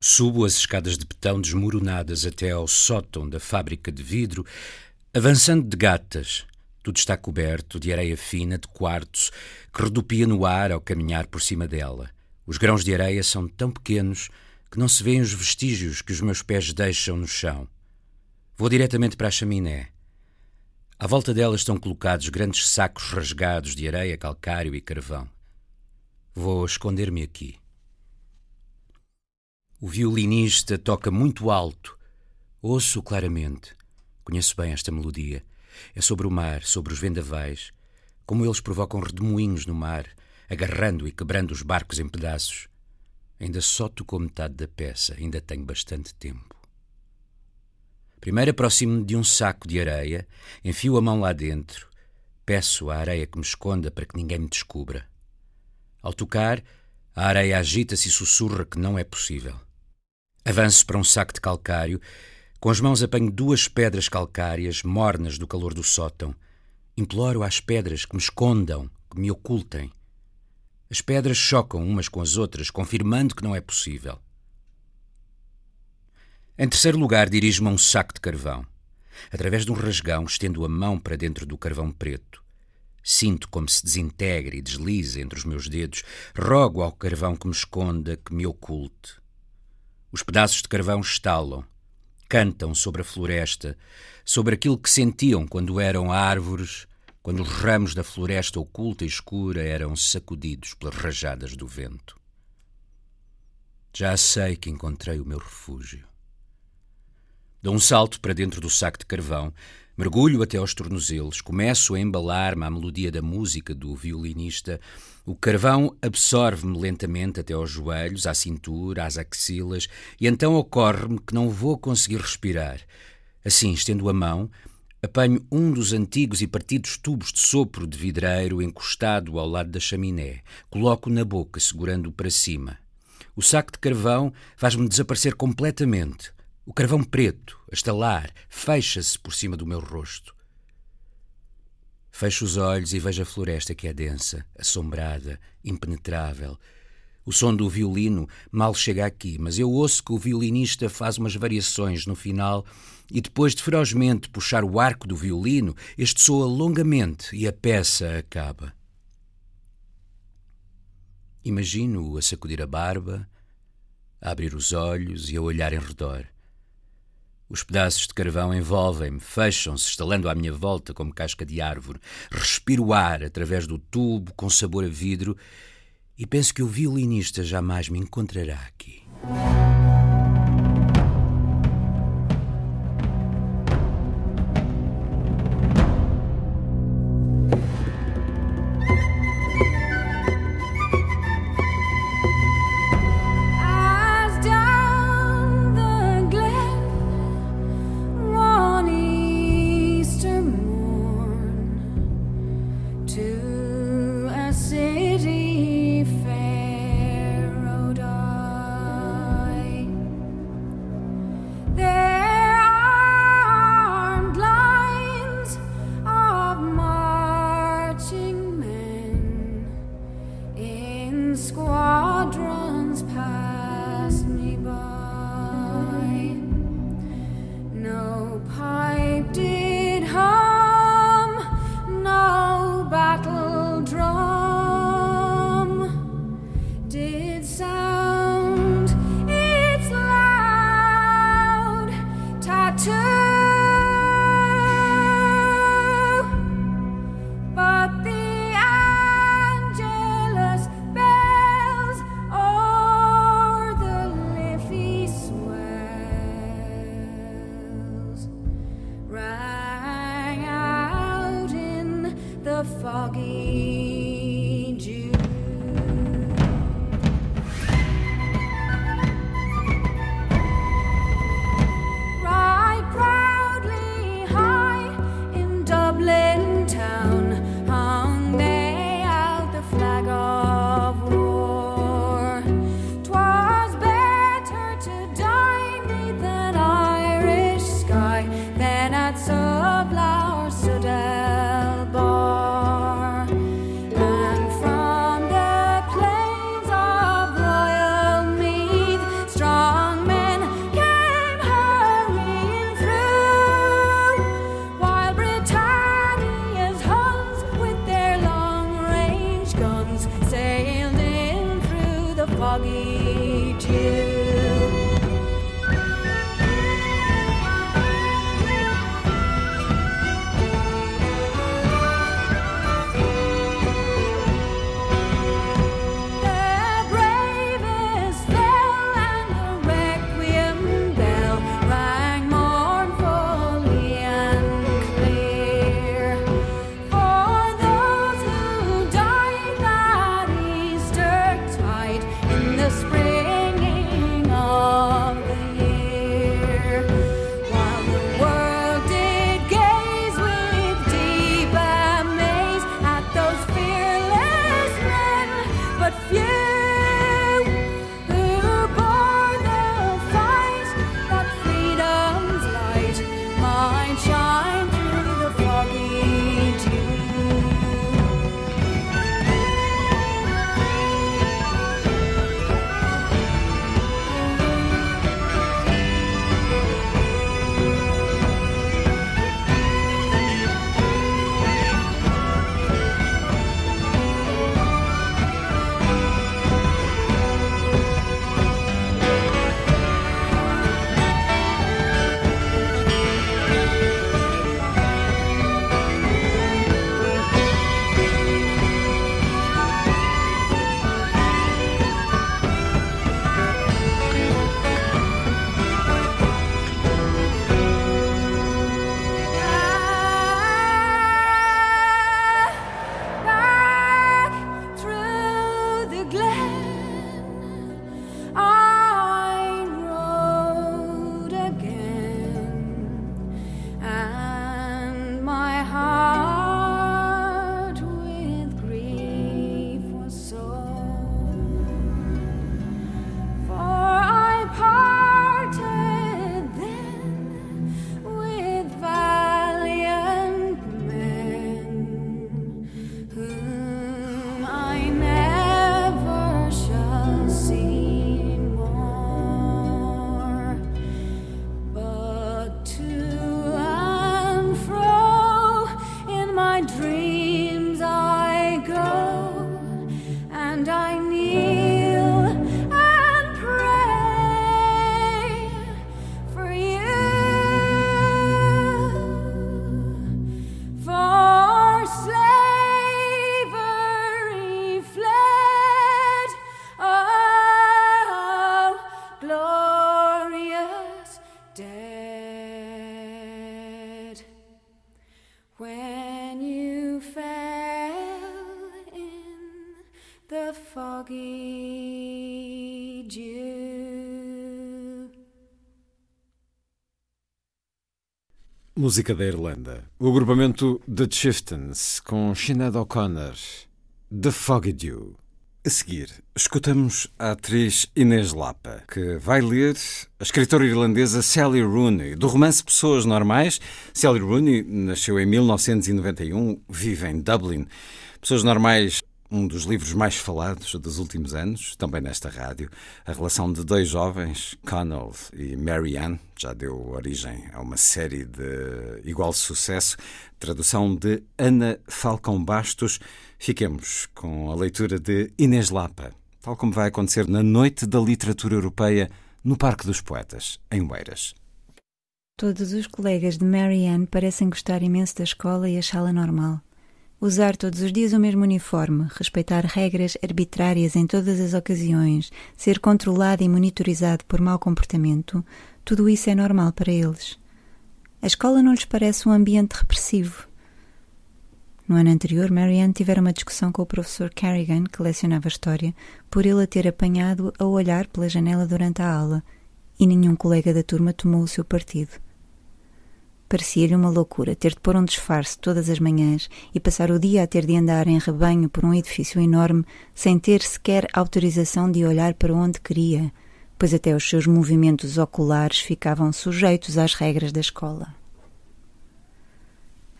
Subo as escadas de betão desmoronadas até ao sótão da fábrica de vidro, avançando de gatas. Tudo está coberto de areia fina de quartzo que redupia no ar ao caminhar por cima dela. Os grãos de areia são tão pequenos que não se vêem os vestígios que os meus pés deixam no chão. Vou diretamente para a chaminé. À volta dela estão colocados grandes sacos rasgados de areia, calcário e carvão. Vou esconder-me aqui. O violinista toca muito alto. Ouço claramente. Conheço bem esta melodia. É sobre o mar, sobre os vendavais, como eles provocam redemoinhos no mar, agarrando e quebrando os barcos em pedaços. Ainda só tocou metade da peça, ainda tenho bastante tempo. Primeiro aproximo-me de um saco de areia, enfio a mão lá dentro, peço à areia que me esconda para que ninguém me descubra. Ao tocar, a areia agita-se e sussurra que não é possível. Avanço para um saco de calcário, com as mãos apanho duas pedras calcárias, mornas do calor do sótão. Imploro às pedras que me escondam, que me ocultem. As pedras chocam umas com as outras, confirmando que não é possível. Em terceiro lugar, dirijo-me a um saco de carvão. Através de um rasgão, estendo a mão para dentro do carvão preto. Sinto como se desintegra e desliza entre os meus dedos. Rogo ao carvão que me esconda, que me oculte. Os pedaços de carvão estalam, cantam sobre a floresta, sobre aquilo que sentiam quando eram árvores quando os ramos da floresta oculta e escura eram sacudidos pelas rajadas do vento. Já sei que encontrei o meu refúgio. Dou um salto para dentro do saco de carvão, mergulho até aos tornozelos, começo a embalar-me à melodia da música do violinista. O carvão absorve-me lentamente até aos joelhos, à cintura, às axilas, e então ocorre-me que não vou conseguir respirar. Assim, estendo a mão, Apanho um dos antigos e partidos tubos de sopro de vidreiro encostado ao lado da chaminé. Coloco na boca, segurando-o para cima. O saco de carvão faz-me desaparecer completamente. O carvão preto, a estalar, fecha-se por cima do meu rosto. Fecho os olhos e vejo a floresta que é densa, assombrada, impenetrável. O som do violino mal chega aqui, mas eu ouço que o violinista faz umas variações no final e depois de ferozmente puxar o arco do violino, este soa longamente e a peça acaba. Imagino-o a sacudir a barba, a abrir os olhos e a olhar em redor. Os pedaços de carvão envolvem-me, fecham-se, estalando à minha volta como casca de árvore. Respiro o ar através do tubo com sabor a vidro e penso que o violinista jamais me encontrará aqui. Música da Irlanda. O agrupamento The Chieftains com Sinead O'Connor. The Foggy Dew. A seguir, escutamos a atriz Inês Lapa, que vai ler a escritora irlandesa Sally Rooney, do romance Pessoas Normais. Sally Rooney nasceu em 1991, vive em Dublin. Pessoas Normais um dos livros mais falados dos últimos anos, também nesta rádio. A relação de dois jovens, Connell e Marianne, já deu origem a uma série de igual sucesso. Tradução de Ana Falcão Bastos. Fiquemos com a leitura de Inês Lapa, tal como vai acontecer na Noite da Literatura Europeia no Parque dos Poetas, em Oeiras. Todos os colegas de Marianne parecem gostar imenso da escola e achá-la normal. Usar todos os dias o mesmo uniforme, respeitar regras arbitrárias em todas as ocasiões, ser controlado e monitorizado por mau comportamento, tudo isso é normal para eles. A escola não lhes parece um ambiente repressivo. No ano anterior, Marianne tivera uma discussão com o professor Carrigan, que lecionava História, por ele a ter apanhado a olhar pela janela durante a aula, e nenhum colega da turma tomou o seu partido. Parecia-lhe uma loucura ter de pôr um disfarce todas as manhãs e passar o dia a ter de andar em rebanho por um edifício enorme sem ter sequer autorização de olhar para onde queria, pois até os seus movimentos oculares ficavam sujeitos às regras da escola.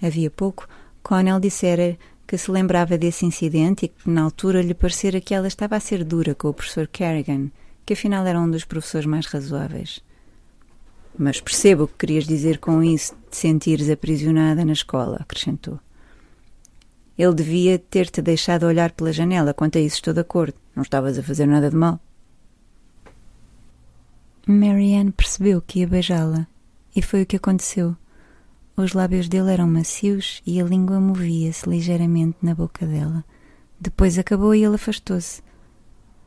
Havia pouco, Connell dissera que se lembrava desse incidente e que na altura lhe parecera que ela estava a ser dura com o professor Kerrigan, que afinal era um dos professores mais razoáveis. Mas percebo o que querias dizer com isso de sentires aprisionada na escola, acrescentou. Ele devia ter-te deixado olhar pela janela. Quanto a isso, estou de acordo. Não estavas a fazer nada de mal. Marianne percebeu que ia beijá-la. E foi o que aconteceu. Os lábios dele eram macios e a língua movia-se ligeiramente na boca dela. Depois acabou e ele afastou-se.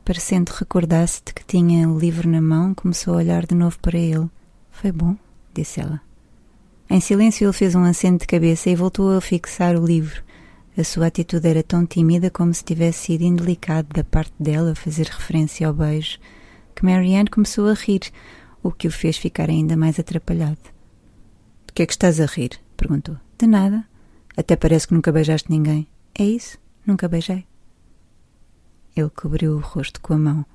Parecendo recordar-se de que tinha o livro na mão, começou a olhar de novo para ele. Foi bom, disse ela. Em silêncio, ele fez um aceno de cabeça e voltou a fixar o livro. A sua atitude era tão tímida como se tivesse sido indelicado da parte dela fazer referência ao beijo, que Marianne começou a rir, o que o fez ficar ainda mais atrapalhado. De que é que estás a rir? perguntou. De nada. Até parece que nunca beijaste ninguém. É isso? Nunca beijei. Ele cobriu o rosto com a mão.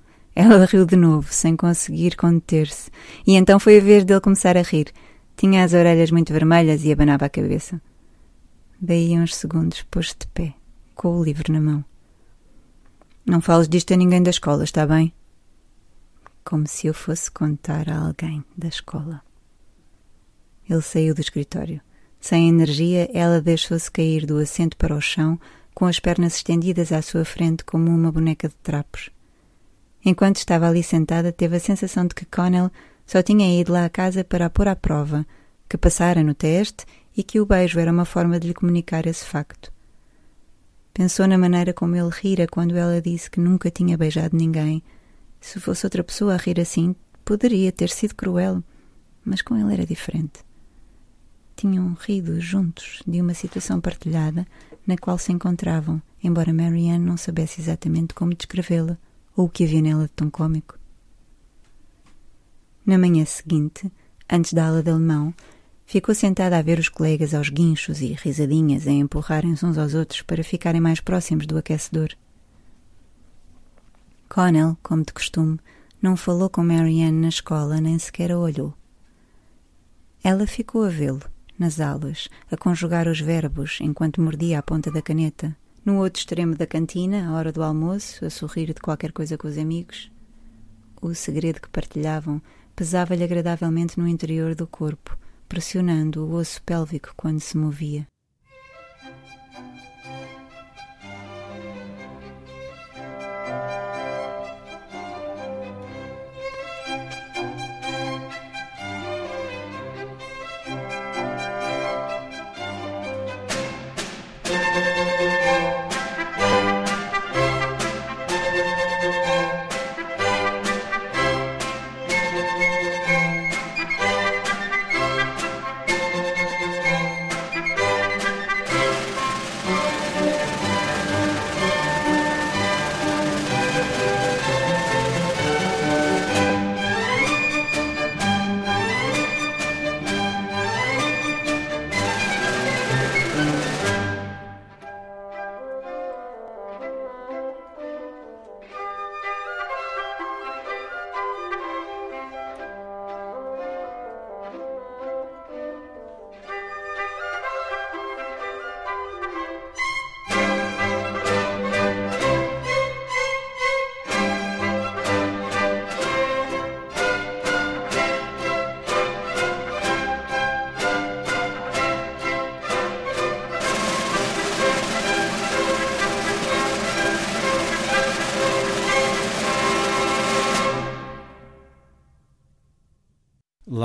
Ela riu de novo, sem conseguir conter-se, e então foi a vez dele começar a rir. Tinha as orelhas muito vermelhas e abanava a cabeça. Daí uns segundos pôs-se de pé, com o livro na mão. Não fales disto a ninguém da escola, está bem? Como se eu fosse contar a alguém da escola. Ele saiu do escritório. Sem energia, ela deixou-se cair do assento para o chão, com as pernas estendidas à sua frente como uma boneca de trapos. Enquanto estava ali sentada, teve a sensação de que Connell só tinha ido lá à casa para a pôr à prova, que passara no teste e que o beijo era uma forma de lhe comunicar esse facto. Pensou na maneira como ele rira quando ela disse que nunca tinha beijado ninguém. Se fosse outra pessoa a rir assim, poderia ter sido cruel, mas com ele era diferente. Tinham rido juntos de uma situação partilhada na qual se encontravam, embora Marianne não soubesse exatamente como descrevê-la ou o que havia nela de tão cômico. Na manhã seguinte, antes da aula de alemão, ficou sentada a ver os colegas aos guinchos e risadinhas a empurrarem-se uns aos outros para ficarem mais próximos do aquecedor. Connell, como de costume, não falou com Marianne na escola nem sequer a olhou. Ela ficou a vê-lo, nas aulas, a conjugar os verbos enquanto mordia a ponta da caneta, no outro extremo da cantina, à hora do almoço, a sorrir de qualquer coisa com os amigos. O segredo que partilhavam pesava-lhe agradavelmente no interior do corpo, pressionando o osso pélvico quando se movia.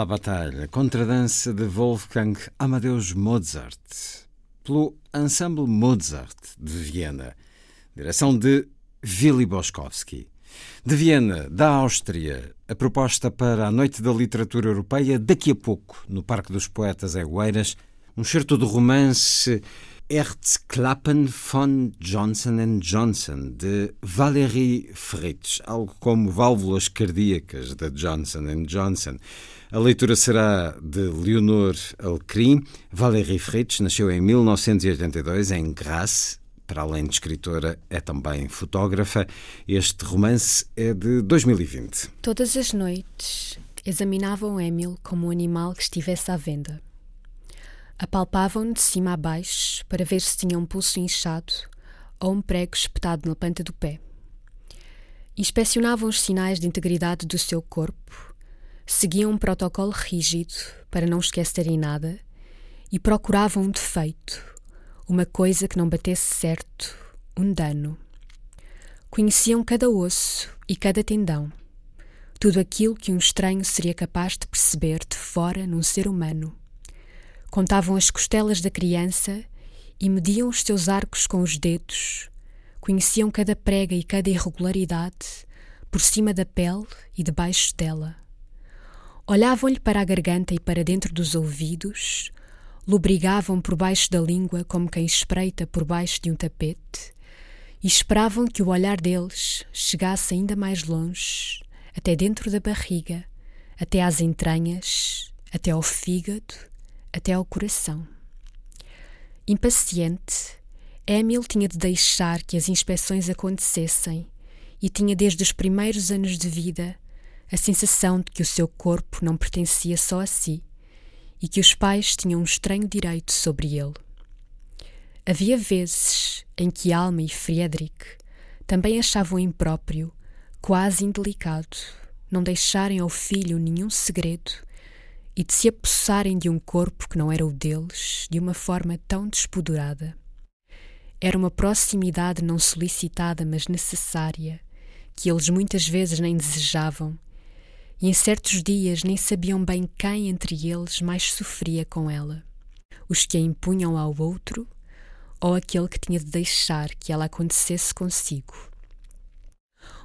La Batalha, contradança de Wolfgang Amadeus Mozart, pelo Ensemble Mozart de Viena, direção de Willy Boskowski. De Viena, da Áustria, a proposta para a Noite da Literatura Europeia, daqui a pouco, no Parque dos Poetas Egueiras, um certo do romance Herzklappen von Johnson Johnson, de Valérie Fritz, algo como válvulas cardíacas da Johnson Johnson. A leitura será de Leonor Alcrim. Valérie Fritz nasceu em 1982 em Grasse. Para além de escritora, é também fotógrafa. Este romance é de 2020. Todas as noites examinavam Emil como um animal que estivesse à venda. Apalpavam-no de cima a baixo para ver se tinha um pulso inchado ou um prego espetado na planta do pé. Inspecionavam os sinais de integridade do seu corpo, seguiam um protocolo rígido para não esquecerem nada e procuravam um defeito, uma coisa que não batesse certo, um dano. Conheciam cada osso e cada tendão, tudo aquilo que um estranho seria capaz de perceber de fora num ser humano Contavam as costelas da criança e mediam os seus arcos com os dedos. Conheciam cada prega e cada irregularidade por cima da pele e debaixo dela. Olhavam-lhe para a garganta e para dentro dos ouvidos, lubrigavam por baixo da língua como quem espreita por baixo de um tapete, e esperavam que o olhar deles chegasse ainda mais longe, até dentro da barriga, até às entranhas, até ao fígado até ao coração. Impaciente, Emil tinha de deixar que as inspeções acontecessem e tinha desde os primeiros anos de vida a sensação de que o seu corpo não pertencia só a si e que os pais tinham um estranho direito sobre ele. Havia vezes em que Alma e Friedrich também achavam impróprio, quase indelicado, não deixarem ao filho nenhum segredo e de se apossarem de um corpo que não era o deles de uma forma tão despodurada. Era uma proximidade não solicitada, mas necessária, que eles muitas vezes nem desejavam, e em certos dias nem sabiam bem quem entre eles mais sofria com ela: os que a impunham ao outro ou aquele que tinha de deixar que ela acontecesse consigo.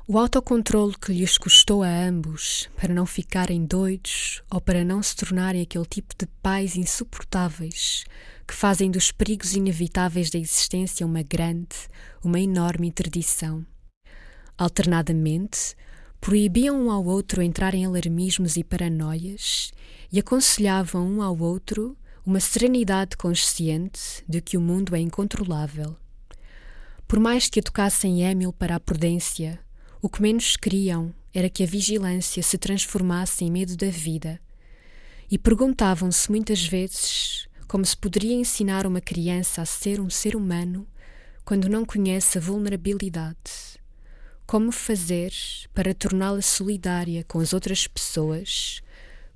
O autocontrole que lhes custou a ambos para não ficarem doidos ou para não se tornarem aquele tipo de pais insuportáveis que fazem dos perigos inevitáveis da existência uma grande, uma enorme interdição. Alternadamente, proibiam um ao outro entrar em alarmismos e paranoias e aconselhavam um ao outro uma serenidade consciente de que o mundo é incontrolável. Por mais que educassem Emil para a prudência, o que menos queriam era que a vigilância se transformasse em medo da vida. E perguntavam-se muitas vezes como se poderia ensinar uma criança a ser um ser humano quando não conhece a vulnerabilidade. Como fazer para torná-la solidária com as outras pessoas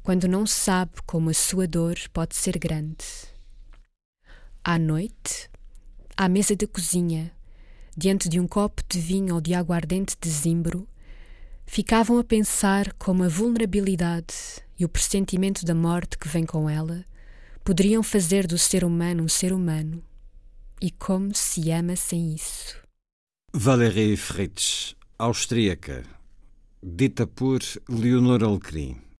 quando não sabe como a sua dor pode ser grande? À noite, à mesa da cozinha, diante de um copo de vinho ou de aguardente de zimbro, ficavam a pensar como a vulnerabilidade e o pressentimento da morte que vem com ela poderiam fazer do ser humano um ser humano e como se ama sem isso. Valérie Fritz, austríaca, dita por Leonor Alcrim.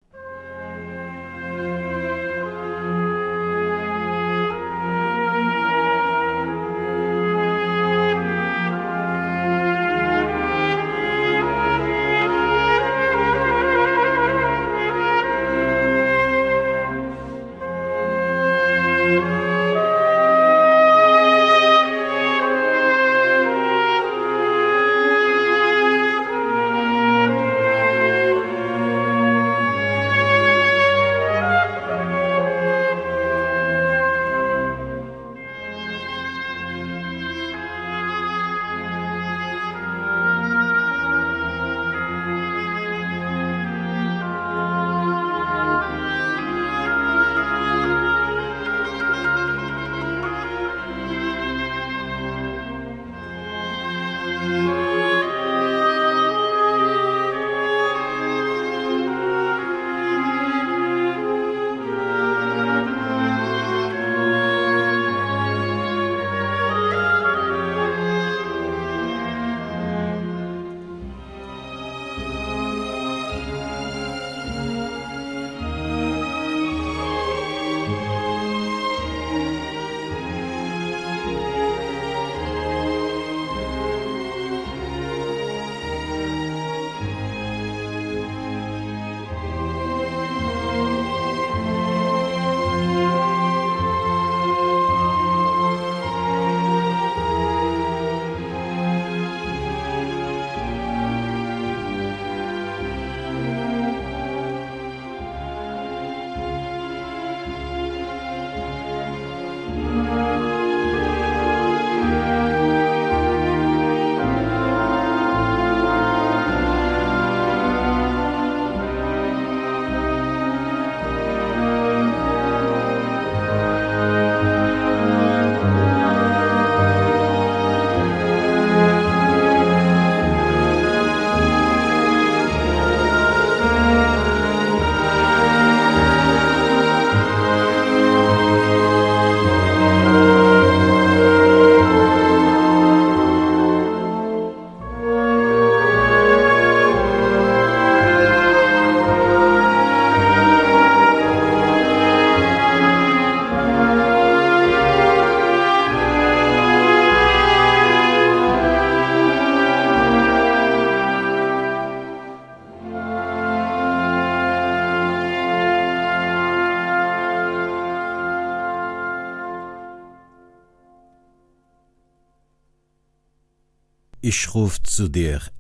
Rufe zu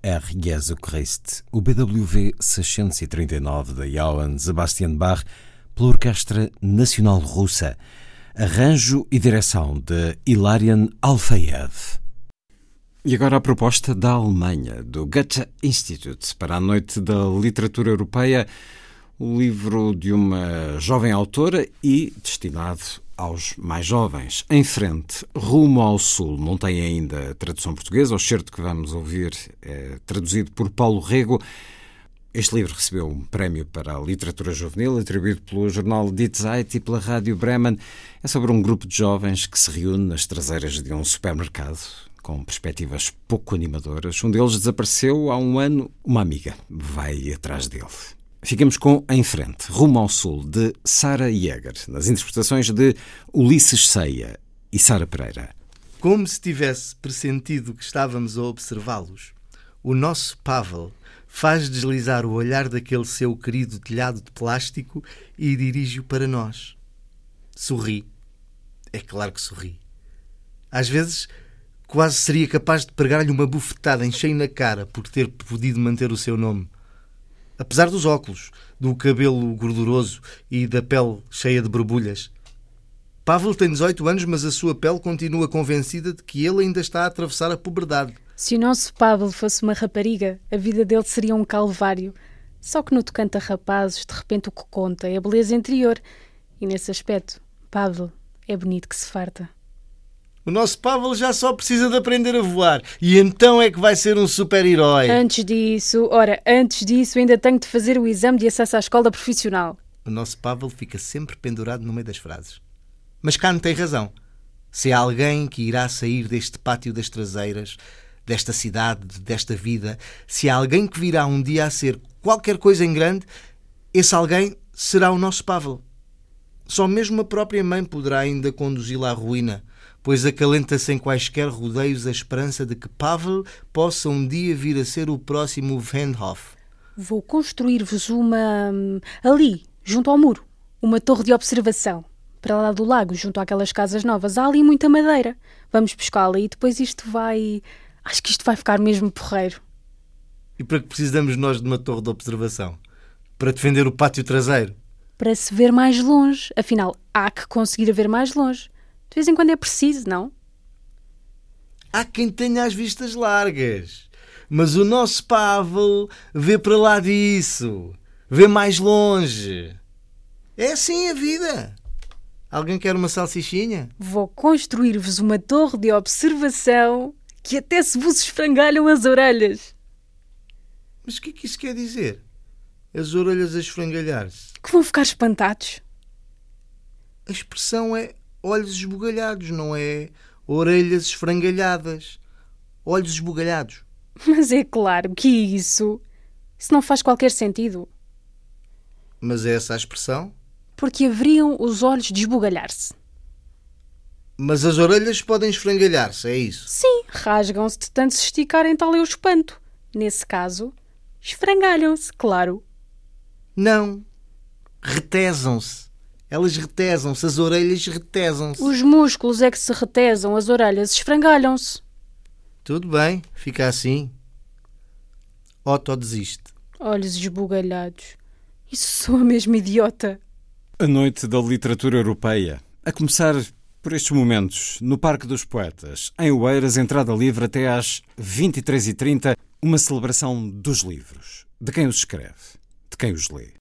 Herr Jesu Christ, o BWV 639 de Johann Sebastian Bach, pela Orquestra Nacional Russa, arranjo e direção de Hilarion Alfeyev. E agora a proposta da Alemanha, do Goethe Institute, para a Noite da Literatura Europeia, o livro de uma jovem autora e destinado aos mais jovens. Em frente, rumo ao sul, não tem ainda tradução portuguesa, o certo que vamos ouvir é traduzido por Paulo Rego. Este livro recebeu um prémio para a literatura juvenil, atribuído pelo jornal Die Zeit e pela Rádio Bremen. É sobre um grupo de jovens que se reúne nas traseiras de um supermercado, com perspectivas pouco animadoras. Um deles desapareceu há um ano, uma amiga vai atrás dele. Ficamos com Em Frente, Rumo ao Sul, de Sara Jäger, nas interpretações de Ulisses Ceia e Sara Pereira. Como se tivesse pressentido que estávamos a observá-los, o nosso Pavel faz deslizar o olhar daquele seu querido telhado de plástico e dirige-o para nós. Sorri. É claro que sorri. Às vezes, quase seria capaz de pregar-lhe uma bufetada em cheio na cara por ter podido manter o seu nome. Apesar dos óculos, do cabelo gorduroso e da pele cheia de borbulhas. Pavel tem 18 anos, mas a sua pele continua convencida de que ele ainda está a atravessar a puberdade. Se o nosso Pablo fosse uma rapariga, a vida dele seria um calvário. Só que no tocante a rapazes, de repente o que conta é a beleza interior. E nesse aspecto, Pablo é bonito que se farta. O nosso Pavel já só precisa de aprender a voar e então é que vai ser um super-herói. Antes disso, ora, antes disso, ainda tenho de fazer o exame de acesso à escola profissional. O nosso Pavel fica sempre pendurado no meio das frases. Mas Khan tem razão. Se há alguém que irá sair deste pátio das traseiras, desta cidade, desta vida, se há alguém que virá um dia a ser qualquer coisa em grande, esse alguém será o nosso Pavel. Só mesmo a própria mãe poderá ainda conduzi-la à ruína pois acalenta sem quaisquer rodeios a esperança de que Pavel possa um dia vir a ser o próximo Venhoff. Vou construir-vos uma. Hum, ali, junto ao muro, uma torre de observação. Para lá do lago, junto àquelas casas novas, há ali muita madeira. Vamos buscá-la e depois isto vai. Acho que isto vai ficar mesmo porreiro. E para que precisamos nós de uma torre de observação? Para defender o pátio traseiro? Para se ver mais longe. Afinal, há que conseguir ver mais longe. De vez em quando é preciso, não? Há quem tenha as vistas largas. Mas o nosso Pavel vê para lá disso. Vê mais longe. É assim a vida. Alguém quer uma salsichinha? Vou construir-vos uma torre de observação que até se vos esfrangalham as orelhas. Mas o que é que isso quer dizer? As orelhas a esfrangalhar-se? Que vão ficar espantados. A expressão é olhos esbugalhados, não é orelhas esfrangalhadas. Olhos esbugalhados. Mas é claro que isso. Isso não faz qualquer sentido. Mas é essa a expressão? Porque haveriam os olhos de esbugalhar-se. Mas as orelhas podem esfrangalhar-se, é isso? Sim, rasgam-se de tanto se esticarem, tal é o espanto. Nesse caso, esfrangalham-se, claro. Não. Retesam-se. Elas retesam-se, as orelhas retesam-se. Os músculos é que se retesam, as orelhas esfrangalham-se. Tudo bem, fica assim. Otto desiste. Olhos esbugalhados. Isso soa mesmo idiota. A noite da literatura europeia. A começar por estes momentos, no Parque dos Poetas, em Oeiras, entrada livre até às 23h30, uma celebração dos livros. De quem os escreve, de quem os lê.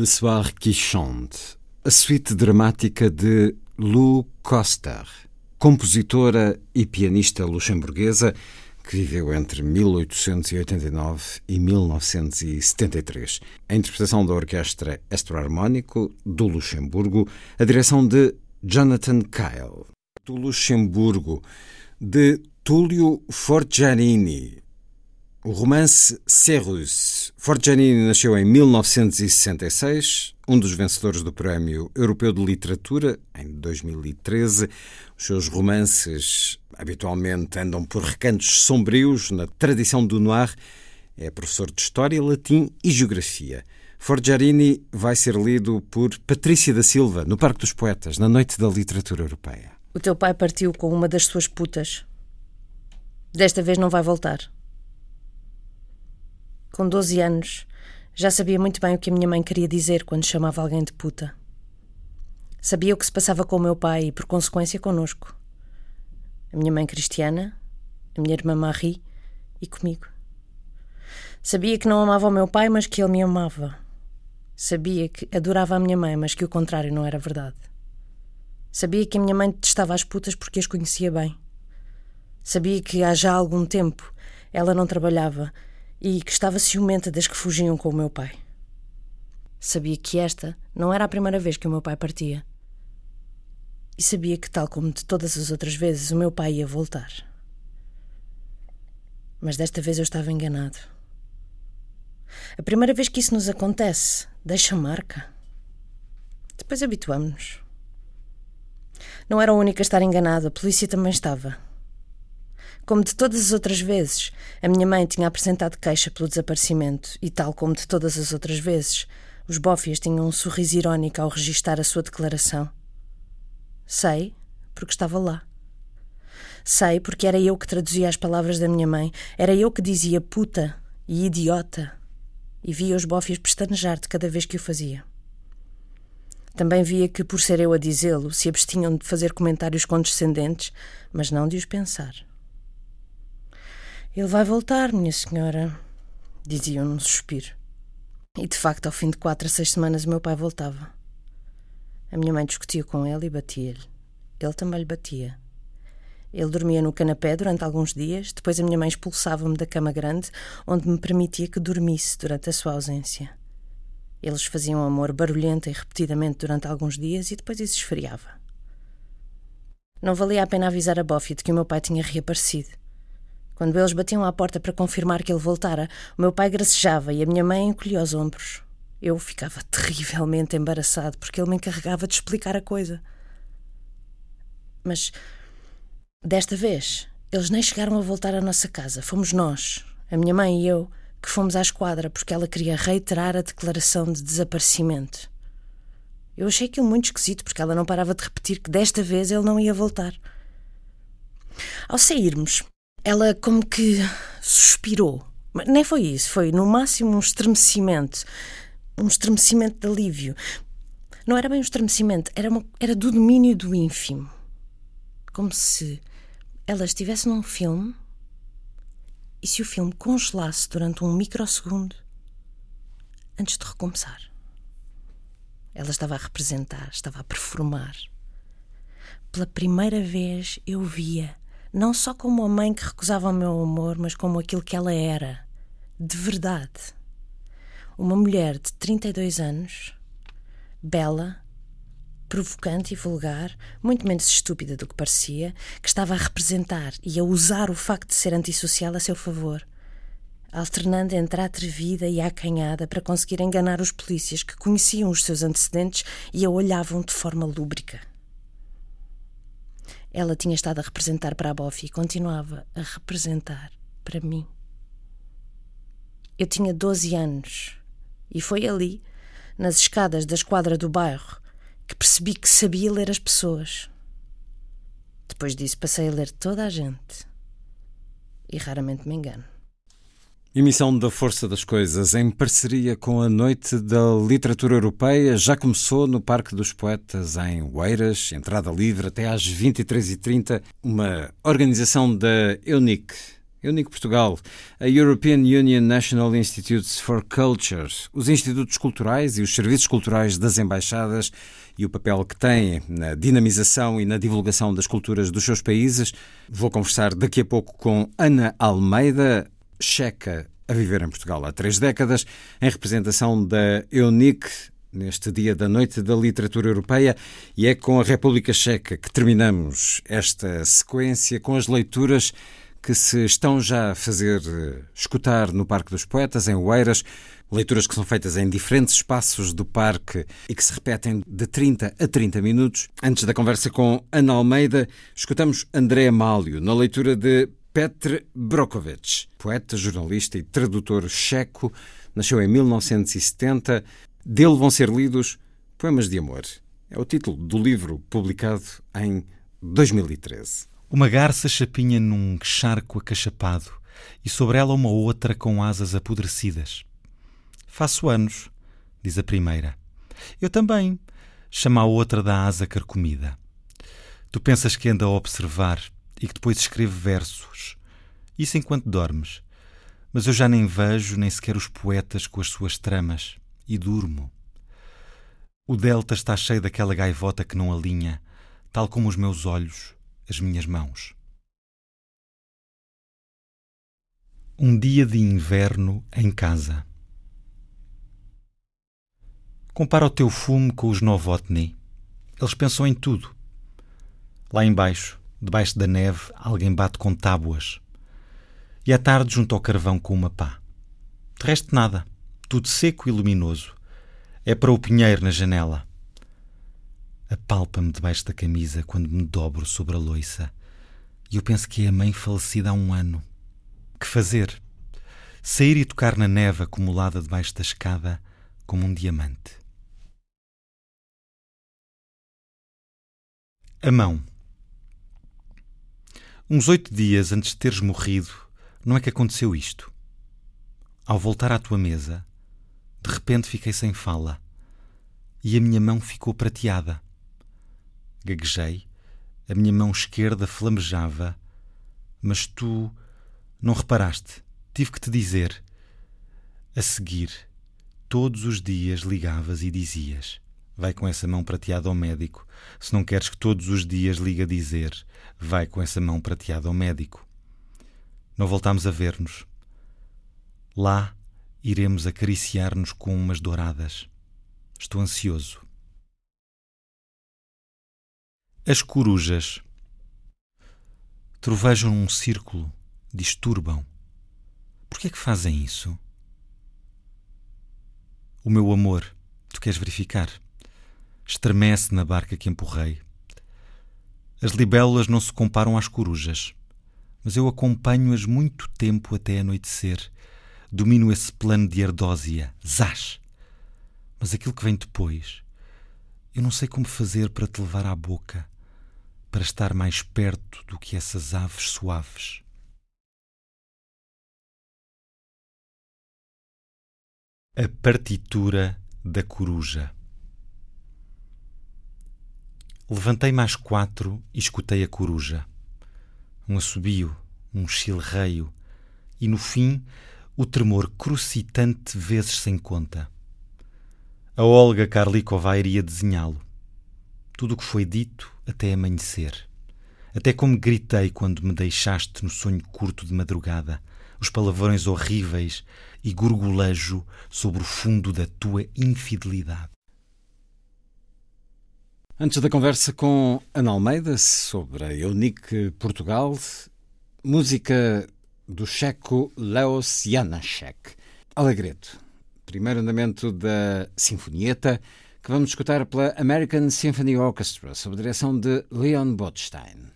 Le Soir qui Chante, a suíte dramática de Lou Coster, compositora e pianista luxemburguesa que viveu entre 1889 e 1973. A interpretação da Orquestra Extra-Harmónico do Luxemburgo, a direção de Jonathan Kyle. Do Luxemburgo, de Tullio Forgiarini, o romance Serrus. Forgianini nasceu em 1966, um dos vencedores do Prémio Europeu de Literatura em 2013. Os seus romances habitualmente andam por recantos sombrios na tradição do noir. É professor de História, Latim e Geografia. Forgiarini vai ser lido por Patrícia da Silva no Parque dos Poetas, na Noite da Literatura Europeia. O teu pai partiu com uma das suas putas. Desta vez não vai voltar. Com 12 anos, já sabia muito bem o que a minha mãe queria dizer quando chamava alguém de puta. Sabia o que se passava com o meu pai e, por consequência, conosco. A minha mãe cristiana, a minha irmã Marie e comigo. Sabia que não amava o meu pai, mas que ele me amava. Sabia que adorava a minha mãe, mas que o contrário não era verdade. Sabia que a minha mãe detestava as putas porque as conhecia bem. Sabia que há já algum tempo ela não trabalhava e que estava ciumenta das que fugiam com o meu pai. Sabia que esta não era a primeira vez que o meu pai partia. E sabia que, tal como de todas as outras vezes, o meu pai ia voltar. Mas desta vez eu estava enganado. A primeira vez que isso nos acontece deixa marca. Depois habituamos-nos. Não era a única a estar enganada, a polícia também estava. Como de todas as outras vezes, a minha mãe tinha apresentado queixa pelo desaparecimento e, tal como de todas as outras vezes, os bófias tinham um sorriso irónico ao registar a sua declaração. Sei, porque estava lá. Sei, porque era eu que traduzia as palavras da minha mãe, era eu que dizia puta e idiota, e via os bófias pestanejar de cada vez que o fazia. Também via que, por ser eu a dizê-lo, se abstinham de fazer comentários condescendentes, mas não de os pensar. Ele vai voltar, minha senhora, diziam num suspiro. E de facto, ao fim de quatro a seis semanas, o meu pai voltava. A minha mãe discutia com ele e batia-lhe. Ele também lhe batia. Ele dormia no canapé durante alguns dias, depois a minha mãe expulsava-me da cama grande, onde me permitia que dormisse durante a sua ausência. Eles faziam amor barulhento e repetidamente durante alguns dias e depois isso esfriava. Não valia a pena avisar a Buffy de que o meu pai tinha reaparecido. Quando eles batiam à porta para confirmar que ele voltara, o meu pai gracejava e a minha mãe encolhia os ombros. Eu ficava terrivelmente embaraçado porque ele me encarregava de explicar a coisa. Mas desta vez, eles nem chegaram a voltar à nossa casa. Fomos nós, a minha mãe e eu, que fomos à esquadra porque ela queria reiterar a declaração de desaparecimento. Eu achei aquilo muito esquisito porque ela não parava de repetir que desta vez ele não ia voltar. Ao sairmos, ela como que suspirou. Mas nem foi isso, foi no máximo um estremecimento. Um estremecimento de alívio. Não era bem um estremecimento, era, uma, era do domínio do ínfimo. Como se ela estivesse num filme e se o filme congelasse durante um microsegundo antes de recomeçar. Ela estava a representar, estava a performar. Pela primeira vez eu via não só como a mãe que recusava o meu amor, mas como aquilo que ela era, de verdade. Uma mulher de 32 anos, bela, provocante e vulgar, muito menos estúpida do que parecia, que estava a representar e a usar o facto de ser antissocial a seu favor, alternando entre a atrevida e a acanhada para conseguir enganar os polícias que conheciam os seus antecedentes e a olhavam de forma lúbrica. Ela tinha estado a representar para a Buffy e continuava a representar para mim. Eu tinha 12 anos e foi ali, nas escadas da esquadra do bairro, que percebi que sabia ler as pessoas. Depois disso, passei a ler toda a gente. E raramente me engano. Emissão da Força das Coisas em parceria com a Noite da Literatura Europeia já começou no Parque dos Poetas em Oeiras, entrada livre até às 23h30, uma organização da EUNIC, Eunico Portugal, a European Union National Institutes for Culture, os institutos culturais e os serviços culturais das embaixadas e o papel que têm na dinamização e na divulgação das culturas dos seus países. Vou conversar daqui a pouco com Ana Almeida, checa a viver em Portugal há três décadas, em representação da EUNIC, neste dia da Noite da Literatura Europeia, e é com a República Checa que terminamos esta sequência com as leituras que se estão já a fazer eh, escutar no Parque dos Poetas, em Oeiras, leituras que são feitas em diferentes espaços do parque e que se repetem de 30 a 30 minutos. Antes da conversa com Ana Almeida, escutamos André Amálio na leitura de Petr Brokovic, poeta, jornalista e tradutor checo, nasceu em 1970. Dele vão ser lidos Poemas de Amor. É o título do livro publicado em 2013. Uma garça chapinha num charco acachapado e sobre ela uma outra com asas apodrecidas. Faço anos, diz a primeira. Eu também, chama a outra da asa carcomida. Tu pensas que anda a observar e que depois escreve versos. Isso enquanto dormes. Mas eu já nem vejo nem sequer os poetas com as suas tramas e durmo. O delta está cheio daquela gaivota que não alinha, tal como os meus olhos as minhas mãos. Um dia de inverno em casa. Compara o teu fumo com os Novotny. Eles pensam em tudo. Lá embaixo, debaixo da neve, alguém bate com tábuas. E à tarde junto ao carvão com uma pá. De resto nada. Tudo seco e luminoso. É para o pinheiro na janela apalpa-me debaixo da camisa quando me dobro sobre a loiça. E eu penso que é a mãe falecida há um ano. Que fazer? Sair e tocar na neve acumulada debaixo da escada como um diamante. A mão. Uns oito dias antes de teres morrido, não é que aconteceu isto. Ao voltar à tua mesa, de repente fiquei sem fala e a minha mão ficou prateada. Gaguejei, a minha mão esquerda flamejava, mas tu não reparaste. Tive que te dizer. A seguir, todos os dias ligavas e dizias: Vai com essa mão prateada ao médico. Se não queres que todos os dias liga dizer: Vai com essa mão prateada ao médico. Não voltámos a ver-nos. Lá iremos acariciar-nos com umas douradas. Estou ansioso. As corujas trovejam num círculo, disturbam. Por que é que fazem isso? O meu amor, tu queres verificar? Estremece na barca que empurrei. As libélulas não se comparam às corujas, mas eu acompanho-as muito tempo até anoitecer. Domino esse plano de ardósia, zás. Mas aquilo que vem depois, eu não sei como fazer para te levar à boca para estar mais perto do que essas aves suaves. A partitura da coruja. Levantei mais quatro e escutei a coruja. Um assobio, um chilreio e, no fim, o tremor crucitante vezes sem conta. A Olga Karlikova iria desenhá-lo. Tudo o que foi dito até amanhecer. Até como gritei quando me deixaste no sonho curto de madrugada, os palavrões horríveis e gorgolejo sobre o fundo da tua infidelidade. Antes da conversa com Ana Almeida sobre a Eunice Portugal, música do checo Leos Janacek. Alegreto, primeiro andamento da Sinfonieta, que vamos escutar pela American Symphony Orchestra, sob direção de Leon Botstein.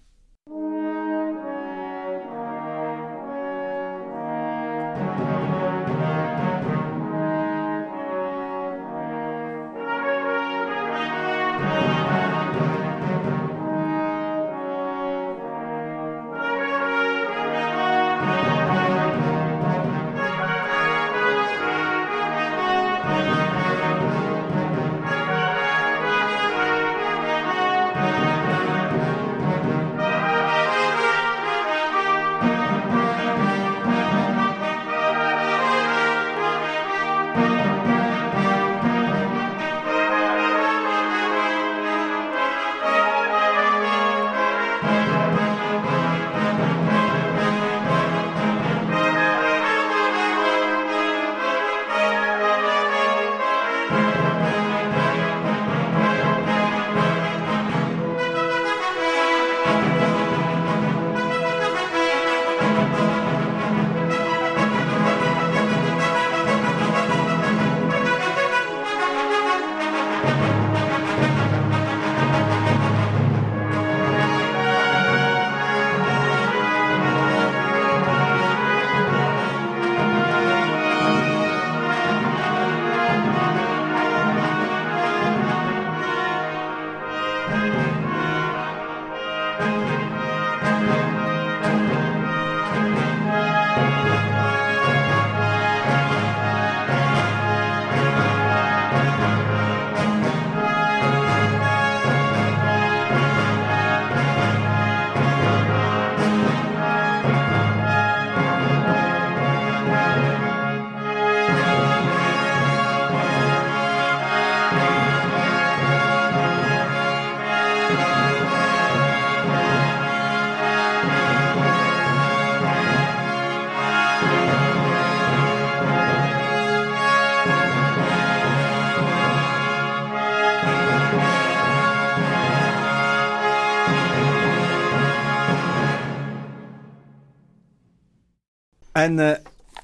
Ana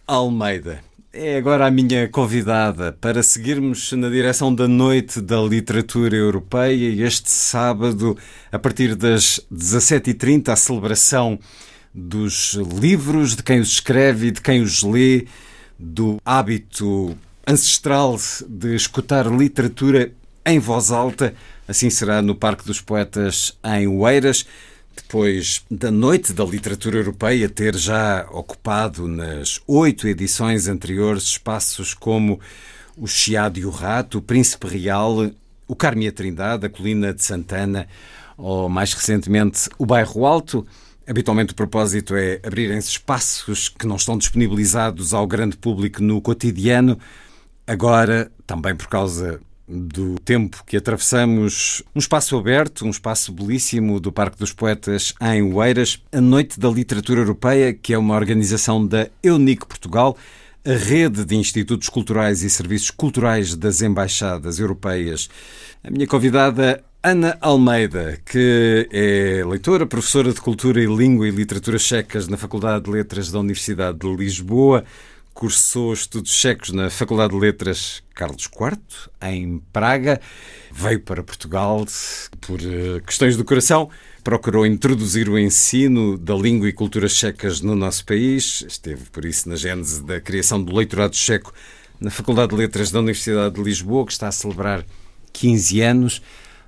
Almeida é agora a minha convidada para seguirmos na direção da Noite da Literatura Europeia este sábado, a partir das 17h30, a celebração dos livros, de quem os escreve e de quem os lê, do hábito ancestral de escutar literatura em voz alta. Assim será no Parque dos Poetas em Oeiras depois da Noite da Literatura Europeia ter já ocupado nas oito edições anteriores espaços como o Chiado e o Rato, o Príncipe Real, o Carme e a Trindade, a Colina de Santana, ou mais recentemente o Bairro Alto. Habitualmente o propósito é abrirem-se espaços que não estão disponibilizados ao grande público no cotidiano. Agora, também por causa do tempo que atravessamos, um espaço aberto, um espaço belíssimo do Parque dos Poetas em Oeiras, a Noite da Literatura Europeia, que é uma organização da Eunic Portugal, a rede de institutos culturais e serviços culturais das embaixadas europeias. A minha convidada Ana Almeida, que é leitora, professora de Cultura e Língua e Literatura Checas na Faculdade de Letras da Universidade de Lisboa, cursou estudos checos na Faculdade de Letras Carlos IV, em Praga. Veio para Portugal por eh, questões do coração. Procurou introduzir o ensino da língua e cultura checas no nosso país. Esteve, por isso, na gênese da criação do leitorado checo na Faculdade de Letras da Universidade de Lisboa, que está a celebrar 15 anos.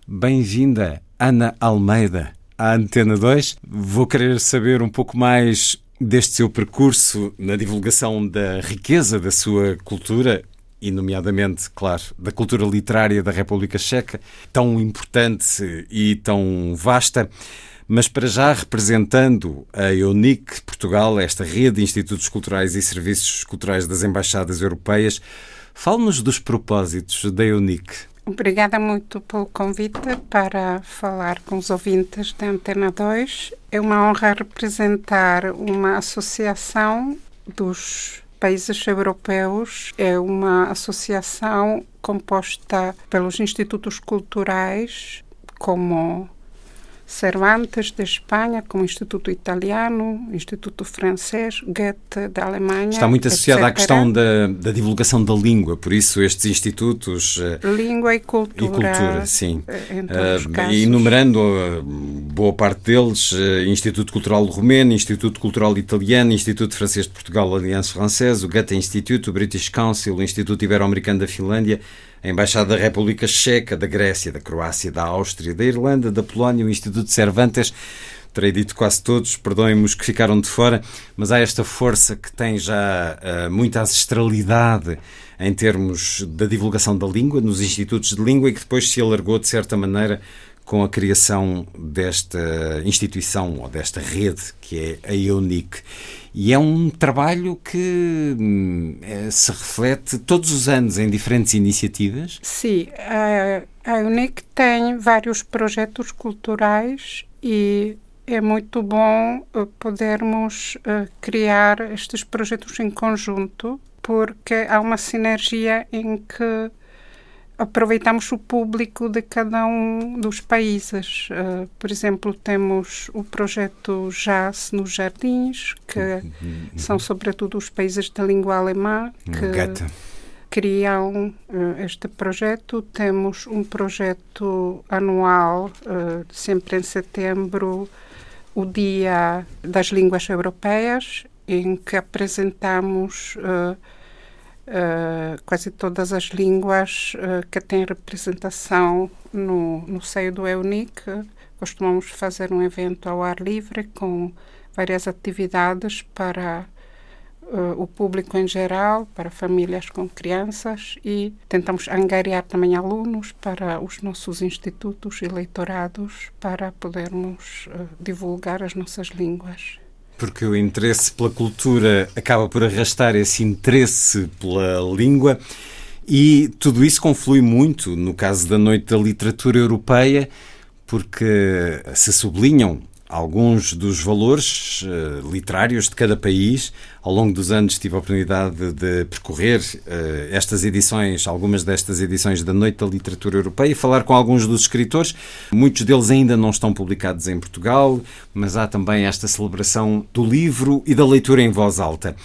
Bem-vinda, Ana Almeida, à Antena 2. Vou querer saber um pouco mais deste seu percurso na divulgação da riqueza da sua cultura e, nomeadamente, claro, da cultura literária da República Checa, tão importante e tão vasta, mas para já representando a EUNIC Portugal, esta rede de institutos culturais e serviços culturais das embaixadas europeias, fale-nos dos propósitos da EUNIC. Obrigada muito pelo convite para falar com os ouvintes da Antena 2. É uma honra representar uma associação dos países europeus. É uma associação composta pelos institutos culturais, como Cervantes de Espanha, como Instituto Italiano, Instituto Francês, Goethe da Alemanha. Está muito associada à questão da, da, divulgação da língua, por isso estes institutos. Eh, língua e cultura. E cultura, sim. Uh, enumerando uh, boa parte deles: uh, Instituto Cultural Romeno, Instituto Cultural Italiano, Instituto Francês de Portugal, Aliança Francesa, o Goethe Institute, o British Council, o Instituto Ibero-Americano da Finlândia a Embaixada da República Checa, da Grécia, da Croácia, da Áustria, da Irlanda, da Polónia, o Instituto Cervantes. Terei dito quase todos, perdoem-me os que ficaram de fora, mas há esta força que tem já uh, muita ancestralidade em termos da divulgação da língua, nos institutos de língua e que depois se alargou de certa maneira com a criação desta instituição ou desta rede que é a EUNIC. E é um trabalho que hum, é, se reflete todos os anos em diferentes iniciativas? Sim, a, a UNIC tem vários projetos culturais e é muito bom uh, podermos uh, criar estes projetos em conjunto, porque há uma sinergia em que aproveitamos o público de cada um dos países. Uh, por exemplo, temos o projeto Jazz nos Jardins, que uhum. são sobretudo os países da língua alemã que criam uh, este projeto. Temos um projeto anual, uh, sempre em setembro, o Dia das Línguas Europeias, em que apresentamos uh, quase todas as línguas uh, que têm representação no, no seio do EUNIC. Costumamos fazer um evento ao ar livre com várias atividades para uh, o público em geral, para famílias com crianças e tentamos angariar também alunos para os nossos institutos e leitorados para podermos divulgar as nossas línguas porque o interesse pela cultura acaba por arrastar esse interesse pela língua. E tudo isso conflui muito no caso da Noite da Literatura Europeia, porque se sublinham alguns dos valores uh, literários de cada país. Ao longo dos anos tive a oportunidade de percorrer uh, estas edições, algumas destas edições da Noite da Literatura Europeia e falar com alguns dos escritores. Muitos deles ainda não estão publicados em Portugal, mas há também esta celebração do livro e da leitura em voz alta.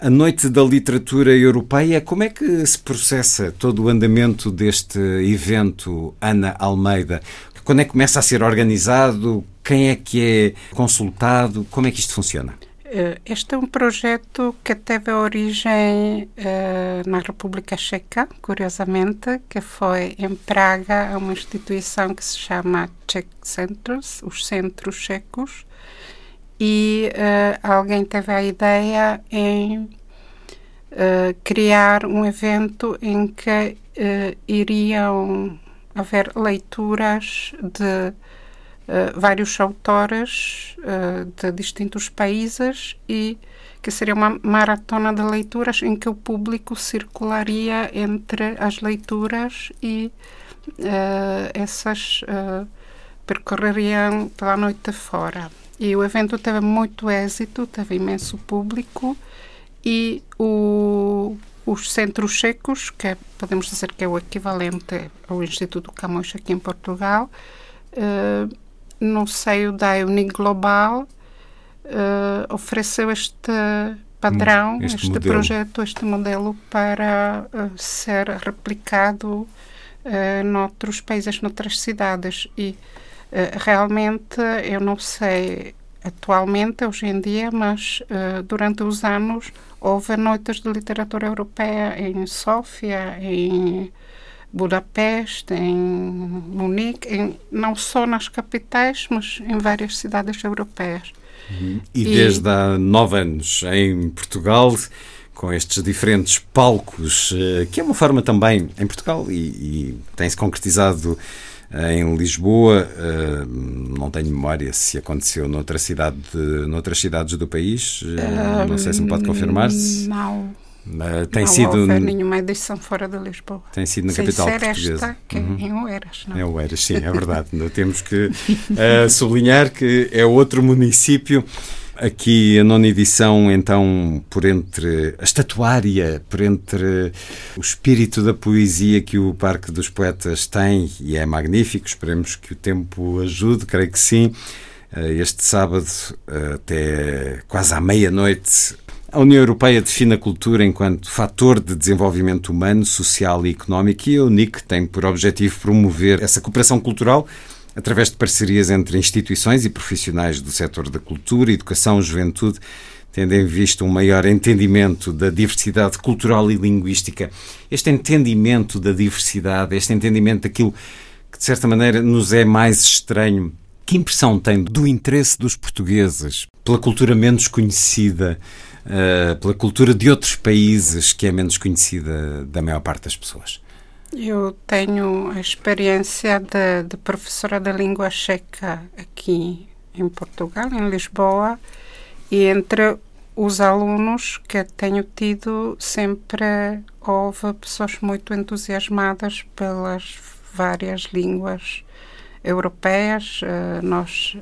A Noite da Literatura Europeia, como é que se processa todo o andamento deste evento, Ana Almeida? Quando é que começa a ser organizado? Quem é que é consultado? Como é que isto funciona? Eh, este é um projeto que teve origem uh, na República Checa, curiosamente, que foi em Praga, uma instituição que se chama Czech Centers, os Centros Checos, e uh, alguém teve a ideia em uh, criar um evento em que iriam haver leituras de uh, vários autores uh, de distintos países e que seria uma maratona de leituras em que o público circularia entre as leituras e uh, essas percorreriam pela noite fora. E o evento teve muito êxito, teve imenso público e o os centros checos, que é, podemos dizer que é o equivalente ao Instituto Camões aqui em Portugal, uh, no seio da Uniglobal, uh, ofereceu este padrão, este, este projeto, este modelo para uh, ser replicado uh, noutros países, noutras cidades. E realmente, eu não sei atualmente, hoje em dia, mas durante os anos Houve noites de literatura europeia em Sófia, em Budapeste, em Munique, em, não só nas capitais, mas em várias cidades europeias. Uhum. E, e desde há nove anos em Portugal, com estes diferentes palcos, eh, que é uma forma também em Portugal e, e tem-se concretizado em Lisboa. Eh, não tenho memória se aconteceu noutra cidade, noutras cidades do país. Eh, não sei se me pode confirmar. -se. Não. Uh, tem não sido houve nenhuma edição fora de Lisboa. Tem sido na Sem capital ser portuguesa. Esta, que uhum. é em Oeiras, não? É Oeiras, sim, é verdade. Temos que uh, sublinhar que é outro município Aqui a nona edição, então, por entre a estatuária, por entre o espírito da poesia que o Parque dos Poetas tem, e é magnífico, esperemos que o tempo ajude, creio que sim. Eh, este sábado, eh, até quase à meia-noite, a União Europeia define a cultura enquanto fator de desenvolvimento humano, social e económico e a UNIC tem por objetivo promover essa cooperação cultural através de parcerias entre instituições e profissionais do setor da cultura, educação, juventude, tendo em vista um maior entendimento da diversidade cultural e linguística. Este entendimento da diversidade, este entendimento daquilo que de certa maneira nos é mais estranho. Que impressão tem do interesse dos portugueses pela cultura menos conhecida, uh, pela cultura de outros países que é menos conhecida da maior parte das pessoas? Eu tenho a experiência de, de, professora de língua checa aqui em Portugal, em Lisboa, e entre os alunos que tenho tido, sempre houve pessoas muito entusiasmadas pelas várias línguas europeias. Uh, nós,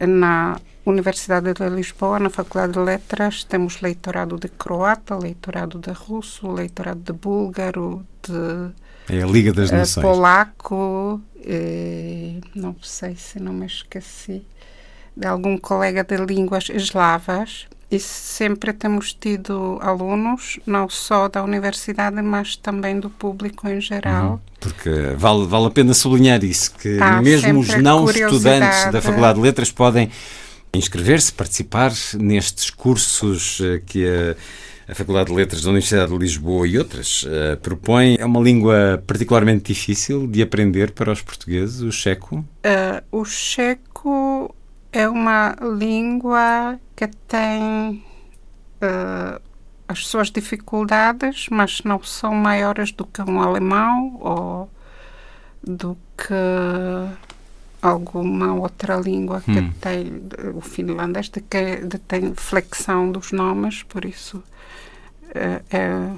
na Universidade de Lisboa, na Faculdade de Letras, temos leitorado de croata, leitorado de russo, leitorado de búlgaro, de é a Liga das Nações. Polaco, eh, não sei se não me esqueci, de algum colega de línguas eslavas. E sempre temos tido alunos, não só da universidade, mas também do público em geral. Uhum. Porque vale, vale a pena sublinhar isso, que tá, mesmo os não estudantes da Faculdade de Letras podem inscrever-se, participar nestes cursos eh, que a a Faculdade de Letras da Universidade de Lisboa e outras uh, propõem. É uma língua particularmente difícil de aprender para os portugueses, o checo? Uh, o checo é uma língua que tem uh, as suas dificuldades, mas não são maiores do que um alemão ou do que alguma outra língua que hum. tem o finlandês de que tem flexão dos nomes por isso é, é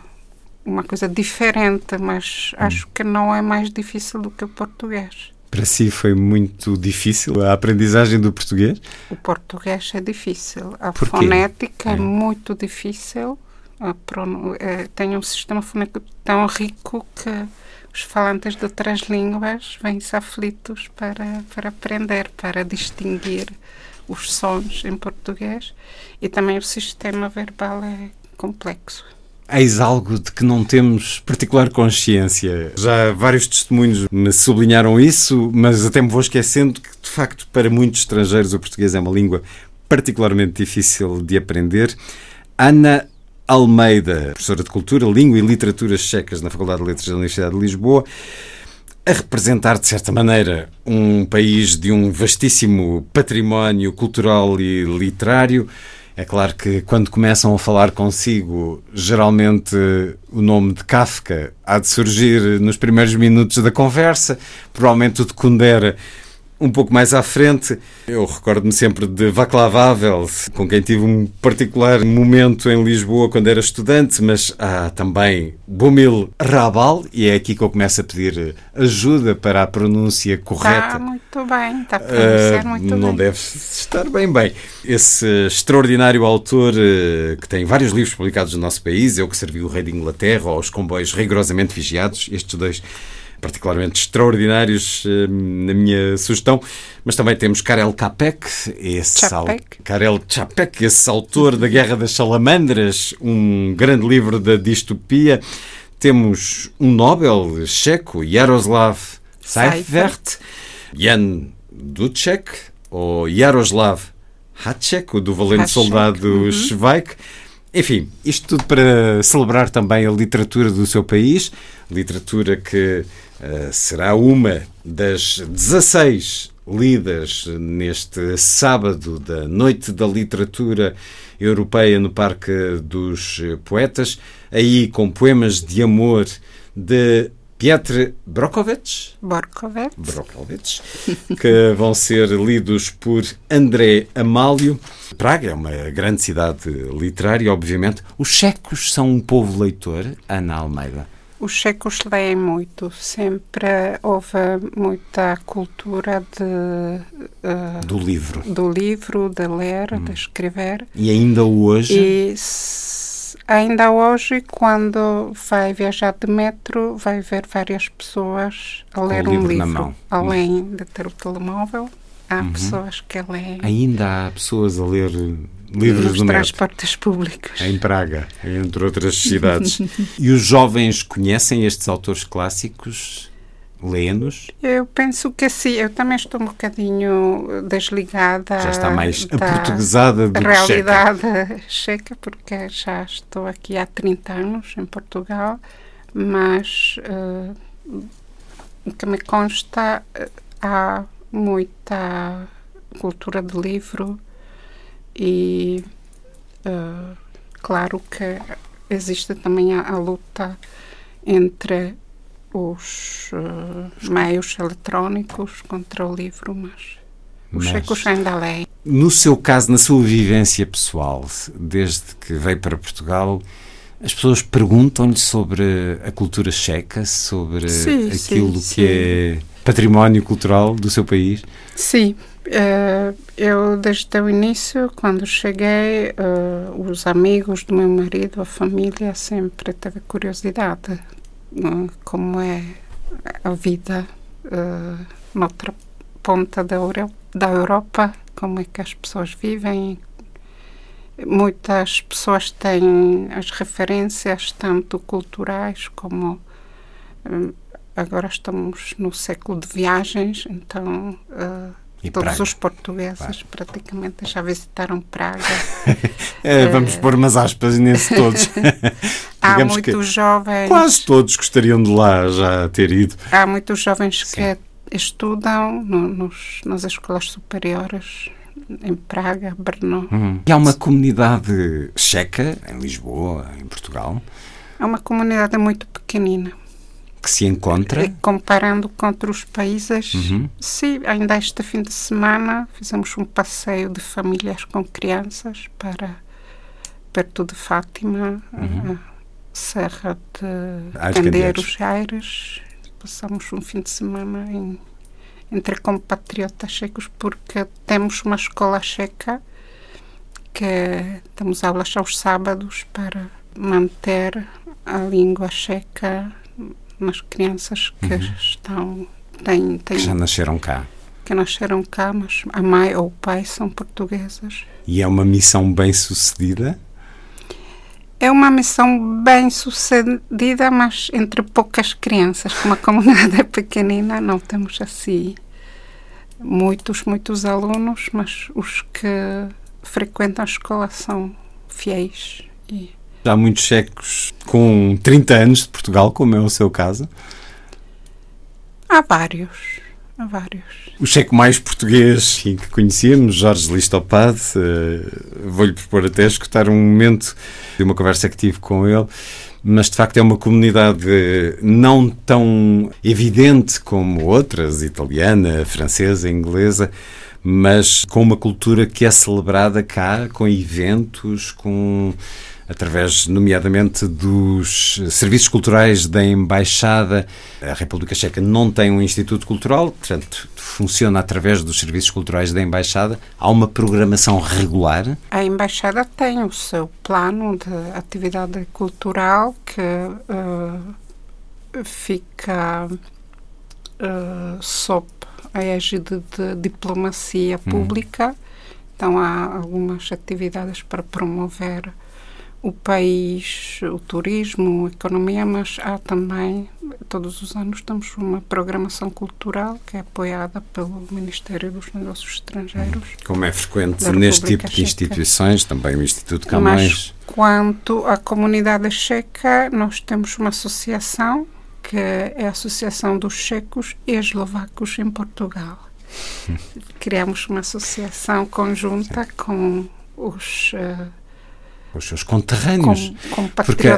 uma coisa diferente, mas hum. acho que não é mais difícil do que o português. Para si foi muito difícil a aprendizagem do português? O português é difícil. A Por fonética é. É. muito difícil. É, tem um sistema fonético tão rico que os falantes de outras línguas vêm-se aflitos para, para aprender, para distinguir os sons em português. E também o sistema verbal é complexo. Eis algo de que não temos particular consciência. Já vários testemunhos me sublinharam isso, mas até me vou esquecendo que, de facto, para muitos estrangeiros o português é uma língua particularmente difícil de aprender. Ana Almeida, professora de Cultura, Língua e Literaturas Checas na Faculdade de Letras da Universidade de Lisboa, a representar, de certa maneira, um país de um vastíssimo património cultural e literário. É claro que quando começam a falar consigo, geralmente o nome de Kafka há de surgir nos primeiros minutos da conversa, provavelmente o de Kundera um pouco mais à frente. Eu recordo-me sempre de Václav Havel, com quem tive um particular momento em Lisboa quando era estudante, mas há também Bomil Rabal, e é aqui que eu começo a pedir ajuda para a pronúncia correta. Está muito bem, está a pronunciar Uh, muito não bem. deve estar bem bem. Esse extraordinário autor uh, que tem vários livros publicados no nosso país, Eu que servi o Rei de Inglaterra, ou Os Comboios Rigorosamente Vigiados, estes dois particularmente extraordinários uh, na minha sugestão, mas também temos Karel Capek, esse au- Čapek. Karel Čapek, esse autor da Guerra das Salamandras, um grande livro da distopia. Temos um Nobel checo, Jaroslav Seifert, Jan Ducek ou Jaroslav Hacek, o do valente Hacek, soldado uhum. Schweik. Enfim, isto tudo para celebrar também a literatura do seu país, literatura que eh, será uma das 16 lidas neste sábado da Noite da Literatura Europeia no Parque dos Poetas, aí com poemas de amor de Piotr Brokovich. Brokovich, que vão ser lidos por André Amálio. Praga é uma grande cidade literária, obviamente. Os checos são um povo leitor, Ana Almeida. Os checos leem muito, sempre houve muita cultura de, eh, Do livro. do livro, de ler, de escrever. E ainda hoje, E ainda hoje, quando vai viajar de metro, vai ver várias pessoas a ler livro um livro. Além de ter o telemóvel, há Uhum. pessoas que leem ainda há pessoas a ler livros nos do transportes públicos. Em Praga, entre outras cidades. e os jovens conhecem estes autores clássicos? Leem-nos? Eu penso que sim, eu também estou um bocadinho desligada Já está mais da aportuguesada do que realidade checa, porque já estou aqui há 30 anos em Portugal, mas o que me consta, eh, há muita cultura de livro e eh, claro que existe também a, a luta entre os eh, meios eletrónicos contra o livro, mas os checos ainda leem. No seu caso, na sua vivência pessoal, desde que veio para Portugal, as pessoas perguntam-lhe sobre a cultura checa, sobre Sim, aquilo sim, que é património cultural do seu país? Sim, eu desde o início, quando cheguei, eh, os amigos do meu marido, a família, sempre teve curiosidade eh, como é a vida eh, noutra ponta da, da Europa, como é que as pessoas vivem. Muitas pessoas têm as referências, tanto culturais como. eh, agora estamos no século de viagens, então. eh, E Todos Praga. os portugueses praticamente já visitaram Praga. É, vamos pôr umas aspas nesse todos. Há muitos jovens. Quase todos gostariam de lá já ter ido. Há muitos jovens que estudam no- nos, nas escolas superiores em Praga, Brno. Uhum. E há uma comunidade checa em Lisboa, em Portugal, É uma comunidade muito pequenina. Que se encontra. Comparando com outros países, Uhum. sim, ainda este fim de semana fizemos um passeio de famílias com crianças para perto de Fátima, Uhum. a Serra de de Candeiros Candeiros. Aires. Passamos um fim de semana em, entre compatriotas checos, porque temos uma escola checa que temos aulas aos sábados para manter a língua checa nas crianças que Uhum. estão têm, têm, Que já nasceram cá. que nasceram cá, mas a mãe ou o pai são portuguesas. E é uma missão bem sucedida. É uma missão bem sucedida, mas entre poucas crianças. Como a comunidade é pequenina, não temos assim muitos, muitos alunos, mas os que frequentam a escola são fiéis. E há muitos checos com 30 anos de Portugal, como é o seu caso. há vários, há vários. O checo mais português que conhecíamos, Jorge Listopade, eh, vou-lhe propor até escutar um momento de uma conversa que tive com ele, mas de facto é uma comunidade não tão evidente como outras, italiana, francesa, inglesa, mas com uma cultura que é celebrada cá, com eventos, com através, nomeadamente, dos serviços culturais da Embaixada. A República Checa não tem um instituto cultural, portanto, funciona através dos serviços culturais da Embaixada. Há uma programação regular. A embaixada tem o seu plano de atividade cultural que eh, fica eh, sob a égide de diplomacia Hum. pública. Então há algumas atividades para promover o país, o turismo, a economia, mas há também, todos os anos, temos uma programação cultural que é apoiada pelo Ministério dos Negócios Estrangeiros. Como é frequente neste tipo de Checa. instituições, também o Instituto Mas Camões. quanto à comunidade checa, nós temos uma associação que é a Associação dos Checos e Eslovacos em Portugal. Criamos uma associação conjunta com os eh, os seus conterrâneos. Com- Porque a,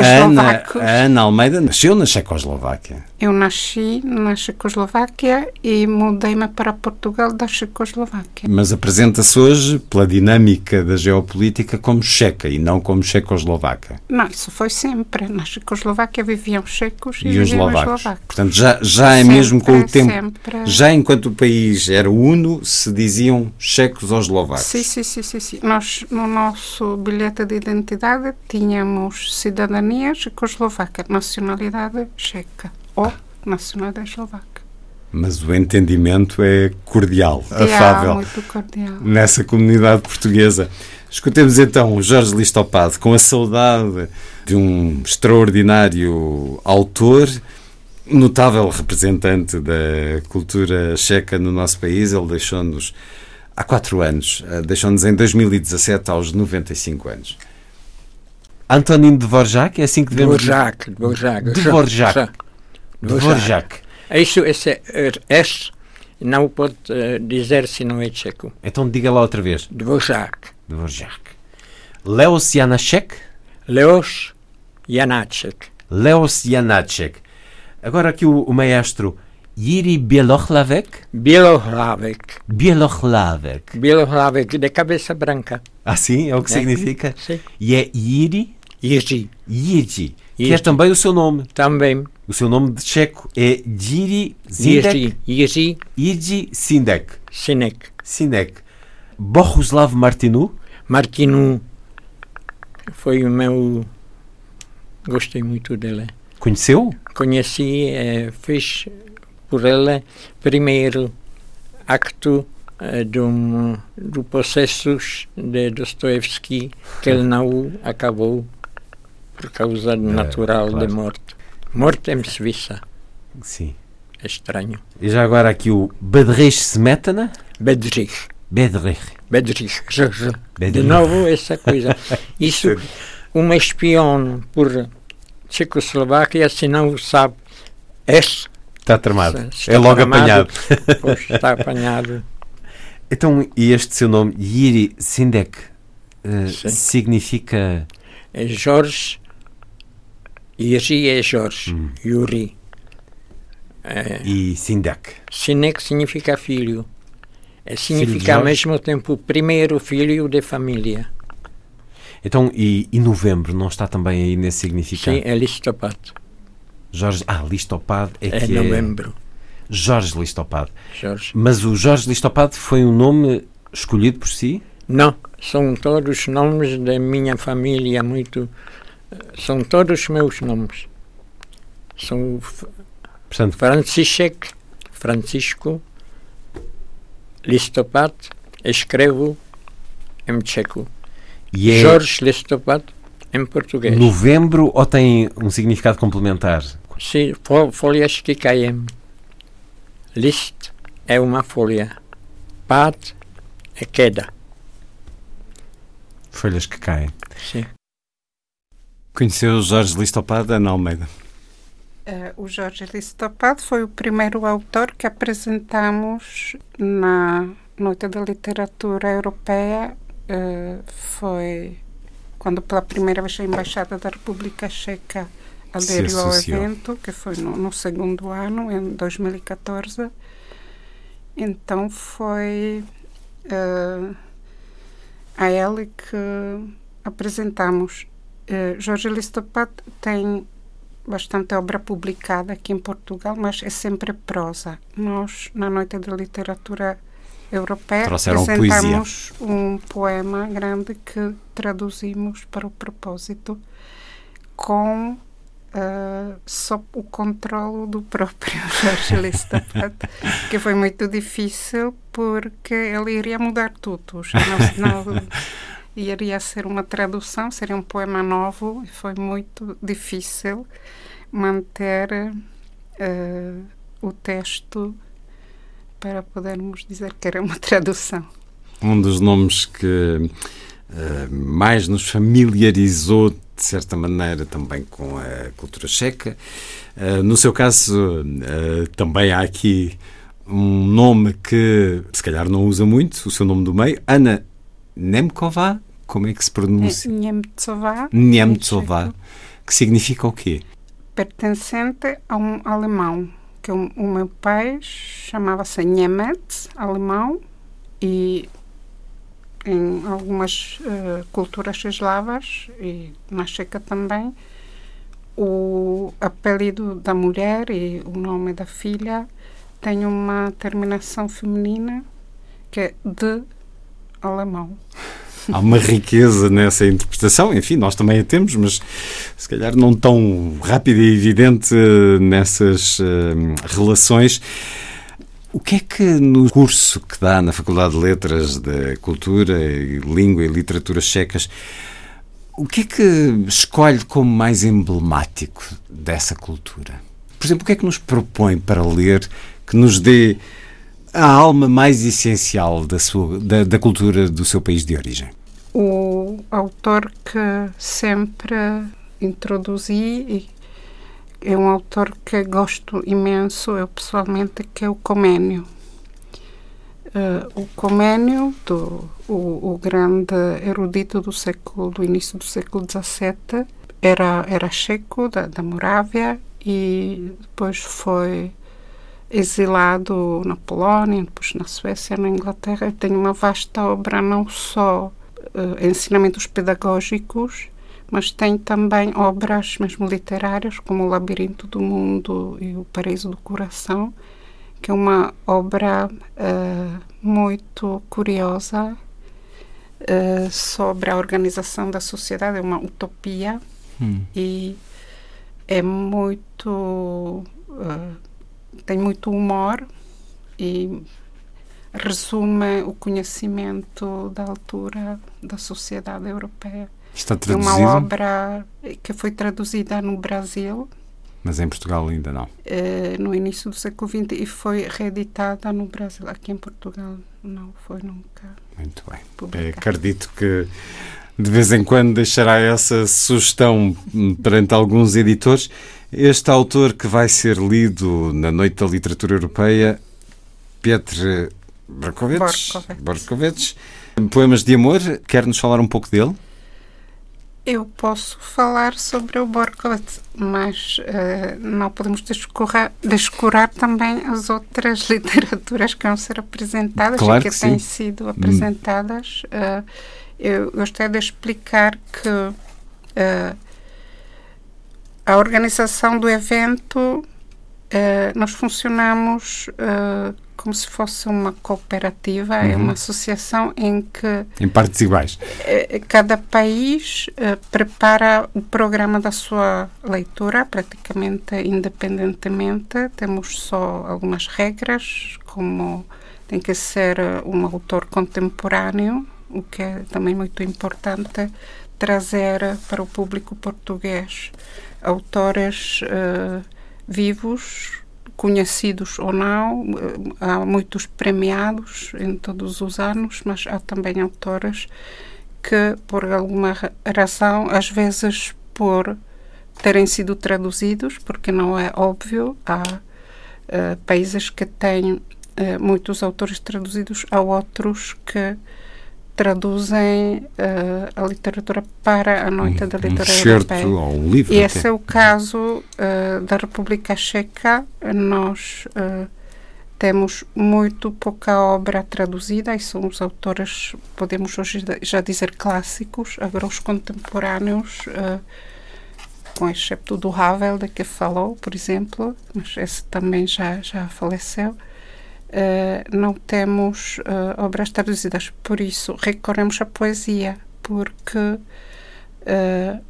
a Ana, a Ana Almeida nasceu na Checoslováquia. Eu nasci na Checoslováquia e mudei-me para Portugal da Checoslováquia. Mas apresenta-se hoje, pela dinâmica da geopolítica, como checa e não como checoslovaca. Não, isso foi sempre. Na Checoslováquia viviam checos e, E os eslovacos. Portanto, já, já é Sempre, mesmo com o tempo. sempre. Já enquanto o país era uno, se diziam checos ou eslovacos. Sim, sim, sim, sim, sim. Nós, no nosso bilhete de identidade, tínhamos cidadania checoslovaca, nacionalidade checa ou nacionalidade eslovaca. Mas o entendimento é cordial, É, afável. muito cordial. Nessa comunidade portuguesa. Escutemos então o Jorge Listopade com a saudade de um extraordinário autor, notável representante da cultura checa no nosso país. Ele deixou-nos há quatro anos, eh, deixou-nos em 2017 aos 95 anos. Antonin Dvorak, é assim que devemos Dvorak, Dvorak. Dvorak. Dvorak. Dvorak. Isso, esse S não pode eh, dizer se não é tcheco. Então diga lá outra vez. Dvorak. Dvorak. Leos Janacek? Leos Janacek. Leos Janacek. Agora aqui o, o maestro Yiri Bielohlavek? Bielohlavek. Bielohlavek. Bielohlavek, de cabeça branca. Ah, sim? É o que É. significa? Sim. E é Yiri? Yiri. Yiri. Que é também o seu nome. Também. O seu nome de checo é Yiri Zindek? Yiri. Yiri Sindek. Sinek. Sinek. Bohuslav Martinu? Martinu. Foi o meu... Gostei muito dele. Conheceu? Conheci, eh, fiz por ele primeiro acto eh, um, do processos de Dostoevsky que ele não acabou por causa natural claro. de morte. Morte em Suíça. Sim. É estranho. E já agora aqui o Bedrich Smetana? Bedrich. Bedrich. Bedrich. De novo essa coisa. Isso, uma espião por Tchecoslováquia, se não sabe, é Está tramado. Está é logo tramado, apanhado. Pois, está apanhado. Então, e este seu nome, Yiri Sindek, Sim. significa. É Jorge. Yuri é Jorge. Hum. Yuri. É, E Sindek. Sinek significa filho. É, significa ao mesmo tempo primeiro filho de família. Então, e, e novembro não está também aí nesse significado? Sim, é listopado. Jorge. Ah, Listopado é, É que novembro. Jorge Listopado. Jorge. Mas o Jorge Listopado foi um nome escolhido por si? Não, são todos nomes da minha família, muito. São todos meus nomes. São Portanto, František, Francisco, Listopad, escrevo em tcheco. E é Jorge Listopad em português. novembro ou tem um significado complementar? Sim, fo- folhas que caem. List é uma folha. Pad é queda. Folhas que caem. Sim. Conheceu o Jorge Listopado, Ana Almeida? Eh, o Jorge Listopado foi o primeiro autor que apresentamos na Noite da Literatura Europeia. Eh, foi quando pela primeira vez a Embaixada da República Checa aderiu ao evento, que foi no, no segundo ano, em 2014. Então foi eh, a ele que apresentamos. Eh, Jorge Listopado tem bastante obra publicada aqui em Portugal, mas é sempre prosa. Nós, na Noite da Literatura Europeia, Trouxeram apresentamos um poema grande que traduzimos para o propósito com sob o controlo do próprio Jorge Listopad, que foi muito difícil porque ele iria mudar tudo. Não, não, iria ser uma tradução, seria um poema novo e foi muito difícil manter eh, o texto para podermos dizer que era uma tradução. Um dos nomes que eh, mais nos familiarizou, de certa maneira, também com a cultura checa. Eh, no seu caso, eh, também há aqui um nome que se calhar não usa muito, o seu nome do meio, Ana Nemkova, como é que se pronuncia? Nemtsova, Nemtsova, que significa o quê? pertencente a um alemão, que o, o meu pai chamava-se Nemec, alemão, e em algumas eh, culturas eslavas, e na Checa também, o apelido da mulher e o nome da filha tem uma terminação feminina que é de alemão. Há uma riqueza nessa interpretação, enfim, nós também a temos, mas se calhar não tão rápida e evidente eh, nessas eh, relações. O que é que no curso que dá na Faculdade de Letras de Cultura e Língua e Literatura Checas, o que é que escolhe como mais emblemático dessa cultura? Por exemplo, o que é que nos propõe para ler que nos dê a alma mais essencial da, sua, da, da cultura do seu país de origem? O autor que sempre introduzi é um autor que gosto imenso, eu pessoalmente, que é o Coménio. Uh, o Coménio, do, o, o grande erudito do século, do início do século XVII, era, era checo, da, da Morávia, e depois foi exilado na Polónia, depois na Suécia, na Inglaterra. Ele tem uma vasta obra, não só uh, ensinamentos pedagógicos, mas tem também obras mesmo literárias, como O Labirinto do Mundo e O Paraíso do Coração, que é uma obra uh, muito curiosa uh, sobre a organização da sociedade, é uma utopia Hum. e é muito. uh, tem muito humor e resume o conhecimento da altura da sociedade europeia. Está É traduzido, uma obra que foi traduzida no Brasil mas em Portugal ainda não. eh, no início do século XX e foi reeditada no Brasil. Aqui em Portugal não foi nunca. Muito bem. publicada. É, acredito que de vez em quando deixará essa sugestão hum, perante alguns editores. Este autor que vai ser lido na Noite da Literatura Europeia, Borkovich. Borkovich, Poemas de Amor, quer-nos falar um pouco dele? Eu posso falar sobre o Borkovich, mas eh, não podemos descurar, descurar também as outras literaturas que vão ser apresentadas Claro e que, que têm sido apresentadas. Eh, eu gostaria de explicar que eh, a organização do evento Uh, nós funcionamos uh, como se fosse uma cooperativa, uhum. é uma associação em que. Em partes iguais. Uh, cada país prepara o programa da sua leitura, praticamente independentemente. Temos só algumas regras, como tem que ser um autor contemporâneo, o que é também muito importante trazer para o público português autores vivos, conhecidos ou não, eh, há muitos premiados em todos os anos, mas há também autores que, por alguma razão, às vezes por terem sido traduzidos, porque não é óbvio, há uh, países que têm uh, muitos autores traduzidos, há outros que traduzem uh, a literatura para a Noite um, da Literatura um Europeia. Ou um livro e esse é o caso uh, da República Checa. Nós uh, temos muito pouca obra traduzida e são os autores, podemos hoje já dizer clássicos, agora os contemporâneos, com exceto do Havel, de que falou, por exemplo, mas esse também já, já faleceu. Uh, não temos uh, obras traduzidas, por isso recorremos à poesia, porque uh,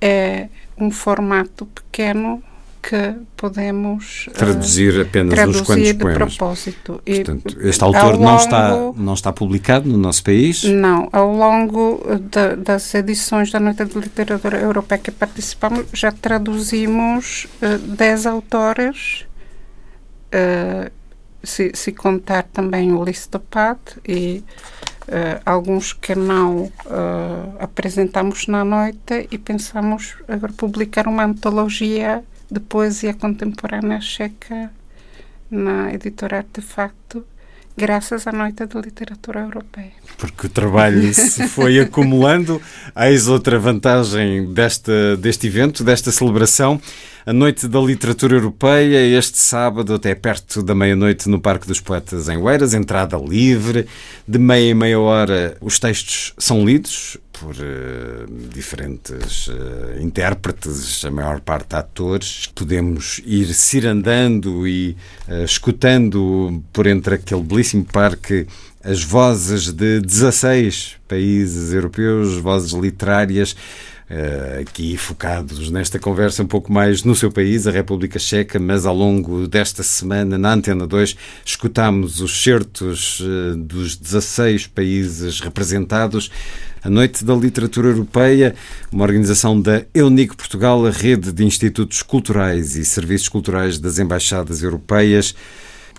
é um formato pequeno que podemos traduzir apenas traduzir uns quantos de poemas. propósito. Portanto, este autor longo, não está não está publicado no nosso país? Não, ao longo de, das edições da Noite de Literatura Europeia que participamos, já traduzimos 10 autores se, se contar também o Listopad e uh, alguns que não uh, apresentamos na noite e pensamos agora publicar uma antologia de poesia contemporânea checa na editora Artefacto graças à Noite da Literatura Europeia. Porque o trabalho se foi acumulando. Eis outra vantagem desta, deste evento, desta celebração. A Noite da Literatura Europeia, este sábado, até perto da meia-noite, no Parque dos Poetas em Oeiras, entrada livre. De meia em meia hora, os textos são lidos por uh, diferentes uh, intérpretes, a maior parte atores. Podemos ir cirandando e uh, escutando por entre aquele belíssimo parque as vozes de 16 países europeus, vozes literárias Uh, aqui focados nesta conversa um pouco mais no seu país, a República Checa, mas ao longo desta semana, na Antena 2, escutamos os certos uh, dos 16 países representados. A Noite da Literatura Europeia, uma organização da Eunico Portugal, a rede de institutos culturais e serviços culturais das embaixadas europeias,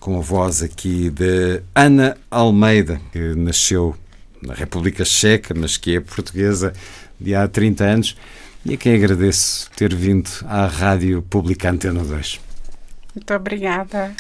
com a voz aqui de Ana Almeida, que nasceu na República Checa, mas que é portuguesa de há 30 anos, e a quem agradeço ter vindo à Rádio Pública Antena 2. Muito obrigada.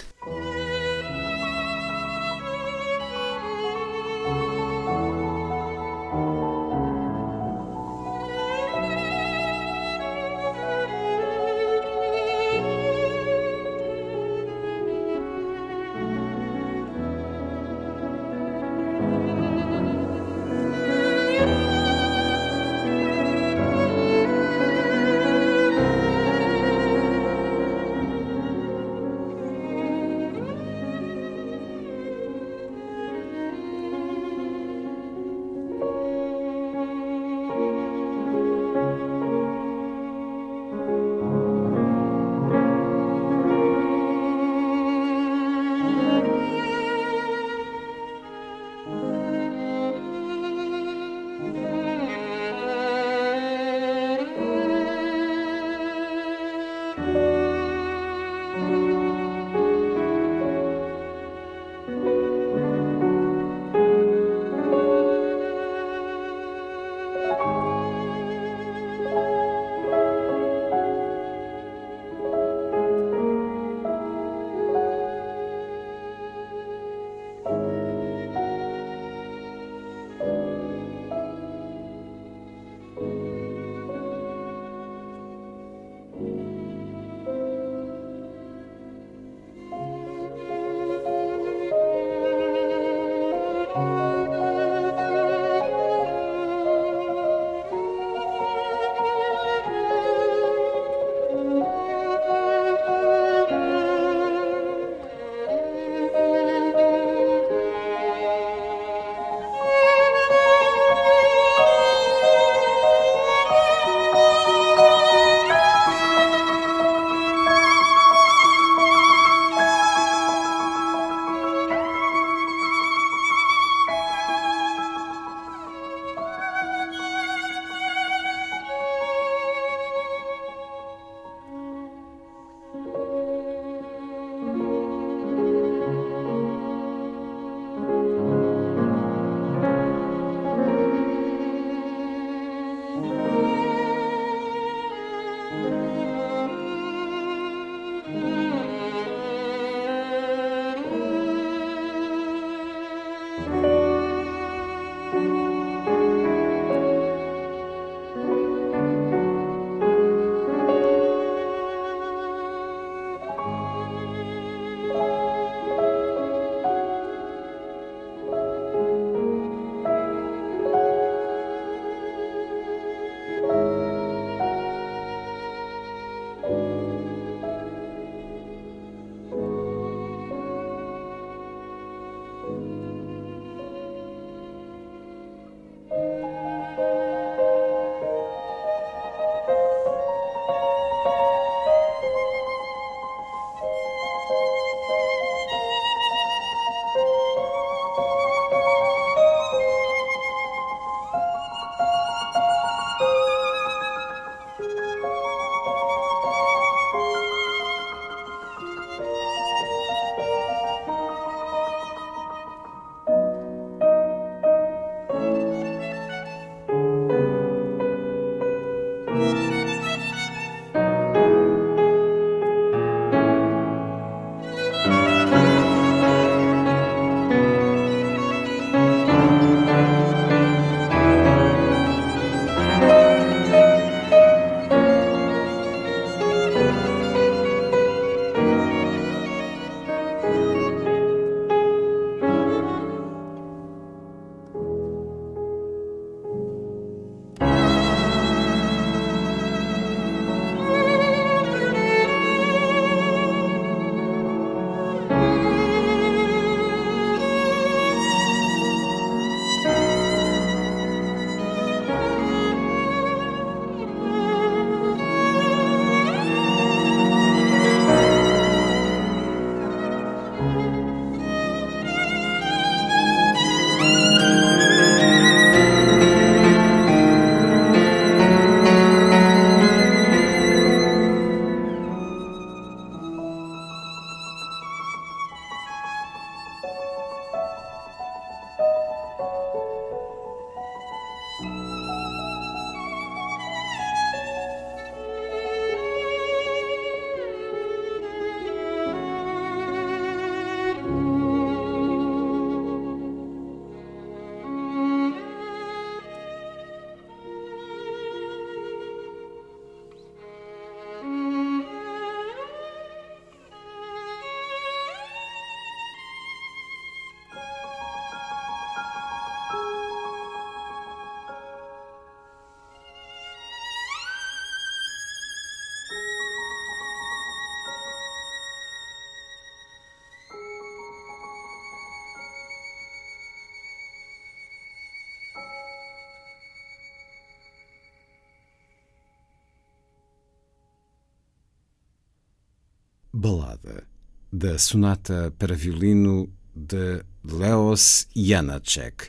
Balada, da sonata para violino de Leos Janáček,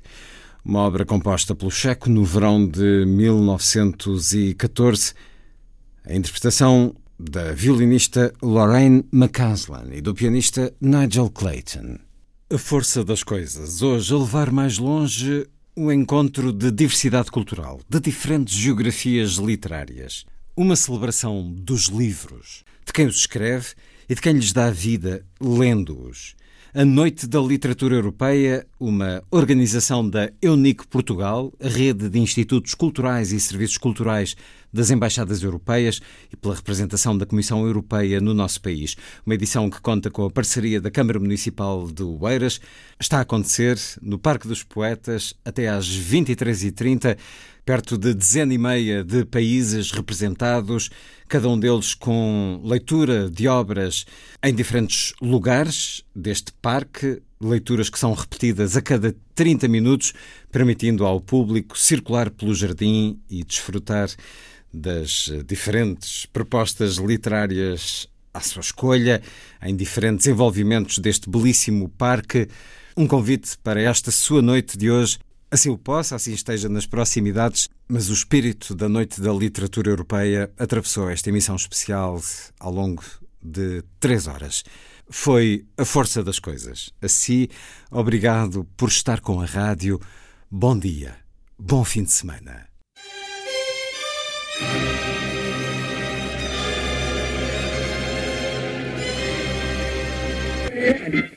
uma obra composta pelo checo no verão de 1914, a interpretação da violinista Lorraine McCaslin e do pianista Nigel Clayton. A força das coisas, hoje a levar mais longe o encontro de diversidade cultural, de diferentes geografias literárias, uma celebração dos livros, de quem os escreve e de quem lhes dá vida lendo-os. A Noite da Literatura Europeia, uma organização da Eunic Portugal, rede de institutos culturais e serviços culturais das embaixadas europeias e pela representação da Comissão Europeia no nosso país. Uma edição que conta com a parceria da Câmara Municipal de Oeiras. Está a acontecer no Parque dos Poetas até às 23h30 perto de dezena e meia de países representados, cada um deles com leitura de obras em diferentes lugares deste parque, leituras que são repetidas a cada 30 minutos, permitindo ao público circular pelo jardim e desfrutar das diferentes propostas literárias à sua escolha, em diferentes envolvimentos deste belíssimo parque. Um convite para esta sua noite de hoje Assim o possa, assim esteja nas proximidades, mas o espírito da Noite da Literatura Europeia atravessou esta emissão especial ao longo de três horas. Foi a força das coisas. Assim, obrigado por estar com a rádio. Bom dia, bom fim de semana.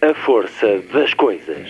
A força das coisas.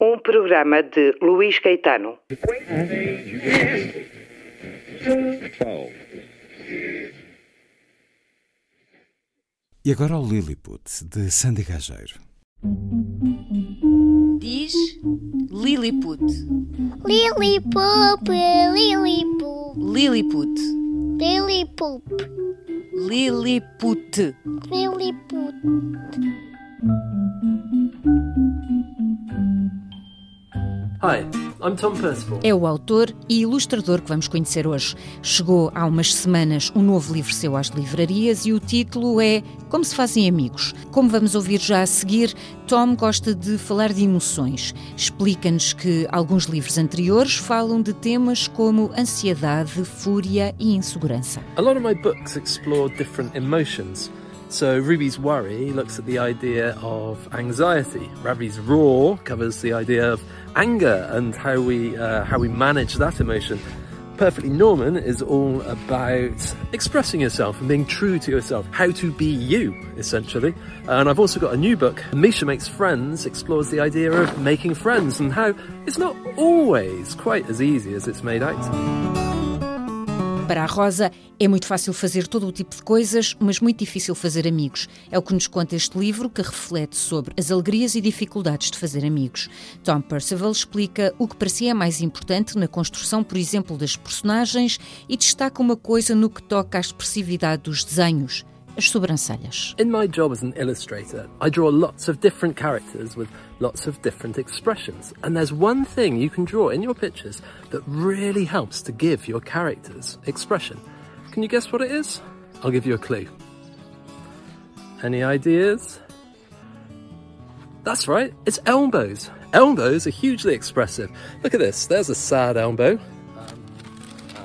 Um programa de Luís Caetano. E agora o Lilliput, de Sandy Gageiro. Diz Lilliput. Lilliput, Lilliput. Lilliput. Lilliput. Lilliput. Lilliput. Hi, I'm Tom Percival. É o autor e ilustrador que vamos conhecer hoje. Chegou há umas semanas um novo livro seu às livrarias e o título é Como se fazem amigos. Como vamos ouvir já a seguir, Tom gosta de falar de emoções. Explica-nos que alguns livros anteriores falam de temas como ansiedade, fúria e insegurança. A lot of my books explore different emotions. So Ruby's Worry looks at the idea of anxiety. Ravi's Raw covers the idea of anger and how we uh, how we manage that emotion. Perfectly Norman is all about expressing yourself and being true to yourself, how to be you, essentially. And I've also got a new book, Misha Makes Friends, explores the idea of making friends and how it's not always quite as easy as it's made out. Para a Rosa é muito fácil fazer todo o tipo de coisas, mas muito difícil fazer amigos. É o que nos conta este livro que reflete sobre as alegrias e dificuldades de fazer amigos. Tom Percival explica o que para si é mais importante na construção, por exemplo, das personagens e destaca uma coisa no que toca à expressividade dos desenhos. As sobrancelhas. In my job as an illustrator, I draw lots of different characters with lots of different expressions. And there's one thing you can draw in your pictures that really helps to give your characters expression. Can you guess what it is? I'll give you a clue. Any ideas? That's right, it's elbows. Elbows are hugely expressive. Look at this, there's a sad elbow. Um,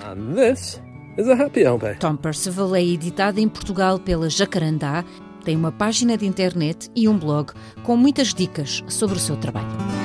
and this is a happy elbow. Tom Percival é editado em Portugal pela Jacarandá, tem uma página de internet e um blog com muitas dicas sobre o seu trabalho.